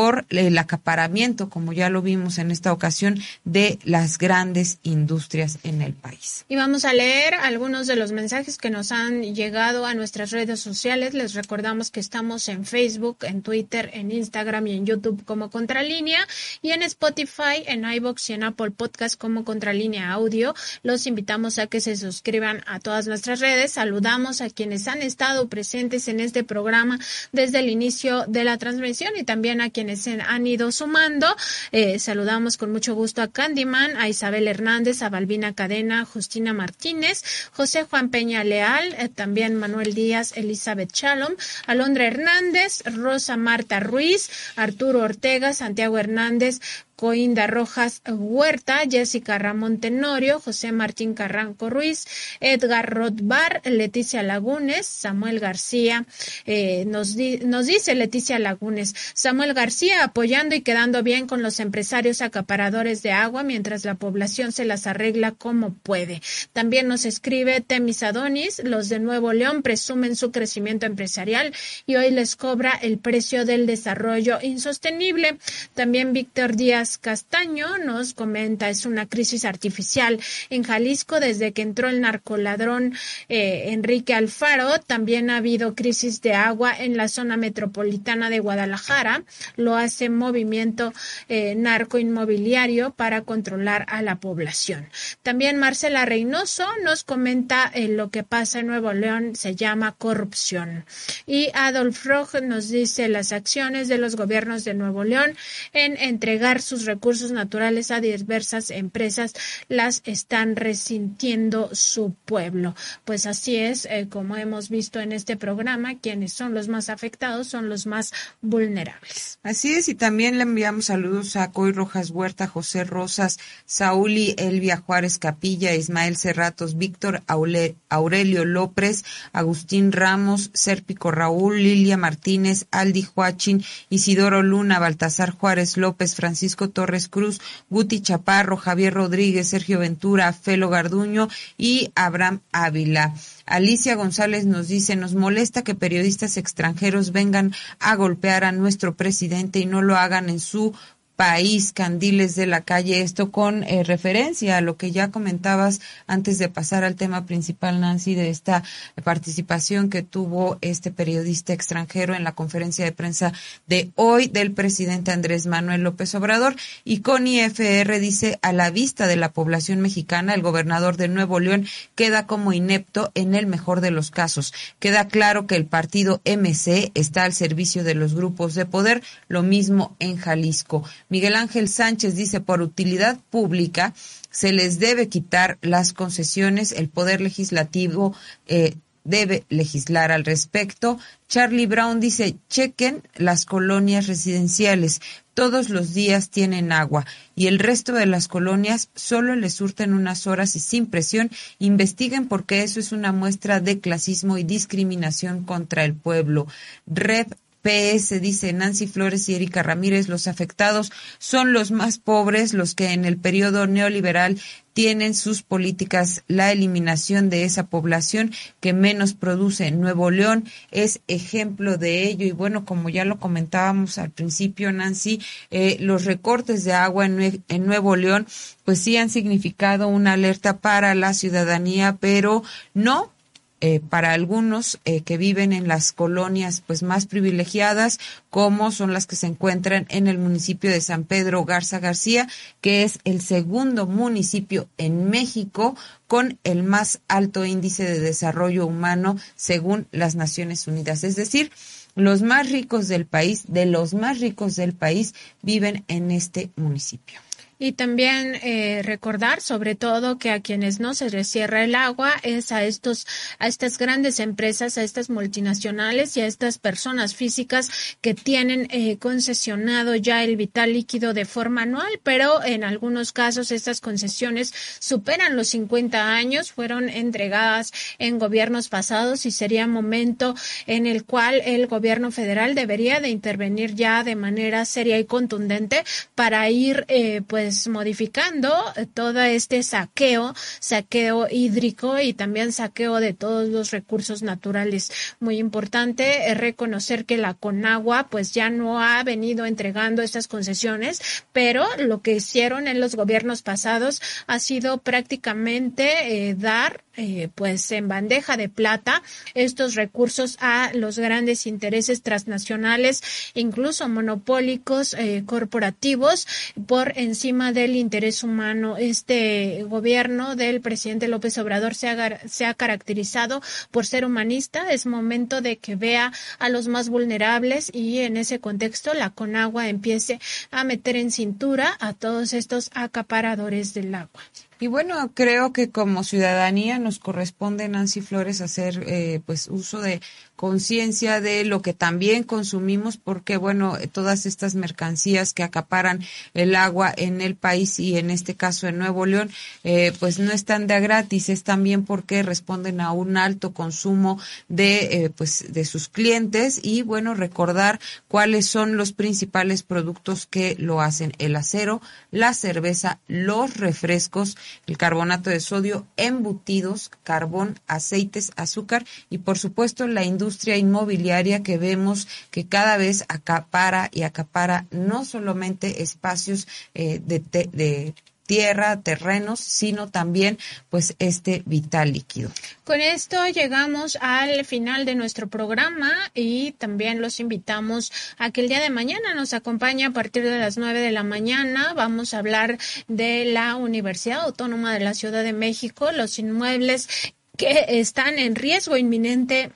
por el acaparamiento, como ya lo vimos en esta ocasión, de las grandes industrias en el país. Y vamos a leer algunos de los mensajes que nos han llegado a nuestras redes sociales. Les recordamos que estamos en Facebook, en Twitter, en Instagram y en YouTube como Contralínea y en Spotify, en iBox y en Apple Podcast como Contralínea Audio. Los invitamos a que se suscriban a todas nuestras redes. Saludamos a quienes han estado presentes en este programa desde el inicio de la transmisión y también a quienes se han ido sumando. Eh, saludamos con mucho gusto a Candyman, a Isabel Hernández, a Balbina Cadena, Justina Martínez, José Juan Peña Leal, eh, también Manuel Díaz, Elizabeth Chalom, Alondra Hernández, Rosa Marta Ruiz, Arturo Ortega, Santiago Hernández, Coinda Rojas Huerta, Jessica Ramón Tenorio, José Martín Carranco Ruiz, Edgar Rothbar, Leticia Lagunes, Samuel García, eh, nos dice Leticia Lagunes, Samuel García apoyando y quedando bien con los empresarios acaparadores de agua mientras la población se las arregla como puede. También nos escribe Temis Adonis, los de Nuevo León presumen su crecimiento empresarial y hoy les cobra el precio del desarrollo insostenible. También Víctor Díaz Castaño nos comenta, es una crisis artificial en Jalisco desde que entró el narcoladrón eh, Enrique Alfaro. También ha habido crisis de agua en la zona metropolitana de Guadalajara. Lo hace movimiento eh, narcoinmobiliario para controlar a la población. También Marcela Reynoso nos comenta eh, lo que pasa en Nuevo León se llama corrupción. Y Adolf Roch nos dice las acciones de los gobiernos de Nuevo León en entregar sus recursos naturales a diversas empresas las están resintiendo su pueblo. Pues así es, eh, como hemos visto en este programa, quienes son los más afectados son los más vulnerables. Así es, y también le enviamos saludos a Coy Rojas Huerta, José Rosas, Saúl Elvia Juárez Capilla, Ismael Cerratos, Víctor Aurelio López, Agustín Ramos, Serpico Raúl, Lilia Martínez, Aldi Joachín, Isidoro Luna, Baltasar Juárez López, Francisco Torres Cruz, Guti Chaparro, Javier Rodríguez, Sergio Ventura, Felo Garduño y Abraham Ávila. Alicia González nos dice, nos molesta que periodistas extranjeros vengan a golpear a nuestro presidente y no lo hagan en su país, Candiles de la Calle, esto con eh, referencia a lo que ya comentabas antes de pasar al tema principal, Nancy, de esta participación que tuvo este periodista extranjero en la conferencia de prensa de hoy del presidente Andrés Manuel López Obrador. Y con IFR dice, a la vista de la población mexicana, el gobernador de Nuevo León queda como inepto en el mejor de los casos. Queda claro que el partido MC está al servicio de los grupos de poder, lo mismo en Jalisco. Miguel Ángel Sánchez dice, por utilidad pública se les debe quitar las concesiones, el Poder Legislativo eh, debe legislar al respecto. Charlie Brown dice, chequen las colonias residenciales, todos los días tienen agua y el resto de las colonias solo les surten unas horas y sin presión, investiguen porque eso es una muestra de clasismo y discriminación contra el pueblo. Red PS, dice Nancy Flores y Erika Ramírez, los afectados son los más pobres, los que en el periodo neoliberal tienen sus políticas la eliminación de esa población que menos produce. Nuevo León es ejemplo de ello y bueno, como ya lo comentábamos al principio, Nancy, eh, los recortes de agua en, en Nuevo León pues sí han significado una alerta para la ciudadanía, pero no eh, para algunos eh, que viven en las colonias pues más privilegiadas, como son las que se encuentran en el municipio de San Pedro Garza García, que es el segundo municipio en México con el más alto índice de desarrollo humano según las Naciones Unidas. Es decir, los más ricos del país, de los más ricos del país, viven en este municipio. Y también eh, recordar, sobre todo, que a quienes no se les cierra el agua es a estos, a estas grandes empresas, a estas multinacionales y a estas personas físicas que tienen eh, concesionado ya el vital líquido de forma anual, pero en algunos casos estas concesiones superan los 50 años, fueron entregadas en gobiernos pasados y sería momento en el cual el gobierno federal debería de intervenir ya de manera seria y contundente para ir, eh, pues, pues, modificando todo este saqueo, saqueo hídrico y también saqueo de todos los recursos naturales. Muy importante es reconocer que la Conagua pues ya no ha venido entregando estas concesiones, pero lo que hicieron en los gobiernos pasados ha sido prácticamente eh, dar eh, pues en bandeja de plata estos recursos a los grandes intereses transnacionales, incluso monopólicos eh, corporativos por encima del interés humano. Este gobierno del presidente López Obrador se ha, se ha caracterizado por ser humanista. Es momento de que vea a los más vulnerables y en ese contexto la Conagua empiece a meter en cintura a todos estos acaparadores del agua. Y bueno, creo que como ciudadanía nos corresponde, Nancy Flores, hacer eh, pues uso de conciencia de lo que también consumimos, porque bueno, todas estas mercancías que acaparan el agua en el país y en este caso en Nuevo León, eh, pues no están de gratis, es también porque responden a un alto consumo de eh, pues de sus clientes. Y bueno, recordar cuáles son los principales productos que lo hacen: el acero, la cerveza, los refrescos, el carbonato de sodio, embutidos, carbón, aceites, azúcar y por supuesto la industria industria inmobiliaria que vemos que cada vez acapara y acapara no solamente espacios eh, de, de tierra, terrenos, sino también pues este vital líquido. Con esto llegamos al final de nuestro programa y también los invitamos a que el día de mañana nos acompañe a partir de las nueve de la mañana. Vamos a hablar de la Universidad Autónoma de la Ciudad de México, los inmuebles que están en riesgo inminente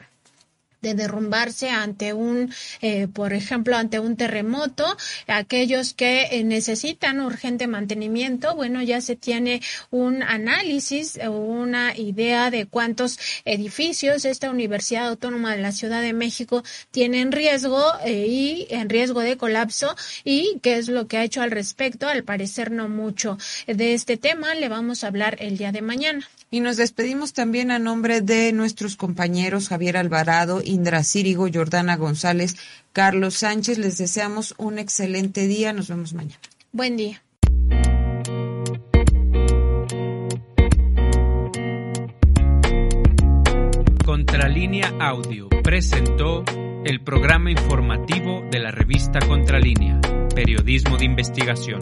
de derrumbarse ante un, eh, por ejemplo, ante un terremoto, aquellos que eh, necesitan urgente mantenimiento, bueno, ya se tiene un análisis o una idea de cuántos edificios esta Universidad Autónoma de la Ciudad de México tiene en riesgo eh, y en riesgo de colapso y qué es lo que ha hecho al respecto. Al parecer no mucho de este tema le vamos a hablar el día de mañana. Y nos despedimos también a nombre de nuestros compañeros Javier Alvarado, Indra Círigo, Jordana González, Carlos Sánchez. Les deseamos un excelente día. Nos vemos mañana. Buen día. Contralínea Audio presentó el programa informativo de la revista Contralínea, Periodismo de Investigación.